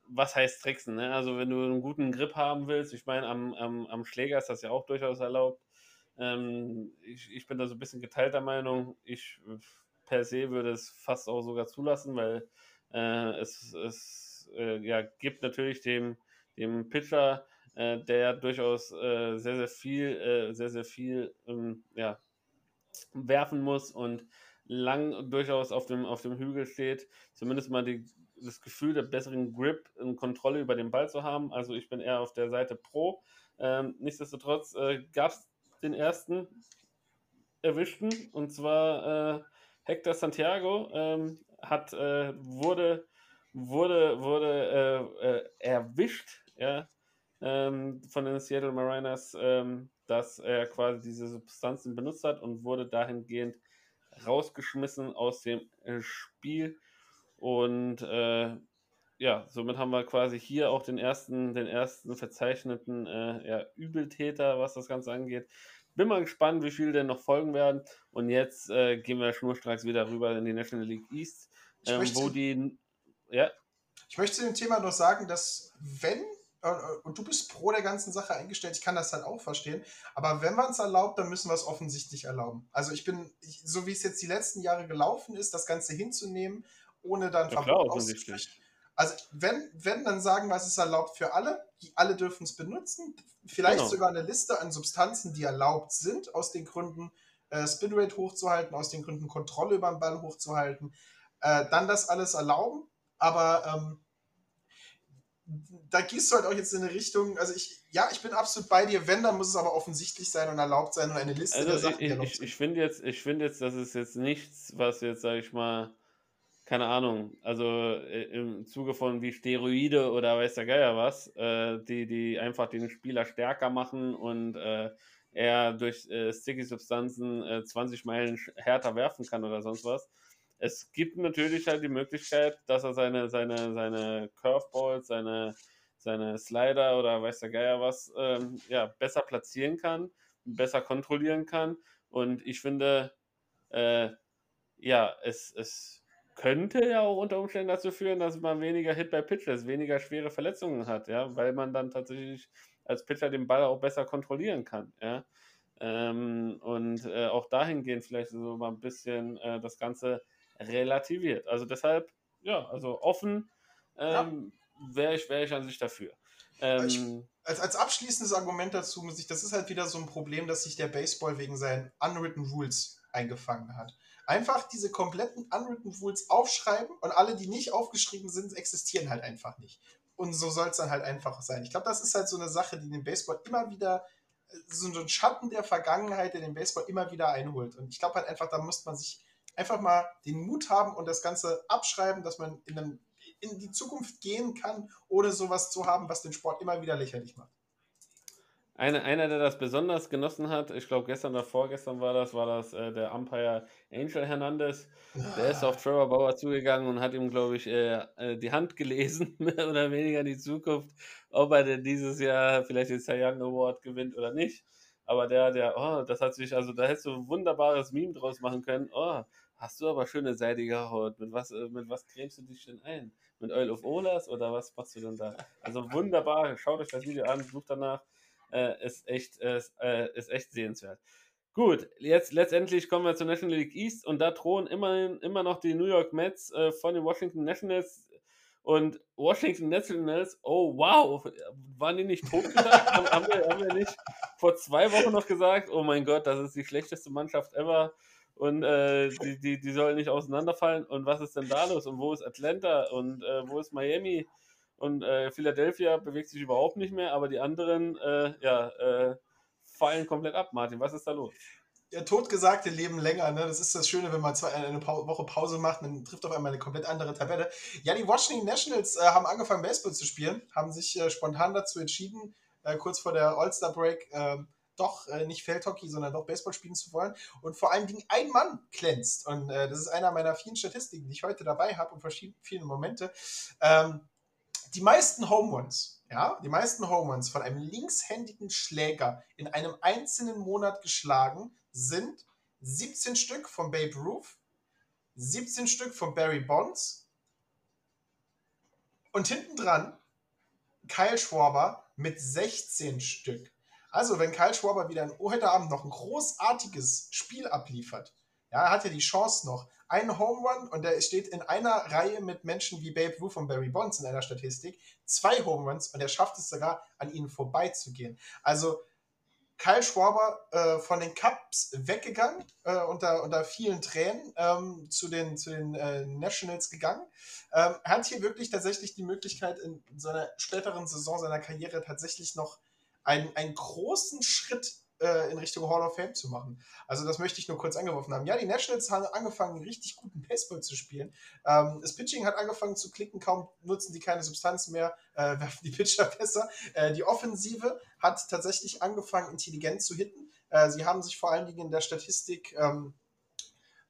was heißt tricksen? Ne? Also, wenn du einen guten Grip haben willst, ich meine, am, am, am Schläger ist das ja auch durchaus erlaubt. Ähm, ich, ich bin da so ein bisschen geteilter Meinung. Ich per se würde es fast auch sogar zulassen, weil äh, es, es ja, gibt natürlich dem, dem Pitcher äh, der durchaus äh, sehr, sehr viel, äh, sehr, sehr viel ähm, ja, werfen muss und lang durchaus auf dem, auf dem Hügel steht, zumindest mal die, das Gefühl der besseren Grip und Kontrolle über den Ball zu haben. Also ich bin eher auf der Seite Pro. Ähm, nichtsdestotrotz äh, gab es den ersten erwischten und zwar äh, Hector Santiago ähm, hat, äh, wurde, wurde, wurde erwischt ja, ähm, von den Seattle Mariners, ähm, dass er quasi diese Substanzen benutzt hat und wurde dahingehend rausgeschmissen aus dem äh, Spiel. Und äh, ja, somit haben wir quasi hier auch den ersten, den ersten verzeichneten äh, ja, Übeltäter, was das Ganze angeht. Bin mal gespannt, wie viele denn noch folgen werden. Und jetzt äh, gehen wir schnurstracks wieder rüber in die National League East, ähm, wo die. Ja. Ich möchte zu dem Thema noch sagen, dass wenn, und du bist pro der ganzen Sache eingestellt, ich kann das halt auch verstehen, aber wenn man es erlaubt, dann müssen wir es offensichtlich erlauben. Also ich bin, ich, so wie es jetzt die letzten Jahre gelaufen ist, das Ganze hinzunehmen, ohne dann ja, Verbot auszusprechen also wenn, wenn, dann sagen wir, es ist erlaubt für alle, die alle dürfen es benutzen. Vielleicht genau. sogar eine Liste an Substanzen, die erlaubt sind, aus den Gründen äh, Spinrate hochzuhalten, aus den Gründen Kontrolle über den Ball hochzuhalten. Äh, dann das alles erlauben, aber ähm, da gehst du halt auch jetzt in eine Richtung, also ich, ja, ich bin absolut bei dir, wenn, dann muss es aber offensichtlich sein und erlaubt sein und eine Liste also der Sachen, ich, ich, ich finde jetzt, ich finde jetzt, das ist jetzt nichts, was jetzt, sag ich mal, keine Ahnung, also äh, im Zuge von wie Steroide oder weiß der Geier was, äh, die, die einfach den Spieler stärker machen und äh, er durch äh, Sticky-Substanzen 20 Meilen härter werfen kann oder sonst was. Es gibt natürlich halt die Möglichkeit, dass er seine, seine, seine Curveballs, seine, seine Slider oder weiß der Geier was, ähm, ja, besser platzieren kann, besser kontrollieren kann. Und ich finde, äh, ja, es, es könnte ja auch unter Umständen dazu führen, dass man weniger Hit bei Pitches, weniger schwere Verletzungen hat, ja, weil man dann tatsächlich als Pitcher den Ball auch besser kontrollieren kann, ja. Ähm, und äh, auch dahingehend vielleicht so mal ein bisschen äh, das Ganze relativiert. Also deshalb, ja, also offen ähm, ja. wäre ich, wär ich an sich dafür. Ähm, ich, als, als abschließendes Argument dazu muss ich, das ist halt wieder so ein Problem, dass sich der Baseball wegen seinen unwritten Rules eingefangen hat. Einfach diese kompletten unwritten Rules aufschreiben und alle, die nicht aufgeschrieben sind, existieren halt einfach nicht. Und so soll es dann halt einfach sein. Ich glaube, das ist halt so eine Sache, die den Baseball immer wieder, äh, so ein Schatten der Vergangenheit, der den Baseball immer wieder einholt. Und ich glaube halt einfach, da muss man sich einfach mal den Mut haben und das Ganze abschreiben, dass man in, einem, in die Zukunft gehen kann, ohne sowas zu haben, was den Sport immer wieder lächerlich macht. Eine, einer, der das besonders genossen hat, ich glaube gestern oder vorgestern war das, war das äh, der Umpire Angel Hernandez. Der ist auf Trevor Bauer zugegangen und hat ihm, glaube ich, äh, äh, die Hand gelesen, [LAUGHS] mehr oder weniger in die Zukunft, ob er denn dieses Jahr vielleicht den Cy Young Award gewinnt oder nicht. Aber der, der, oh, das hat sich, also da hättest du ein wunderbares Meme draus machen können. Oh, hast du aber schöne seidige Haut. Mit was, äh, mit was cremst du dich denn ein? Mit Oil of Olas oder was machst du denn da? Also wunderbar, schaut euch das Video an, sucht danach äh, ist, echt, äh, ist echt sehenswert. Gut, jetzt letztendlich kommen wir zur National League East und da drohen immerhin immer noch die New York Mets äh, von den Washington Nationals und Washington Nationals, oh wow, waren die nicht tot gesagt? haben, haben, wir, haben wir nicht vor zwei Wochen noch gesagt, oh mein Gott, das ist die schlechteste Mannschaft ever und äh, die, die, die sollen nicht auseinanderfallen und was ist denn da los und wo ist Atlanta und äh, wo ist Miami? Und äh, Philadelphia bewegt sich überhaupt nicht mehr, aber die anderen äh, ja, äh, fallen komplett ab. Martin, was ist da los? Ja, Totgesagte leben länger. Ne? Das ist das Schöne, wenn man zwei, eine pa Woche Pause macht, dann trifft auf einmal eine komplett andere Tabelle. Ja, die Washington Nationals äh, haben angefangen, Baseball zu spielen, haben sich spontan dazu entschieden, kurz vor der All-Star-Break ähm, doch äh, nicht Feldhockey, sondern doch Baseball spielen zu wollen. Und vor allen Dingen ein Mann glänzt. Und äh, das ist einer meiner vielen Statistiken, die ich heute dabei habe und verschiedene Momente. Ähm, die meisten Home Runs, ja, die meisten Home Runs von einem linkshändigen Schläger in einem einzelnen Monat geschlagen sind 17 Stück von Babe Ruth, 17 Stück von Barry Bonds und hinten dran Kyle Schwarber mit 16 Stück. Also, wenn Kyle Schwarber wieder heute Abend noch ein großartiges Spiel abliefert, ja, hat er die Chance noch, einen Home Run und er steht in einer Reihe mit Menschen wie Babe Ruth und Barry Bonds in einer Statistik, zwei Home Runs und er schafft es sogar, an ihnen vorbeizugehen. Also Kyle Schwaber äh, von den Cubs weggegangen, äh, unter, unter vielen Tränen ähm, zu den, zu den äh, Nationals gegangen. Ähm, hat hier wirklich tatsächlich die Möglichkeit, in seiner späteren Saison seiner Karriere tatsächlich noch einen, einen großen Schritt äh, in Richtung Hall of Fame zu machen. Also das möchte ich nur kurz angeworfen haben. Ja, die Nationals haben angefangen, richtig guten Baseball zu spielen. Ähm, das Pitching hat angefangen zu klicken, kaum nutzen die keine Substanz mehr, äh, [LAUGHS] werfen die Pitcher besser. Äh, die Offensive hat tatsächlich angefangen, intelligent zu hitten. Äh, sie haben sich vor allen Dingen in der Statistik ähm, äh,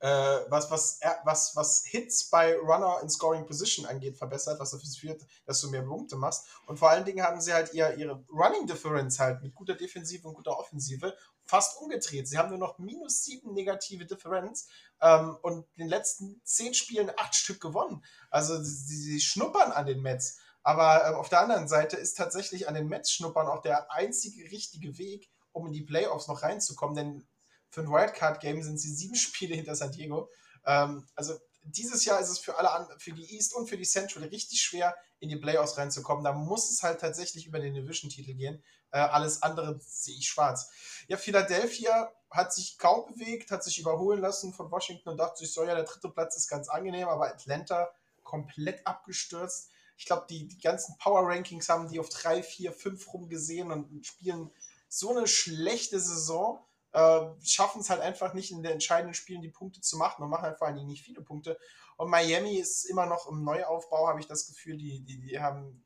was, was, was, was Hits bei Runner in Scoring Position angeht, verbessert, was dafür führt, dass du mehr Punkte machst. Und vor allen Dingen haben sie halt ihr, ihre Running Difference halt mit guter Defensive und guter Offensive fast umgedreht. Sie haben nur noch minus sieben negative Differenz ähm, und in den letzten zehn Spielen acht Stück gewonnen. Also sie, sie schnuppern an den Mets. Aber äh, auf der anderen Seite ist tatsächlich an den Mets schnuppern auch der einzige richtige Weg, um in die Playoffs noch reinzukommen. Denn für ein Wildcard-Game sind sie sieben [LAUGHS] Spiele hinter San Diego. Ähm, also dieses Jahr ist es für alle für die East und für die Central richtig schwer, in die Playoffs reinzukommen. Da muss es halt tatsächlich über den Division-Titel gehen. Äh, alles andere sehe ich schwarz. Ja, Philadelphia hat sich kaum bewegt, hat sich überholen lassen von Washington und dachte sich, so ja, der dritte Platz ist ganz angenehm, aber Atlanta komplett abgestürzt. Ich glaube, die, die ganzen Power-Rankings haben die auf 3, 4, 5 rumgesehen und spielen so eine schlechte Saison äh, schaffen es halt einfach nicht in den entscheidenden Spielen die Punkte zu machen und machen halt vor allen Dingen nicht viele Punkte. Und Miami ist immer noch im Neuaufbau, habe ich das Gefühl, die, die, die haben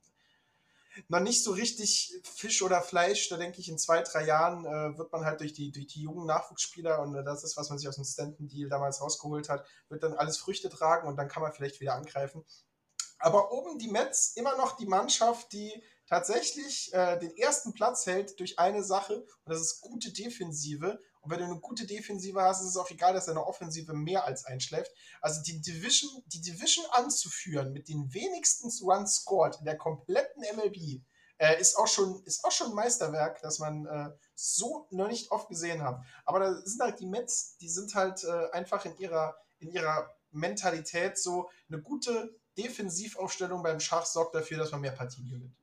noch nicht so richtig Fisch oder Fleisch. Da denke ich, in zwei, drei Jahren äh, wird man halt durch die, durch die jungen Nachwuchsspieler und äh, das ist, was man sich aus dem Stanton-Deal damals rausgeholt hat, wird dann alles Früchte tragen und dann kann man vielleicht wieder angreifen. Aber oben die Mets immer noch die Mannschaft, die tatsächlich äh, den ersten Platz hält durch eine Sache und das ist gute Defensive. Und wenn du eine gute Defensive hast, ist es auch egal, dass deine Offensive mehr als einschläft. Also die Division, die Division anzuführen mit den wenigsten Runs scored in der kompletten MLB, äh, ist, auch schon, ist auch schon ein Meisterwerk, das man äh, so noch nicht oft gesehen hat. Aber da sind halt die Mets, die sind halt äh, einfach in ihrer, in ihrer Mentalität so, eine gute Defensivaufstellung beim Schach sorgt dafür, dass man mehr Partien gewinnt.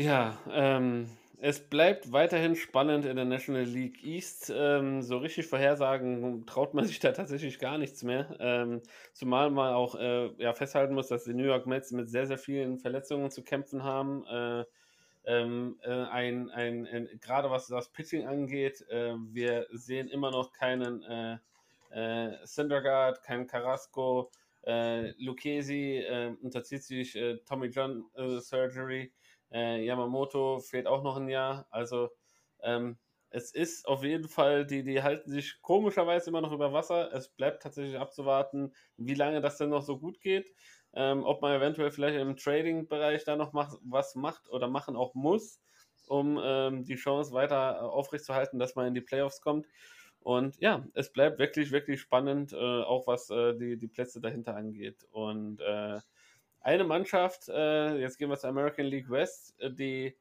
Ja, ähm, es bleibt weiterhin spannend in der National League East. Ähm, so richtig vorhersagen traut man [LAUGHS] sich da tatsächlich gar nichts mehr. Ähm, zumal man auch äh, ja, festhalten muss, dass die New York Mets mit sehr, sehr vielen Verletzungen zu kämpfen haben. Äh, ähm, äh, ein, ein, ein, gerade was das Pitching angeht, äh, wir sehen immer noch keinen äh, äh, Syndergaard, keinen Carrasco. Äh, Lucchesi unterzieht sich Tommy John Surgery. Äh, Yamamoto fehlt auch noch ein Jahr. Also ähm, es ist auf jeden Fall, die, die halten sich komischerweise immer noch über Wasser. Es bleibt tatsächlich abzuwarten, wie lange das denn noch so gut geht. Ähm, ob man eventuell vielleicht im Trading-Bereich da noch mach, was macht oder machen auch muss, um ähm, die Chance weiter aufrechtzuerhalten, dass man in die Playoffs kommt. Und ja, es bleibt wirklich, wirklich spannend, äh, auch was äh, die, die Plätze dahinter angeht. Und äh, eine Mannschaft, äh, jetzt gehen wir zur American League West, äh, die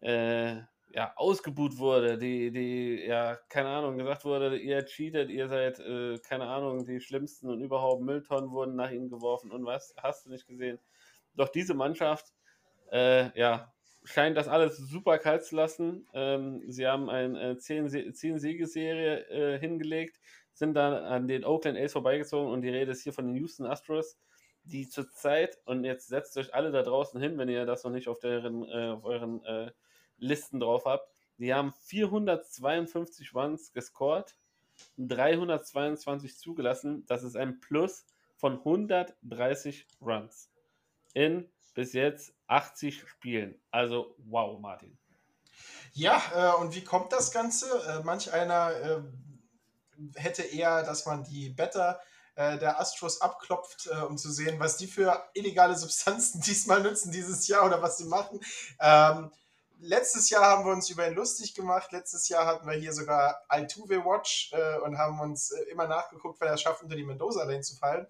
äh, ja, ausgebuht wurde, die, die, ja, keine Ahnung, gesagt wurde, ihr cheatet, ihr seid, äh, keine Ahnung, die schlimmsten und überhaupt Mülltonnen wurden nach ihnen geworfen und was, hast du nicht gesehen. Doch diese Mannschaft, äh, ja, scheint das alles super kalt zu lassen. Ähm, sie haben eine 10-Siegeserie äh, hingelegt, sind dann an den Oakland A's vorbeigezogen und die Rede ist hier von den Houston Astros die zurzeit, und jetzt setzt euch alle da draußen hin, wenn ihr das noch nicht auf, deren, äh, auf euren äh, Listen drauf habt, die haben 452 Runs gescored, 322 zugelassen. Das ist ein Plus von 130 Runs in bis jetzt 80 Spielen. Also wow, Martin. Ja, äh, und wie kommt das Ganze? Äh, manch einer äh, hätte eher, dass man die Better äh, der Astros abklopft, äh, um zu sehen, was die für illegale Substanzen [LAUGHS] diesmal nutzen dieses Jahr oder was sie machen. Ähm, letztes Jahr haben wir uns über ihn lustig gemacht. Letztes Jahr hatten wir hier sogar Altuve Watch äh, und haben uns äh, immer nachgeguckt, wenn er schafft, unter die Mendoza Lane zu fallen.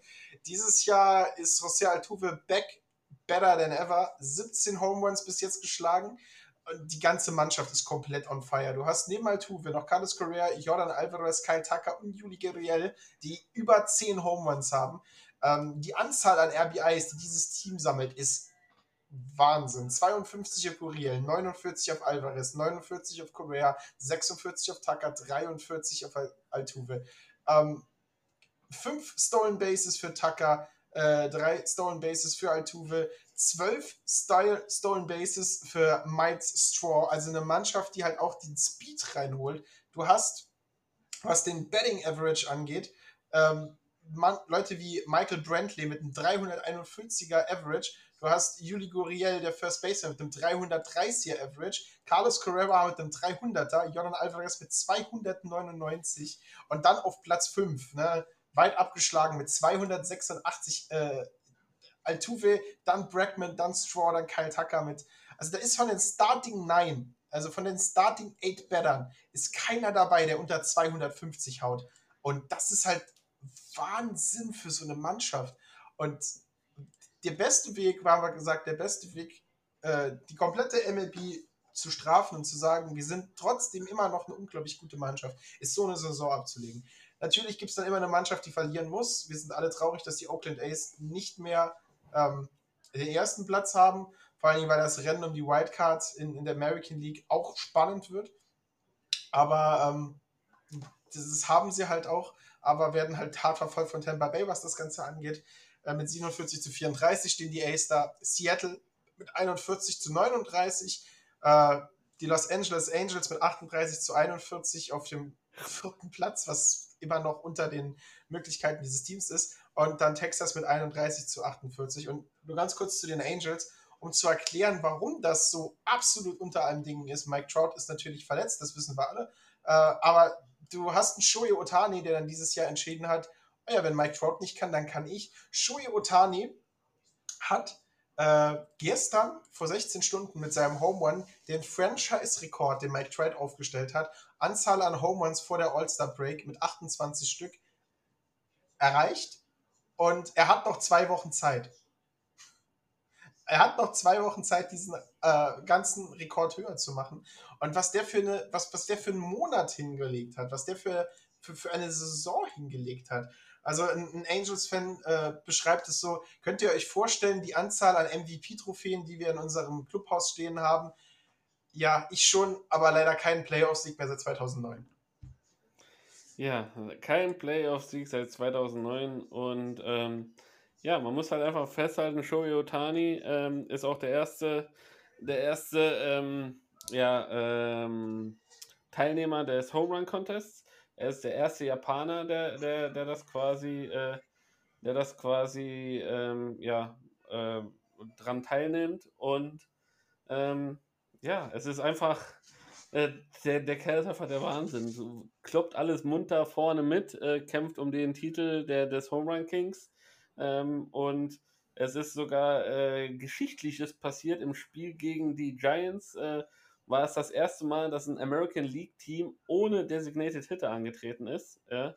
Dieses Jahr ist José Altuve back better than ever. 17 Home Runs bis jetzt geschlagen die ganze Mannschaft ist komplett on fire. Du hast neben Altuve noch Carlos Correa, Jordan Alvarez, Kyle Tucker und Juli Guerriel, die über 10 Home Runs haben. Ähm, die Anzahl an RBIs, die dieses Team sammelt, ist Wahnsinn. 52 auf Uriel, 49 auf Alvarez, 49 auf Correa, 46 auf Tucker, 43 auf Altuve. Ähm, fünf Stolen Bases für Tucker, äh, drei Stolen Bases für Altuve, zwölf Style Stolen Bases für Mites Straw, also eine Mannschaft, die halt auch den Speed reinholt. Du hast, was den Betting Average angeht, ähm, man, Leute wie Michael Brantley mit einem 341er Average, du hast Juli Guriel, der First Baseman, mit einem 330er Average, Carlos Correa mit einem 300er, Jordan Alvarez mit 299 und dann auf Platz 5, ne, weit abgeschlagen mit 286 äh, Altuve, dann Bregman, dann Straw, dann Kyle Tucker mit. Also da ist von den Starting 9, also von den Starting 8 Battern, ist keiner dabei, der unter 250 haut. Und das ist halt Wahnsinn für so eine Mannschaft. Und der beste Weg, war wir gesagt, der beste Weg, äh, die komplette MLB zu strafen und zu sagen, wir sind trotzdem immer noch eine unglaublich gute Mannschaft, ist so eine Saison abzulegen. Natürlich gibt es dann immer eine Mannschaft, die verlieren muss. Wir sind alle traurig, dass die Oakland A's nicht mehr ähm, den ersten Platz haben. Vor allem, weil das Rennen um die Wildcards in, in der American League auch spannend wird. Aber ähm, das haben sie halt auch, aber werden halt hart verfolgt von Tampa Bay, was das Ganze angeht. Äh, mit 47 zu 34 stehen die A's da. Seattle mit 41 zu 39. Äh, die Los Angeles Angels mit 38 zu 41 auf dem vierten Platz, was immer noch unter den Möglichkeiten dieses Teams ist. Und dann Texas mit 31 zu 48. Und nur ganz kurz zu den Angels, um zu erklären, warum das so absolut unter allen Dingen ist. Mike Trout ist natürlich verletzt, das wissen wir alle. Äh, aber du hast einen Shohei Otani, der dann dieses Jahr entschieden hat, oh ja, wenn Mike Trout nicht kann, dann kann ich. Shohei Otani hat äh, gestern vor 16 Stunden mit seinem Home Run den Franchise-Rekord, den Mike Trout aufgestellt hat, Anzahl an Home Runs vor der All-Star Break mit 28 Stück erreicht und er hat noch zwei Wochen Zeit. Er hat noch zwei Wochen Zeit, diesen äh, ganzen Rekord höher zu machen. Und was der für eine, was, was der für einen Monat hingelegt hat, was der für, für, für eine Saison hingelegt hat. Also ein, ein Angels-Fan äh, beschreibt es so: Könnt ihr euch vorstellen, die Anzahl an MVP-Trophäen, die wir in unserem Clubhaus stehen haben? Ja, ich schon, aber leider keinen Playoffs-Sieg mehr seit 2009. Ja, kein Playoff-Sieg seit 2009 und ähm, ja, man muss halt einfach festhalten, Shohei Otani ähm, ist auch der erste, der erste ähm, ja, ähm, Teilnehmer des Home Run Contests. Er ist der erste Japaner, der, der, der das quasi, äh, der das quasi ähm, ja, äh, dran teilnimmt und ähm, ja, es ist einfach äh, der, der Kerl ist einfach der Wahnsinn. So, kloppt alles munter vorne mit, äh, kämpft um den Titel der, des Home Run Kings. Ähm, und es ist sogar äh, Geschichtliches passiert im Spiel gegen die Giants. Äh, war es das erste Mal, dass ein American League Team ohne Designated Hitter angetreten ist. Ja?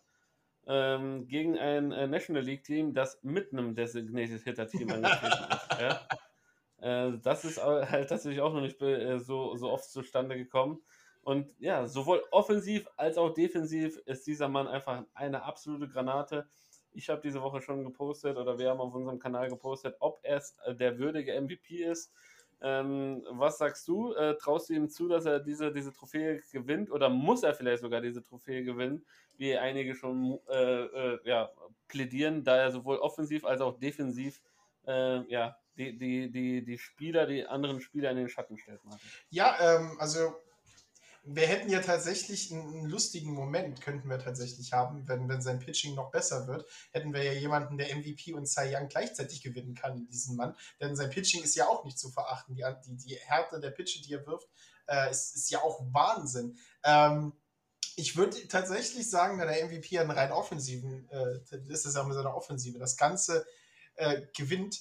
Ähm, gegen ein äh, National League Team, das mit einem Designated Hitter Team angetreten ist. Ja? [LAUGHS] Äh, das ist [LAUGHS] halt tatsächlich auch noch nicht äh, so, so oft zustande gekommen. Und ja, sowohl offensiv als auch defensiv ist dieser Mann einfach eine absolute Granate. Ich habe diese Woche schon gepostet oder wir haben auf unserem Kanal gepostet, ob es äh, der würdige MVP ist. Ähm, was sagst du? Äh, traust du ihm zu, dass er diese, diese Trophäe gewinnt oder muss er vielleicht sogar diese Trophäe gewinnen, wie einige schon äh, äh, ja, plädieren, da er sowohl offensiv als auch defensiv ja, die, die, die, die Spieler, die anderen Spieler in den Schatten stellt. Martin. Ja, ähm, also wir hätten ja tatsächlich einen, lustigen Moment, könnten wir tatsächlich haben, wenn, wenn sein Pitching noch besser wird. Hätten wir ja jemanden, der MVP und Cy Young gleichzeitig gewinnen kann, diesen Mann. Denn sein Pitching ist ja auch nicht zu verachten. Die, die, die Härte der Pitche, die er wirft, äh, ist, ist ja auch Wahnsinn. Ähm, ich würde tatsächlich sagen, da der MVP einen rein offensiven, äh, ist es ja mit seiner Offensive, das Ganze äh, gewinnt,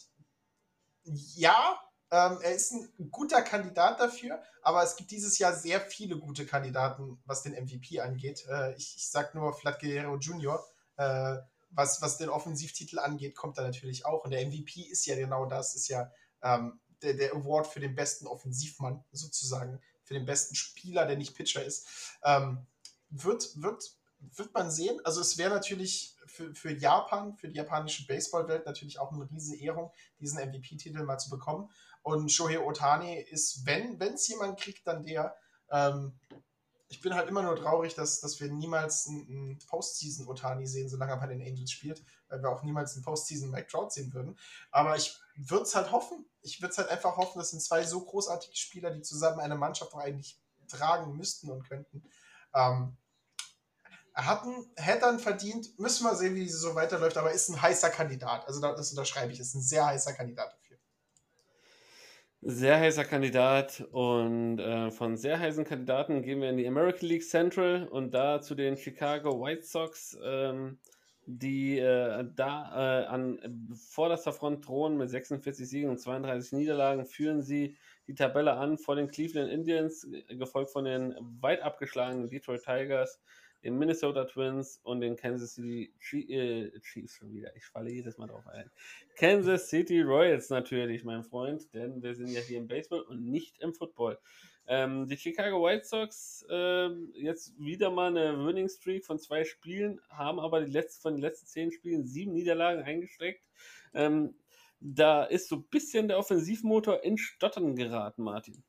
ja, ähm, er ist ein guter Kandidat dafür, aber es gibt dieses Jahr sehr viele gute Kandidaten, was den MVP angeht. Äh, ich, ich sag nur Vlad Guerrero Jr., äh, was, was den Offensivtitel angeht, kommt da natürlich auch. Und der MVP ist ja genau das, ist ja ähm, der, der Award für den besten Offensivmann sozusagen, für den besten Spieler, der nicht Pitcher ist. Ähm, wird, wird, wird man sehen. Also es wäre natürlich für, für Japan, für die japanische Baseballwelt natürlich auch eine riesige Ehrung, diesen MVP-Titel mal zu bekommen. Und Shohei Otani ist, wenn es jemand kriegt, dann der. Ähm, ich bin halt immer nur traurig, dass, dass wir niemals einen Postseason-Otani sehen, solange er bei den Angels spielt, weil wir auch niemals einen Postseason Mike Trout sehen würden. Aber ich würde es halt hoffen. Ich würde es halt einfach hoffen, das sind zwei so großartige Spieler, die zusammen eine Mannschaft auch eigentlich tragen müssten und könnten. Ähm, er hat einen Hattern verdient, müssen wir sehen, wie diese so weiterläuft, aber ist ein heißer Kandidat. Also das unterschreibe ich, ist ein sehr heißer Kandidat dafür. Sehr heißer Kandidat und äh, von sehr heißen Kandidaten gehen wir in die American League Central und da zu den Chicago White Sox, ähm, die äh, da äh, an vorderster Front drohen mit 46 Siegen und 32 Niederlagen, führen sie die Tabelle an vor den Cleveland Indians, gefolgt von den weit abgeschlagenen Detroit Tigers, den Minnesota Twins und den Kansas City äh, Chiefs schon wieder. Ich falle jedes Mal drauf ein. Kansas City Royals natürlich, mein Freund, denn wir sind ja hier im Baseball und nicht im Football. Ähm, die Chicago White Sox äh, jetzt wieder mal eine Winning Streak von zwei Spielen, haben aber die letzten, von den letzten zehn Spielen sieben Niederlagen eingesteckt. Ähm, da ist so ein bisschen der Offensivmotor in Stottern geraten, Martin.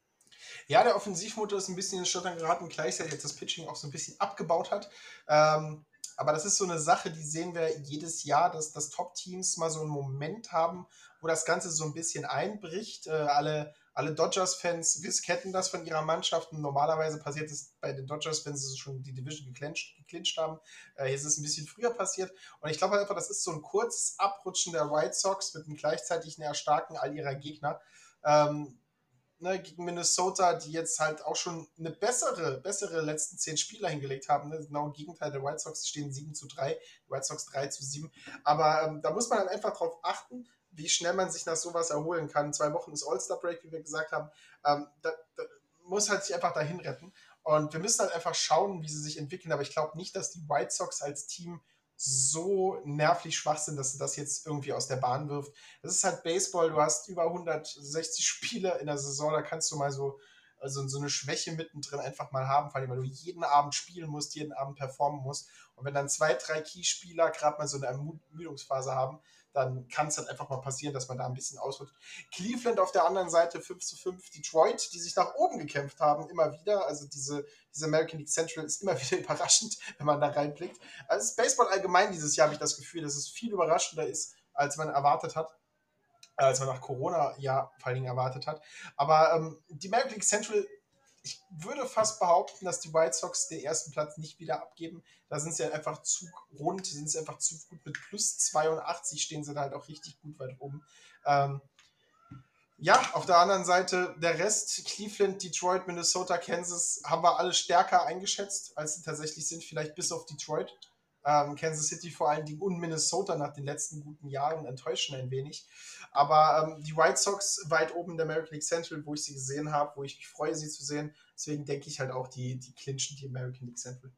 Ja, der Offensivmotor ist ein bisschen in Stottern geraten, gleichzeitig jetzt das Pitching auch so ein bisschen abgebaut hat. Ähm, aber das ist so eine Sache, die sehen wir jedes Jahr, dass, dass Top-Teams mal so einen Moment haben, wo das Ganze so ein bisschen einbricht. Äh, alle alle Dodgers-Fans kennen das von ihrer Mannschaft. Normalerweise passiert es bei den Dodgers, wenn sie schon die Division geklincht haben. Äh, hier ist es ein bisschen früher passiert. Und ich glaube einfach, das ist so ein kurzes Abrutschen der White Sox mit einem gleichzeitigen Erstarken all ihrer Gegner. Ähm, ne, gegen Minnesota, die jetzt halt auch schon eine bessere, bessere letzten zehn Spieler hingelegt haben. Ne? Genau im Gegenteil der White Sox, stehen 7 zu 3, die White Sox 3 zu 7. Aber ähm, da muss man dann einfach drauf achten, wie schnell man sich nach sowas erholen kann. Zwei Wochen ist All-Star-Break, wie wir gesagt haben. Ähm, da, da muss halt sich einfach dahin retten. Und wir müssen halt einfach schauen, wie sie sich entwickeln. Aber ich glaube nicht, dass die White Sox als Team so nervlich schwach sind, dass sie das jetzt irgendwie aus der Bahn wirft. Das ist halt Baseball. Du hast über 160 [LAUGHS] Spiele in der Saison. Da kannst du mal so, also so eine Schwäche mittendrin einfach mal haben, vor allem, weil du jeden Abend spielen musst, jeden Abend performen musst. Und wenn dann zwei, drei Key-Spieler gerade mal so eine Ermüdungsphase haben, dann kann es halt einfach mal passieren, dass man da ein bisschen ausrutscht. Cleveland auf der anderen Seite 5 zu 5, Detroit, die sich nach oben gekämpft haben, immer wieder. Also diese, diese American League Central ist immer [LAUGHS] wieder überraschend, wenn man da reinblickt. Also Baseball allgemein dieses Jahr habe ich das Gefühl, dass es viel überraschender ist, als man erwartet hat als man nach Corona ja vor allen Dingen erwartet hat. Aber ähm, die American League Central ich würde fast behaupten, dass die White Sox den ersten Platz nicht wieder abgeben. Da sind sie halt einfach zu rund, sind sie einfach zu gut. Mit plus 82 stehen sie da halt auch richtig gut weit oben. Ähm, ja, auf der anderen Seite der Rest, Cleveland, Detroit, Minnesota, Kansas, haben wir alle stärker eingeschätzt, als sie tatsächlich sind, vielleicht bis auf Detroit. Ähm, Kansas City vor allen Dingen und Minnesota nach den letzten guten Jahren enttäuschen ein wenig. Aber ähm, die White Sox weit oben in der American League Central, wo ich sie gesehen habe, wo ich mich freue, sie zu sehen. Deswegen denke ich halt auch, die, die clinchen die American League Central.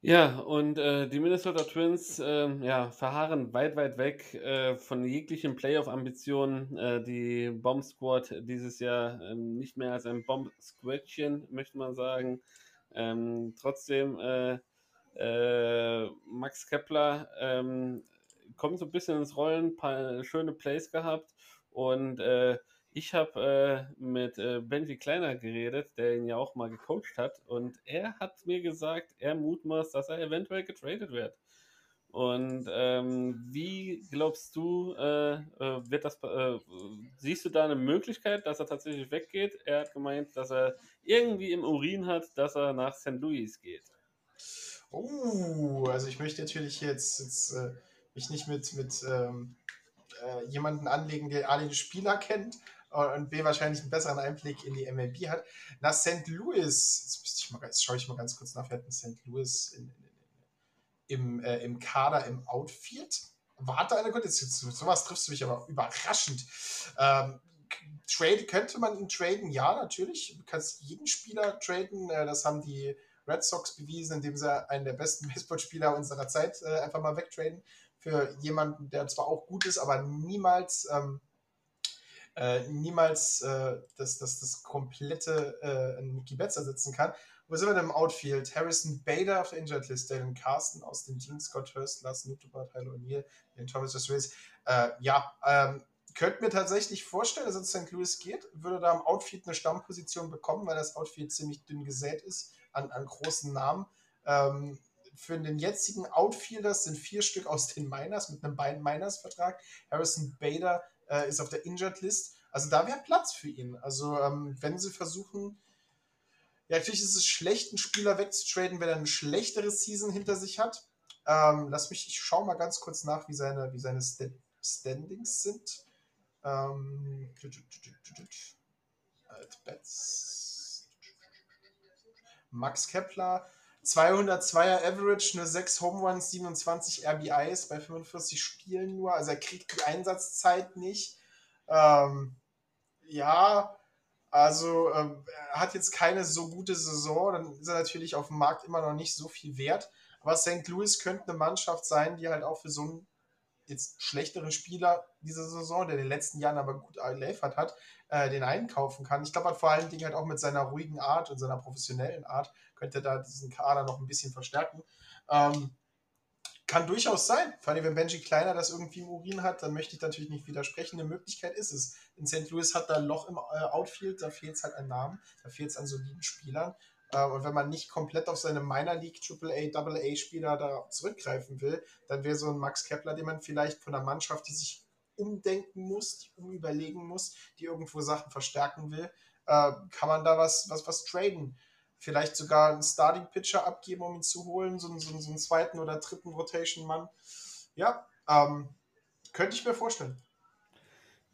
Ja, und äh, die Minnesota Twins äh, ja, verharren weit, weit weg äh, von jeglichen Playoff-Ambitionen. Äh, die Bomb Squad dieses Jahr ähm, nicht mehr als ein Bomb-Squadchen, möchte man sagen. Ähm, trotzdem äh, Max Kepler ähm, kommt so ein bisschen ins Rollen, paar schöne Plays gehabt und äh, ich habe äh, mit äh, Benji Kleiner geredet, der ihn ja auch mal gecoacht hat und er hat mir gesagt, er mutmaßt, dass er eventuell getradet wird. Und ähm, wie glaubst du, äh, äh wird das, äh, siehst du da eine Möglichkeit, dass er tatsächlich weggeht? Er hat gemeint, dass er irgendwie im Urin hat, dass er nach St. Louis geht. Oh, also ich möchte natürlich jetzt, jetzt äh, mich nicht mit, mit ähm, äh, jemanden anlegen, der A, den Spieler kennt und B, wahrscheinlich einen besseren Einblick in die MLB hat. Nach St. Louis, jetzt, mal, jetzt schaue ich mal ganz kurz nach, wir hatten St. Louis in, in, in, im, äh, im Kader im Outfield. Warte eine jetzt, sowas triffst du mich aber überraschend. Ähm, Trade, könnte man ihn traden? Ja, natürlich. Du kannst jeden Spieler traden. Äh, das haben die Red Sox bewiesen, indem sie einen der besten [LAUGHS] Baseballspieler unserer Zeit äh, einfach mal wegtraden für jemanden, der zwar auch gut ist, aber niemals, ähm, äh, niemals äh, das, das, das komplette äh, Niki Betts ersetzen kann. Wo sind wir denn im Outfield? Harrison Bader auf der Injured List, Dalen Carsten aus dem Team, Scott Hurst, Lars Nuttobart, Tyler O'Neill, den Thomas Race. Äh, ja, ähm, könnte mir tatsächlich vorstellen, dass es St. Louis geht, würde da im Outfield eine Stammposition bekommen, weil das Outfield ziemlich dünn gesät ist an, an großen Namen. Ähm, für den jetzigen Outfielders sind vier Stück aus den Miners mit einem beiden Miners-Vertrag. Harrison Bader äh, ist auf der Injured List. Also da wäre Platz für ihn. Also ähm, wenn sie versuchen, ja, natürlich ist es schlecht, einen Spieler wegzutraden, wenn er eine schlechtere Season hinter sich hat. Ähm, lass mich, ich schaue mal ganz kurz nach, wie seine, wie seine St Standings sind. Ähm, Max Kepler, 202er Average, nur 6 Home Runs, 27 RBIs bei 45 Spielen nur. Also er kriegt die Einsatzzeit nicht. Ähm, ja, also ähm, er hat jetzt keine so gute Saison, dann ist er natürlich auf dem Markt immer noch nicht so viel wert. Aber St. Louis könnte eine Mannschaft sein, die halt auch für so einen jetzt schlechteren Spieler diese Saison, der in den letzten Jahren aber gut geliefert hat, äh, den einkaufen kann. Ich glaube halt vor allen Dingen halt auch mit seiner ruhigen Art und seiner professionellen Art könnte er da diesen Kader noch ein bisschen verstärken. Ähm, kann durchaus sein. Vor allem, wenn Benji Kleiner das irgendwie im Urin hat, dann möchte ich natürlich nicht widersprechen. Eine Möglichkeit ist es. In St. Louis hat da ein Loch im äh, Outfield, da fehlt es halt an Namen, da fehlt es an soliden Spielern. Äh, und wenn man nicht komplett auf seine Minor League AAA, AA Spieler da zurückgreifen will, dann wäre so ein Max Kepler, den man vielleicht von einer Mannschaft, die sich umdenken muss, die umüberlegen muss, die irgendwo Sachen verstärken will, äh, kann man da was, was, was traden. Vielleicht sogar einen Starting Pitcher abgeben, um ihn zu holen, so, so, so einen zweiten oder dritten Rotation-Mann. Ja, ähm, könnte ich mir vorstellen.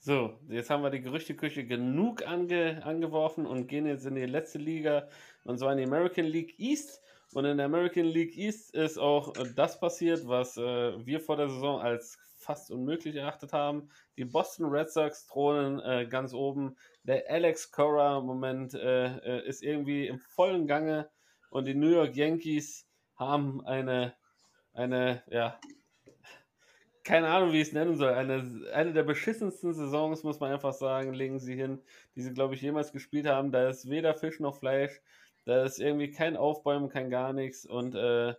So, jetzt haben wir die Gerüchteküche genug ange, angeworfen und gehen jetzt in die letzte Liga, und zwar in die American League East. Und in der American League East ist auch das passiert, was äh, wir vor der Saison als fast unmöglich erachtet haben. Die Boston Red Sox thronen äh, ganz oben. Der Alex Cora-Moment äh, äh, ist irgendwie im vollen Gange und die New York Yankees haben eine, eine ja, keine Ahnung, wie ich es nennen soll. Eine, eine der beschissensten Saisons, muss man einfach sagen, legen sie hin, die sie, glaube ich, jemals gespielt haben. Da ist weder Fisch noch Fleisch. Da ist irgendwie kein Aufbäumen, kein gar nichts. Und äh,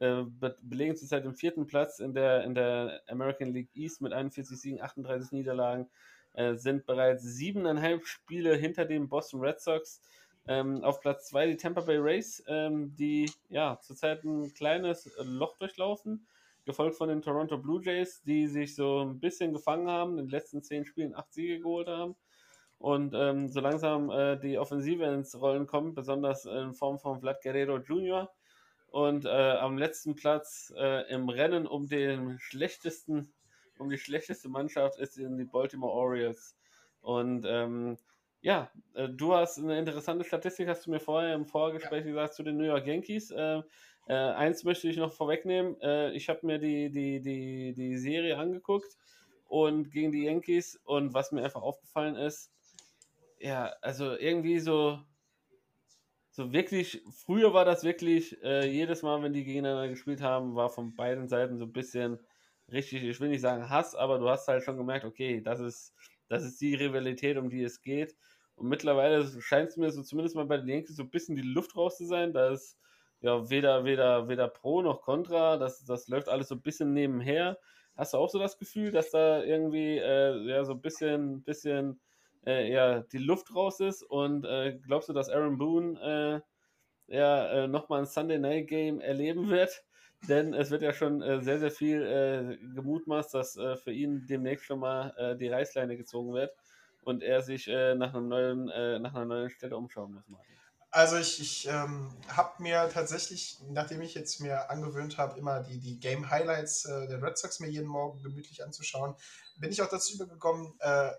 äh, belegen zurzeit den vierten Platz in der, in der American League East mit 41 Siegen, 38 Niederlagen. Äh, sind bereits siebeneinhalb Spiele hinter den Boston Red Sox. Ähm, auf Platz 2 die Tampa Bay Rays, ähm, die ja zurzeit ein kleines Loch durchlaufen gefolgt von den Toronto Blue Jays, die sich so ein bisschen gefangen haben, in den letzten zehn Spielen acht Siege geholt haben. Und ähm, so langsam äh, die Offensive ins Rollen kommt, besonders in Form von Vlad Guerrero Jr. Und äh, am letzten Platz äh, im Rennen um den schlechtesten, um die schlechteste Mannschaft ist in die Baltimore Orioles. Und ähm, ja, äh, du hast eine interessante Statistik, hast du mir vorher im Vorgespräch ja. gesagt, zu den New York Yankees. Äh, äh, eins möchte ich noch vorwegnehmen. Äh, ich habe mir die, die, die, die Serie angeguckt und gegen die Yankees und was mir einfach aufgefallen ist, ja, also irgendwie so, so wirklich, früher war das wirklich, äh, jedes Mal, wenn die gegeneinander gespielt haben, war von beiden Seiten so ein bisschen richtig, ich will nicht sagen Hass, aber du hast halt schon gemerkt, okay, das ist, das ist die Rivalität, um die es geht. Und mittlerweile scheint es mir so zumindest mal bei den Yankees so ein bisschen die Luft raus zu sein. Da ist ja, weder, weder, weder Pro noch Contra. Das, das läuft alles so ein bisschen nebenher. Hast du auch so das Gefühl, dass da irgendwie äh, ja, so ein bisschen, bisschen äh, ja, die Luft raus ist? Und äh, glaubst du, dass Aaron Boone äh, ja, äh, nochmal ein Sunday Night Game erleben wird? [LAUGHS] Denn es wird ja schon äh, sehr, sehr viel äh, gemutmaßt, dass äh, für ihn demnächst schon mal die Reißleine gezogen wird und er sich nach, einem neuen, nach einer neuen Stelle umschauen muss. Martin. Also ich, ich ähm, habe mir tatsächlich, nachdem ich jetzt mir angewöhnt habe, immer die, die Game Highlights äh, der Red Sox mir jeden Morgen gemütlich anzuschauen, bin ich auch dazu übergekommen, äh,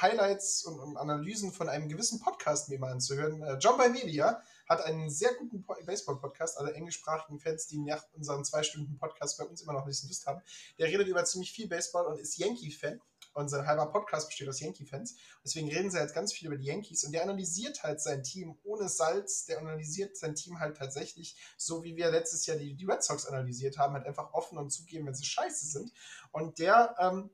Highlights und, Analysen von einem gewissen Podcast mir mal anzuhören. Äh, John by Media hat einen sehr guten Baseball-Podcast, alle englischsprachigen Fans, die nach unseren zwei Stunden Podcast bei uns immer noch ein bisschen Lust haben. Der redet über ziemlich viel Baseball und ist Yankee-Fan unser halber Podcast besteht aus Yankee-Fans. Deswegen reden sie halt ganz viel über die Yankees und der analysiert halt sein Team ohne Salz. Der analysiert sein Team halt tatsächlich, so wie wir letztes Jahr die, die Red Sox analysiert haben, halt einfach offen und zugeben, wenn sie scheiße sind. Und der ähm,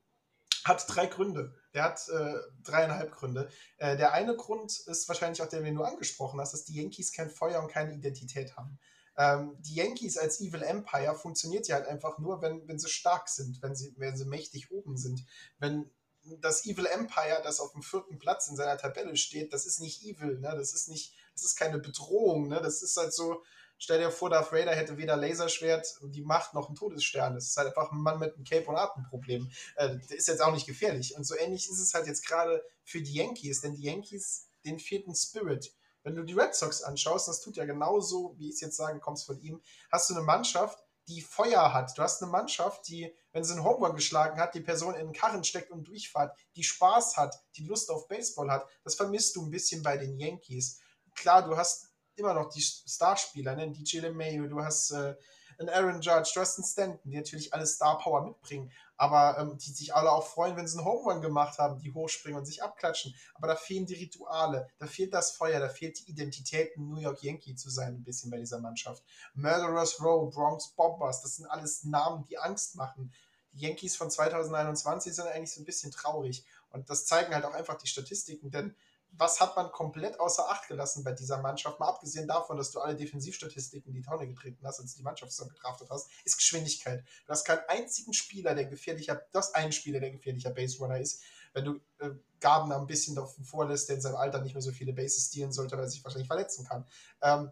hat drei Gründe. Der hat äh, dreieinhalb Gründe. Äh, der eine Grund ist wahrscheinlich auch der, den du angesprochen hast, dass die Yankees kein Feuer und keine Identität haben. Ähm, die Yankees als Evil Empire funktioniert ja halt einfach nur, wenn, wenn sie stark sind, wenn sie, wenn sie mächtig oben sind. Wenn das Evil Empire, das auf dem vierten Platz in seiner Tabelle steht, das ist nicht evil, ne? das ist nicht, das ist keine Bedrohung, ne? das ist halt so, Stell dir vor, Darth Vader hätte weder Laserschwert, die Macht noch einen Todesstern. Das ist halt einfach ein Mann mit einem Cape- und Atemproblem. Äh, der ist jetzt auch nicht gefährlich. Und so ähnlich ist es halt jetzt gerade für die Yankees, denn die Yankees, den vierten Spirit. Wenn du die Red Sox anschaust, das tut ja genauso, wie ich es jetzt sage, kommst von ihm, hast du eine Mannschaft, die Feuer hat. Du hast eine Mannschaft, die, wenn sie einen Home geschlagen hat, die Person in den Karren steckt und durchfahrt, die Spaß hat, die Lust auf Baseball hat. Das vermisst du ein bisschen bei den Yankees. Klar, du hast immer noch die Starspieler, ne? DJ LeMayo, du hast äh, einen Aaron Judge, du hast einen Stanton, die natürlich alle Star Power mitbringen, aber ähm, die sich alle auch freuen, wenn sie einen Home Run gemacht haben, die hochspringen und sich abklatschen. Aber da fehlen die Rituale, da fehlt das Feuer, da fehlt die Identität, ein New York Yankee zu sein, ein bisschen bei dieser Mannschaft. Murderers Row, Bronx Bombers, das sind alles Namen, die Angst machen. Die Yankees von 2021 sind eigentlich so ein bisschen traurig. Und das zeigen halt auch einfach die Statistiken, denn was hat man komplett außer Acht gelassen bei dieser Mannschaft? Mal abgesehen davon, dass du alle Defensivstatistiken in die Tonne getreten hast, als du die Mannschaft zusammen gedraftet hast, ist Geschwindigkeit. Du hast keinen einzigen Spieler, der gefährlicher, das ein Spieler, der gefährlicher Base Runner ist. Wenn du äh, Gardner ein bisschen davon vorlässt, der in seinem Alter nicht mehr so viele Bases stehlen sollte, weil er sich wahrscheinlich verletzen kann. Ähm,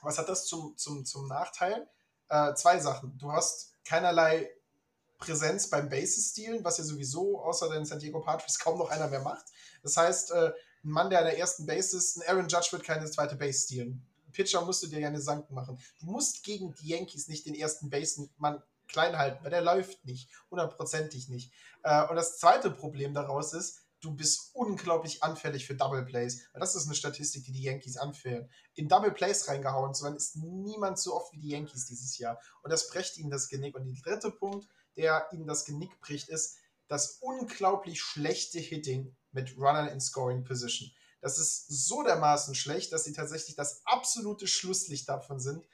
was hat das zum, zum, zum Nachteil? Äh, zwei Sachen. Du hast keinerlei Präsenz beim Bases stehlen, was ja sowieso außer den San Diego Padres kaum noch einer mehr macht. Das heißt, äh, ein Mann, der an der ersten Base ist, ein Aaron Judge wird keine zweite Base stehlen. Pitcher musst du dir ja eine Sanken machen. Du musst gegen die Yankees nicht den ersten Basemann klein halten, weil der läuft nicht, hundertprozentig nicht. Äh, und das zweite Problem daraus ist, du bist unglaublich anfällig für Double Plays. Das ist eine Statistik, die die Yankees anführen. In Double Plays reingehauen zu werden, ist niemand so oft wie die Yankees dieses Jahr. Und das bricht ihnen das Genick. Und der dritte Punkt, der ihnen das Genick bricht, ist das unglaublich schlechte Hitting mit Runnern in Scoring Position. Das ist so dermaßen schlecht, dass sie tatsächlich das absolute Schlusslicht davon sind.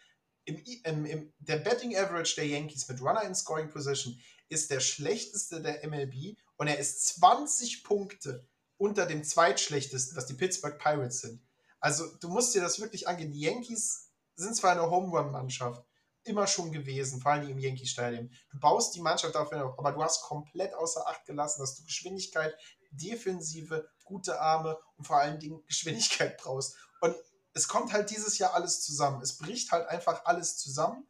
Im, im, im, der Betting Average der Yankees mit Runner in Scoring Position ist der schlechteste der MLB und er ist 20 Punkte unter dem zweitschlechtesten, was die Pittsburgh Pirates sind. Also du musst dir das wirklich angehen. Die Yankees sind zwar eine Home Run Mannschaft, immer schon gewesen, vor allem im Yankee Stadium. Du baust die Mannschaft dafür auf, aber du hast komplett außer Acht gelassen, dass du Geschwindigkeit, Defensive, gute Arme und vor allen Dingen Geschwindigkeit [LAUGHS] brauchst. Und es kommt halt dieses Jahr alles zusammen. Es bricht halt einfach alles zusammen.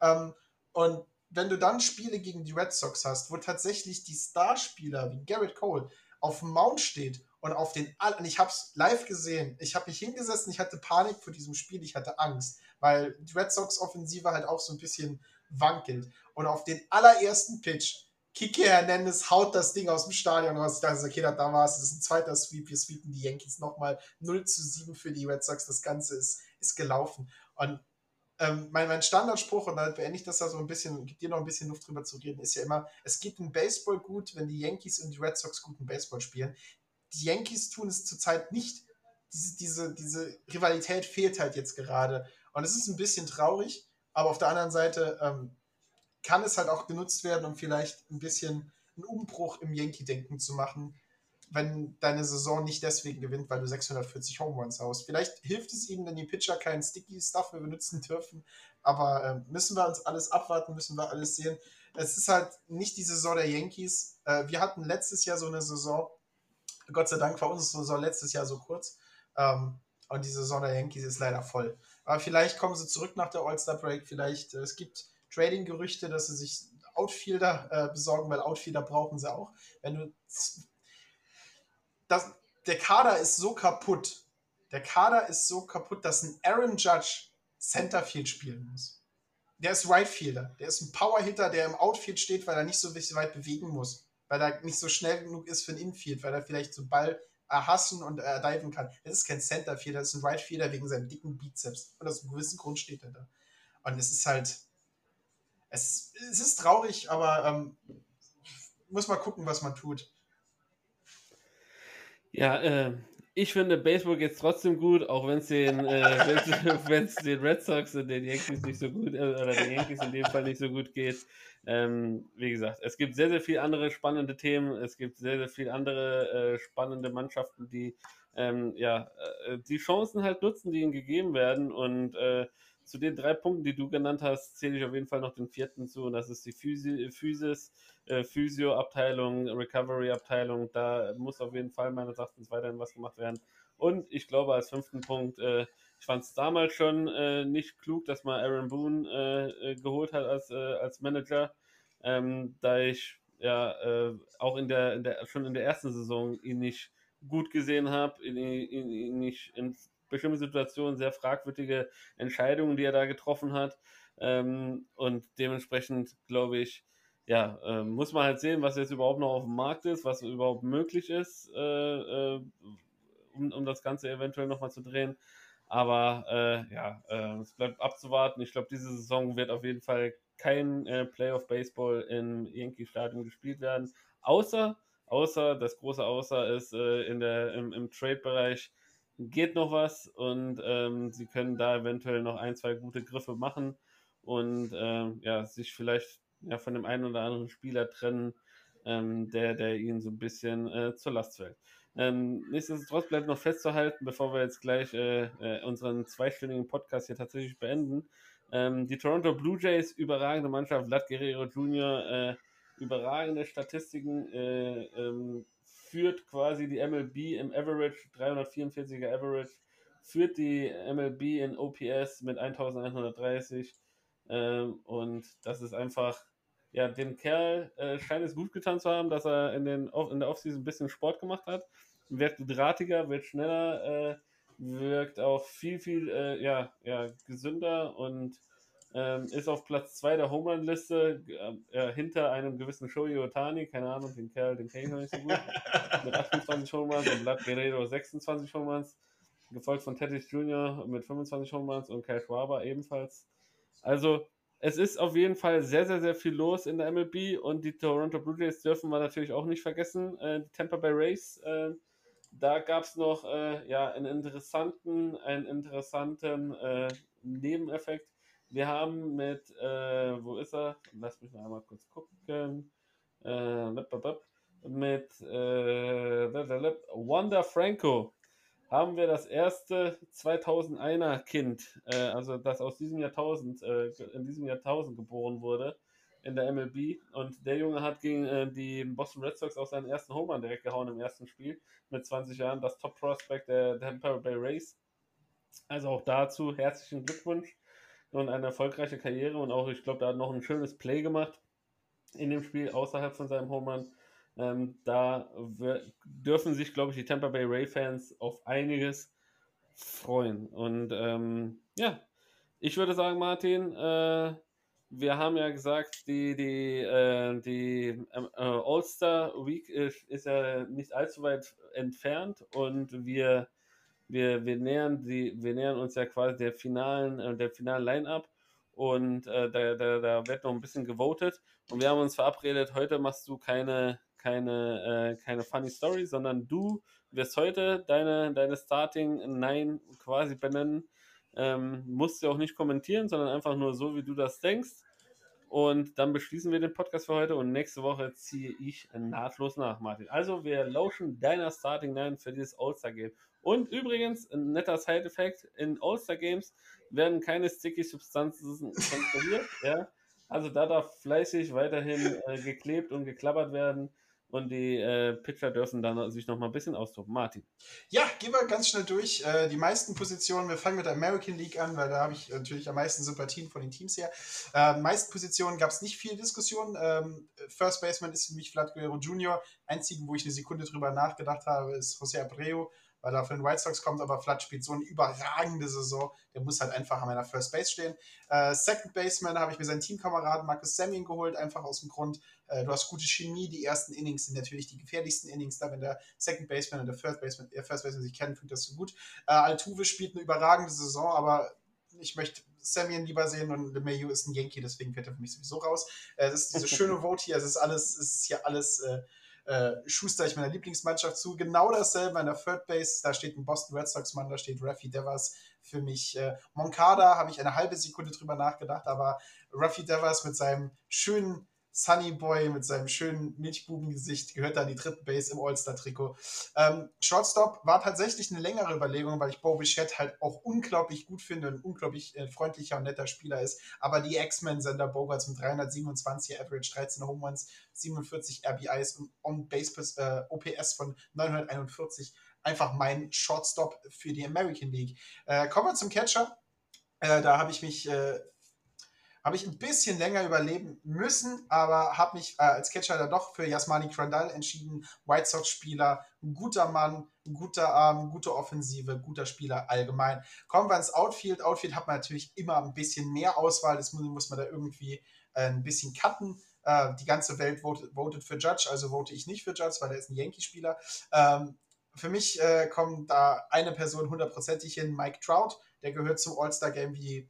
Ähm, und wenn du dann Spiele gegen die Red Sox hast, wo tatsächlich die Starspieler wie Garrett Cole auf dem Mount steht und auf den und ich habe es live gesehen. Ich habe mich hingesessen, ich hatte Panik vor diesem Spiel, ich hatte Angst, weil die Red Sox Offensive halt auch so ein bisschen wankelt und auf den allerersten Pitch Kike Hernandez haut das Ding aus dem Stadion raus. Ich dachte, okay, da war es. Das ist ein zweiter Sweep. Wir sweepen die Yankees nochmal 0 zu 7 für die Red Sox. Das Ganze ist, ist gelaufen. Und ähm, mein, mein Standardspruch, und da beende ich das da so ein bisschen, gibt dir noch ein bisschen Luft drüber zu reden, ist ja immer, es geht im Baseball gut, wenn die Yankees und die Red Sox guten Baseball spielen. Die Yankees tun es zurzeit nicht. Diese, diese, diese Rivalität fehlt halt jetzt gerade. Und es ist ein bisschen traurig, aber auf der anderen Seite, ähm, kann es halt auch genutzt werden, um vielleicht ein bisschen einen Umbruch im Yankee-Denken zu machen, wenn deine Saison nicht deswegen gewinnt, weil du 640 Home Runs haust. Vielleicht hilft es ihnen, wenn die Pitcher keinen Sticky Stuff mehr benutzen dürfen, aber äh, müssen wir uns alles abwarten, müssen wir alles sehen. Es ist halt nicht die Saison der Yankees. Äh, wir hatten letztes Jahr so eine Saison, Gott sei Dank war unsere Saison letztes Jahr so kurz. Ähm, und die Saison der Yankees ist leider voll. Aber vielleicht kommen sie zurück nach der All-Star Break. Vielleicht, äh, es gibt Trading-Gerüchte, dass sie sich Outfielder äh, besorgen, weil Outfielder brauchen sie auch. Wenn du das, der Kader ist so kaputt. Der Kader ist so kaputt, dass ein Aaron Judge Centerfield spielen muss. Der ist Rightfielder. Der ist ein Powerhitter, der im Outfield steht, weil er nicht so weit bewegen muss. Weil er nicht so schnell genug ist für ein Infield, weil er vielleicht so Ball erhassen und äh, diven kann. Das ist kein Centerfielder, das ist ein Rightfielder wegen seinem dicken Bizeps. Und aus einem gewissen Grund steht er da. Und es ist halt, es, es ist traurig, aber ähm, muss mal gucken, was man tut. Ja, äh, ich finde, Baseball geht trotzdem gut, auch wenn es den, äh, [LAUGHS] den Red Sox und den Yankees nicht so gut, äh, oder den Yankees in dem Fall nicht so gut geht. Ähm, wie gesagt, es gibt sehr, sehr viele andere spannende Themen. Es gibt sehr, sehr viele andere äh, spannende Mannschaften, die ähm, ja, äh, die Chancen halt nutzen, die ihnen gegeben werden. Und äh, zu den drei Punkten, die du genannt hast, zähle ich auf jeden Fall noch den vierten zu. Und das ist die Physi Physis, äh, Physio-Abteilung, Recovery-Abteilung. Da muss auf jeden Fall meines Erachtens weiterhin was gemacht werden. Und ich glaube, als fünften Punkt, äh, ich fand es damals schon äh, nicht klug, dass man Aaron Boone äh, äh, geholt hat als, äh, als Manager, ähm, da ich ja auch in der, in der, schon in der ersten Saison ihn nicht gut gesehen habe, ihn, ihn, ihn nicht in bestimmten Situationen sehr fragwürdige Entscheidungen, die er da getroffen hat. Ähm, und dementsprechend glaube ich, ja, äh, muss man halt sehen, was jetzt überhaupt noch auf dem Markt ist, was überhaupt möglich ist, äh, äh, um, um das Ganze eventuell nochmal zu drehen. Aber äh, ja, äh, es bleibt abzuwarten. Ich glaube, diese Saison wird auf jeden Fall kein äh, Playoff Baseball im Yankee Stadion gespielt werden, außer außer das große Außer ist in der im, im Trade-Bereich geht noch was und ähm, sie können da eventuell noch ein, zwei gute Griffe machen und ähm, ja, sich vielleicht ja, von dem einen oder anderen Spieler trennen, ähm, der, der ihnen so ein bisschen äh, zur Last fällt. Ähm, nichtsdestotrotz bleibt noch festzuhalten, bevor wir jetzt gleich äh, äh, unseren zweistündigen Podcast hier tatsächlich beenden. Ähm, die Toronto Blue Jays, überragende Mannschaft, Vlad Guerrero Jr., äh, überragende Statistiken, äh, ähm, führt quasi die MLB im Average, 344er Average, führt die MLB in OPS mit 1130 ähm, und das ist einfach, ja, dem Kerl äh, scheint es gut getan zu haben, dass er in, den, in der Offseason ein bisschen Sport gemacht hat, wirkt drahtiger, wird schneller, äh, wirkt auch viel, viel, äh, ja, ja, gesünder und ähm, ist auf Platz 2 der Home Run Liste äh, hinter einem gewissen Shohei Otani, keine Ahnung, den Kerl, den kenne ich noch nicht so gut, [LAUGHS] mit 28 Home Runs und Vlad Guerrero 26 Home Runs, gefolgt von Tatis Jr. mit 25 Home Runs und Kyle Schwaber ebenfalls. Also es ist auf jeden Fall sehr, sehr, sehr viel los in der MLB und die Toronto Blue Jays dürfen wir natürlich auch nicht vergessen. Äh, die Tampa Bay Rays, äh, da gab es noch ja, einen interessanten, einen interessanten äh, Nebeneffekt wir haben mit, äh, wo ist er? Lass mich noch einmal kurz gucken. Äh, mit äh, Wanda Franco haben wir das erste 2001er Kind, äh, also das aus diesem Jahrtausend, äh, in diesem Jahrtausend geboren wurde in der MLB. Und der Junge hat gegen äh, die Boston Red Sox auch seinen ersten Home Run direkt gehauen im ersten Spiel mit 20 Jahren, das Top Prospect der Tampa Bay Rays. Also auch dazu herzlichen Glückwunsch und eine erfolgreiche Karriere und auch, ich glaube, da hat noch ein schönes Play gemacht in dem Spiel außerhalb von seinem Home Run. Ähm, da dürfen sich, glaube ich, die Tampa Bay Ray Fans auf einiges freuen. Und ähm, ja, ich würde sagen, Martin, äh, wir haben ja gesagt, die, die, äh, die ähm, äh, All-Star Week ist, ist, ja nicht allzu weit entfernt und wir wir, wir, nähern die, wir nähern uns ja quasi der finalen, äh, der finalen Line-Up und äh, da, da, da wird noch ein bisschen gewotet und wir haben uns verabredet, heute machst du keine, keine, äh, keine Funny Story, sondern du wirst heute deine, deine Starting Nine quasi benennen. Ähm, musst du auch nicht kommentieren, sondern einfach nur so, wie du das denkst. Und dann beschließen wir den Podcast für heute und nächste Woche ziehe ich nahtlos nach, Martin. Also wir lauschen deiner Starting Nine für dieses All-Star-Game. Und übrigens, ein netter Side-Effekt, in All-Star Games werden keine sticky Substanzen kontrolliert. [LAUGHS] ja? Also da darf fleißig weiterhin äh, geklebt und geklappert werden. Und die äh, Pitcher dürfen dann sich noch mal ein bisschen austoben. Martin. Ja, gehen wir ganz schnell durch. Äh, die meisten Positionen, wir fangen mit der American League an, weil da habe ich natürlich am meisten Sympathien von den Teams her. Äh, meisten Positionen gab es nicht viel Diskussion. Ähm, First Baseman ist für mich Vlad Guerrero Jr. Einzigen, wo ich eine Sekunde drüber nachgedacht habe, ist José Abreu weil er von den White Sox kommt, aber Flood spielt so eine überragende Saison, der muss halt einfach an meiner First Base stehen. Äh, Second Baseman habe ich mir seinen Teamkameraden Marcus Semien geholt, einfach aus dem Grund, äh, du hast gute Chemie, die ersten Innings sind natürlich die gefährlichsten Innings, da wenn der Second Baseman und der First Baseman, der First Baseman sich kennen, fühlt das so gut. Äh, Altuve spielt eine überragende Saison, aber ich möchte Semien lieber sehen und LeMayu ist ein Yankee, deswegen fährt er für mich sowieso raus. Äh, das ist diese [LAUGHS] schöne Vote hier, es ist alles, es ist hier alles äh, äh, schuster ich meiner Lieblingsmannschaft zu. Genau dasselbe an der Third Base. Da steht ein Boston Red Sox-Mann, da steht Raffy Devers für mich. Äh, Moncada habe ich eine halbe Sekunde drüber nachgedacht, aber Raffy Devers mit seinem schönen Sunny Boy mit seinem schönen Milchbubengesicht gehört da an die dritte Base im All-Star-Trikot. Ähm, Shortstop war tatsächlich eine längere Überlegung, weil ich Bo Bichette halt auch unglaublich gut finde und ein unglaublich äh, freundlicher und netter Spieler ist. Aber die X-Men-Sender Bogarts mit 327 Average, 13 Home Runs, 47 RBIs und On-Base äh, OPS von 941 einfach mein Shortstop für die American League. Äh, kommen wir zum Catcher. Äh, da habe ich mich äh, habe ich ein bisschen länger überleben müssen, aber habe mich äh, als Catcher dann doch für Yasmani Crandall entschieden. White Sox-Spieler, guter Mann, guter Arm, gute Offensive, guter Spieler allgemein. Kommen wir ins Outfield. Outfield hat man natürlich immer ein bisschen mehr Auswahl, das muss, muss man da irgendwie äh, ein bisschen cutten. Äh, die ganze Welt votet, votet, für Judge, also vote ich nicht für Judge, weil er ist ein Yankee-Spieler. Ähm, für mich äh, kommt da eine Person hundertprozentig hin, Mike Trout. Der gehört zum All-Star-Game wie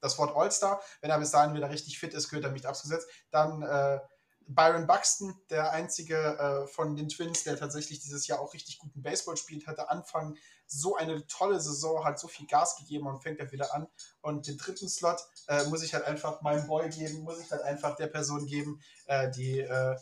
das Wort All-Star. Wenn er bis dahin wieder richtig fit ist, gehört er nicht abgesetzt. Dann äh, Byron Buxton, der einzige äh, von den Twins, der tatsächlich dieses Jahr auch richtig guten Baseball spielt, hatte Anfang so eine tolle Saison, hat so viel Gas gegeben und fängt er wieder an. Und den dritten Slot äh, muss ich halt einfach meinem Boy geben, muss ich halt einfach der Person geben, äh, die äh,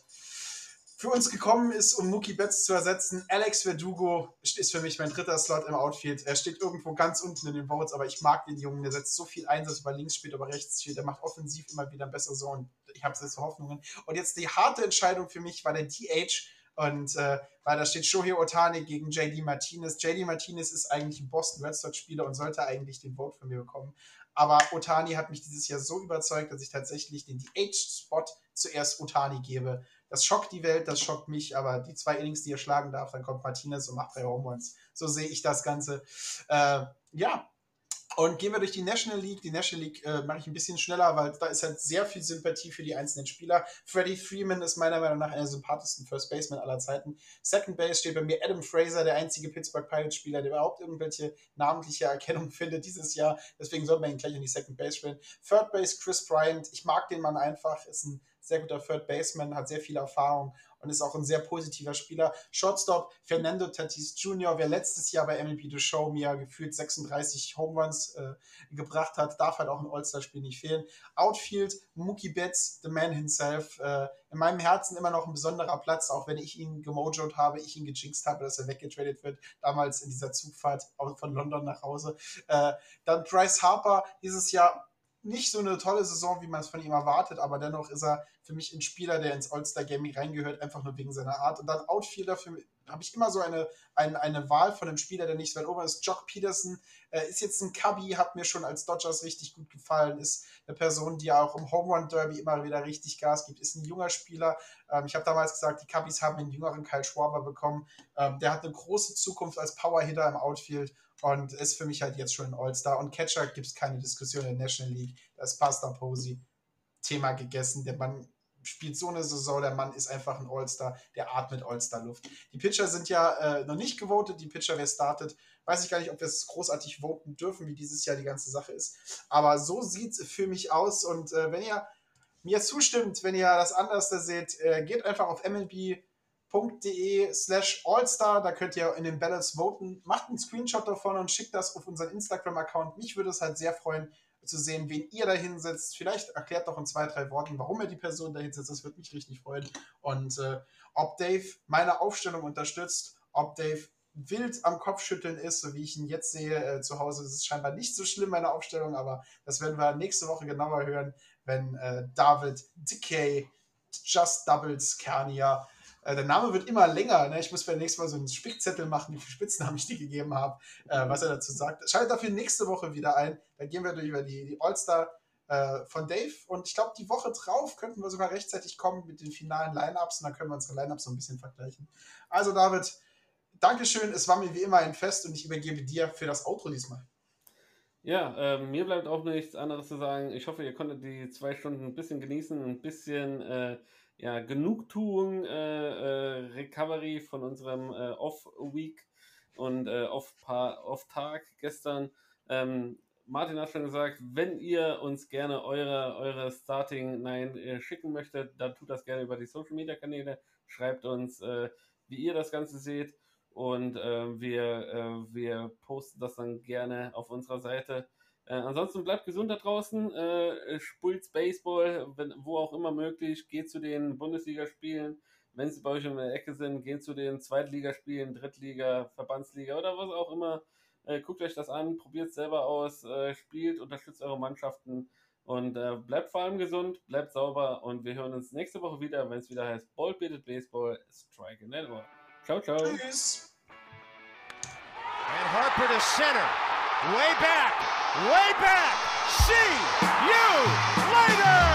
für uns gekommen ist, um Mookie Betts zu ersetzen. Alex Verdugo ist für mich mein dritter Slot im Outfield. Er steht irgendwo ganz unten in den Votes, aber ich mag den Jungen. Der setzt so viel Einsatz über links, spielt aber rechts spielt. Er macht offensiv immer wieder bessere so und ich habe so Hoffnungen. Und jetzt die harte Entscheidung für mich war der DH. Und äh, weil da steht Shohei Otani gegen JD Martinez. JD Martinez ist eigentlich ein Boston Red Sox-Spieler und sollte eigentlich den Vote von mir bekommen. Aber Otani hat mich dieses Jahr so überzeugt, dass ich tatsächlich den DH-Spot zuerst Otani gebe. Das schockt die Welt, das schockt mich, aber die zwei Innings, die er schlagen darf, dann kommt Martinez und macht drei Home. So sehe ich das Ganze. Äh, ja, und gehen wir durch die National League. Die National League äh, mache ich ein bisschen schneller, weil da ist halt sehr viel Sympathie für die einzelnen Spieler. Freddie Freeman ist meiner Meinung nach einer der sympathischsten First Baseman aller Zeiten. Second Base steht bei mir Adam Fraser, der einzige Pittsburgh Pirates Spieler, der überhaupt irgendwelche namentliche Erkennung [LAUGHS] findet dieses Jahr. Deswegen soll man ihn gleich in die Second Base spielen. Third Base Chris Bryant. Ich mag den Mann einfach. Ist ein sehr guter Third Baseman, hat sehr viel Erfahrung und ist auch ein sehr positiver Spieler. Shortstop Fernando Tatis Jr., wer letztes Jahr bei MLB The Show mir gefühlt 36 Home Runs äh, gebracht hat, darf halt auch ein All-Star-Spiel nicht fehlen. Outfield Mookie Betts, the man himself. Äh, in meinem Herzen immer noch ein besonderer Platz, auch wenn ich ihn gemojot habe, ich ihn gejinxt habe, dass er weggetradet wird, damals in dieser Zugfahrt von London nach Hause. Äh, dann Bryce Harper, dieses Jahr nicht so eine tolle Saison, wie man es von ihm erwartet, aber dennoch ist er für mich ein Spieler, der ins All-Star-Gaming reingehört, einfach nur wegen seiner Art. Und dann Outfielder, für habe ich immer so eine, eine, eine Wahl von einem Spieler, der nicht so weit oben ist. Jock Peterson äh, ist jetzt ein Cubby, hat mir schon als Dodgers richtig gut gefallen, ist eine Person, die auch im Home Run Derby immer wieder richtig Gas gibt, ist ein junger Spieler. Ähm, ich habe damals gesagt, die Cubbies haben einen jüngeren Kyle Schwaber bekommen. Ähm, der hat eine große Zukunft als Power-Hitter im Outfield und ist für mich halt jetzt schon ein All-Star. Und Catcher gibt es keine Diskussion in der National League. Das Pasta Posey. Thema gegessen. Der Mann spielt so eine Saison, der Mann ist einfach ein All-Star, der atmet All-Star-Luft. Die Pitcher sind ja äh, noch nicht gewotet, die Pitcher, wer startet, weiß ich gar nicht, ob wir es großartig voten dürfen, wie dieses Jahr die ganze Sache ist. Aber so sieht es für mich aus und äh, wenn ihr mir zustimmt, wenn ihr das anders seht, äh, geht einfach auf MLB de slash allstar, da könnt ihr in den Ballots voten. Macht einen Screenshot davon und schickt das auf unseren Instagram-Account. Mich würde es halt sehr freuen, zu sehen, wen ihr da hinsetzt. Vielleicht erklärt doch in zwei, drei Worten, warum ihr die Person da hinsetzt. Das würde mich richtig freuen. Und äh, ob Dave meine Aufstellung unterstützt, ob Dave wild am Kopfschütteln ist, so wie ich ihn jetzt sehe, äh, zu Hause ist es scheinbar nicht so schlimm, meine Aufstellung, aber das werden wir nächste Woche genauer hören, wenn äh, David Decay Just Doubles Kernia der Name wird immer länger. Ne? Ich muss beim nächsten Mal so einen Spickzettel machen, wie viele Spitznamen ich dir gegeben habe, äh, was er dazu sagt. Schaltet dafür nächste Woche wieder ein. Dann gehen wir durch über die, die All-Star äh, von Dave. Und ich glaube, die Woche drauf könnten wir sogar rechtzeitig kommen mit den finalen Lineups. Und dann können wir unsere Lineups so ein bisschen vergleichen. Also, David, Dankeschön. Es war mir wie immer ein Fest und ich übergebe dir für das Outro diesmal. Ja, äh, mir bleibt auch nichts anderes zu sagen. Ich hoffe, ihr konntet die zwei Stunden ein bisschen genießen, ein bisschen äh, ja, Genugtuung, äh, äh, Recovery von unserem äh, Off-Week und äh, Off-Tag gestern. Ähm, Martin hat schon gesagt, wenn ihr uns gerne eure, eure Starting Nine äh, schicken möchtet, dann tut das gerne über die Social Media Kanäle. schreibt uns, äh, wie ihr das Ganze seht. Und äh, wir, äh, wir posten das dann gerne auf unserer Seite. Äh, ansonsten bleibt gesund da draußen, äh, spult Baseball, wenn, wo auch immer möglich, geht zu den Bundesligaspielen. Wenn sie bei euch in der Ecke sind, geht zu den Zweitligaspielen, Drittliga, Verbandsliga oder was auch immer. Äh, guckt euch das an, probiert es selber aus, äh, spielt, unterstützt eure Mannschaften und äh, bleibt vor allem gesund, bleibt sauber und wir hören uns nächste Woche wieder, wenn es wieder heißt Ball Beated Baseball, Strike and Network. Ciao, ciao. Tschüss. And Harper to center. Way back. way back. See you later.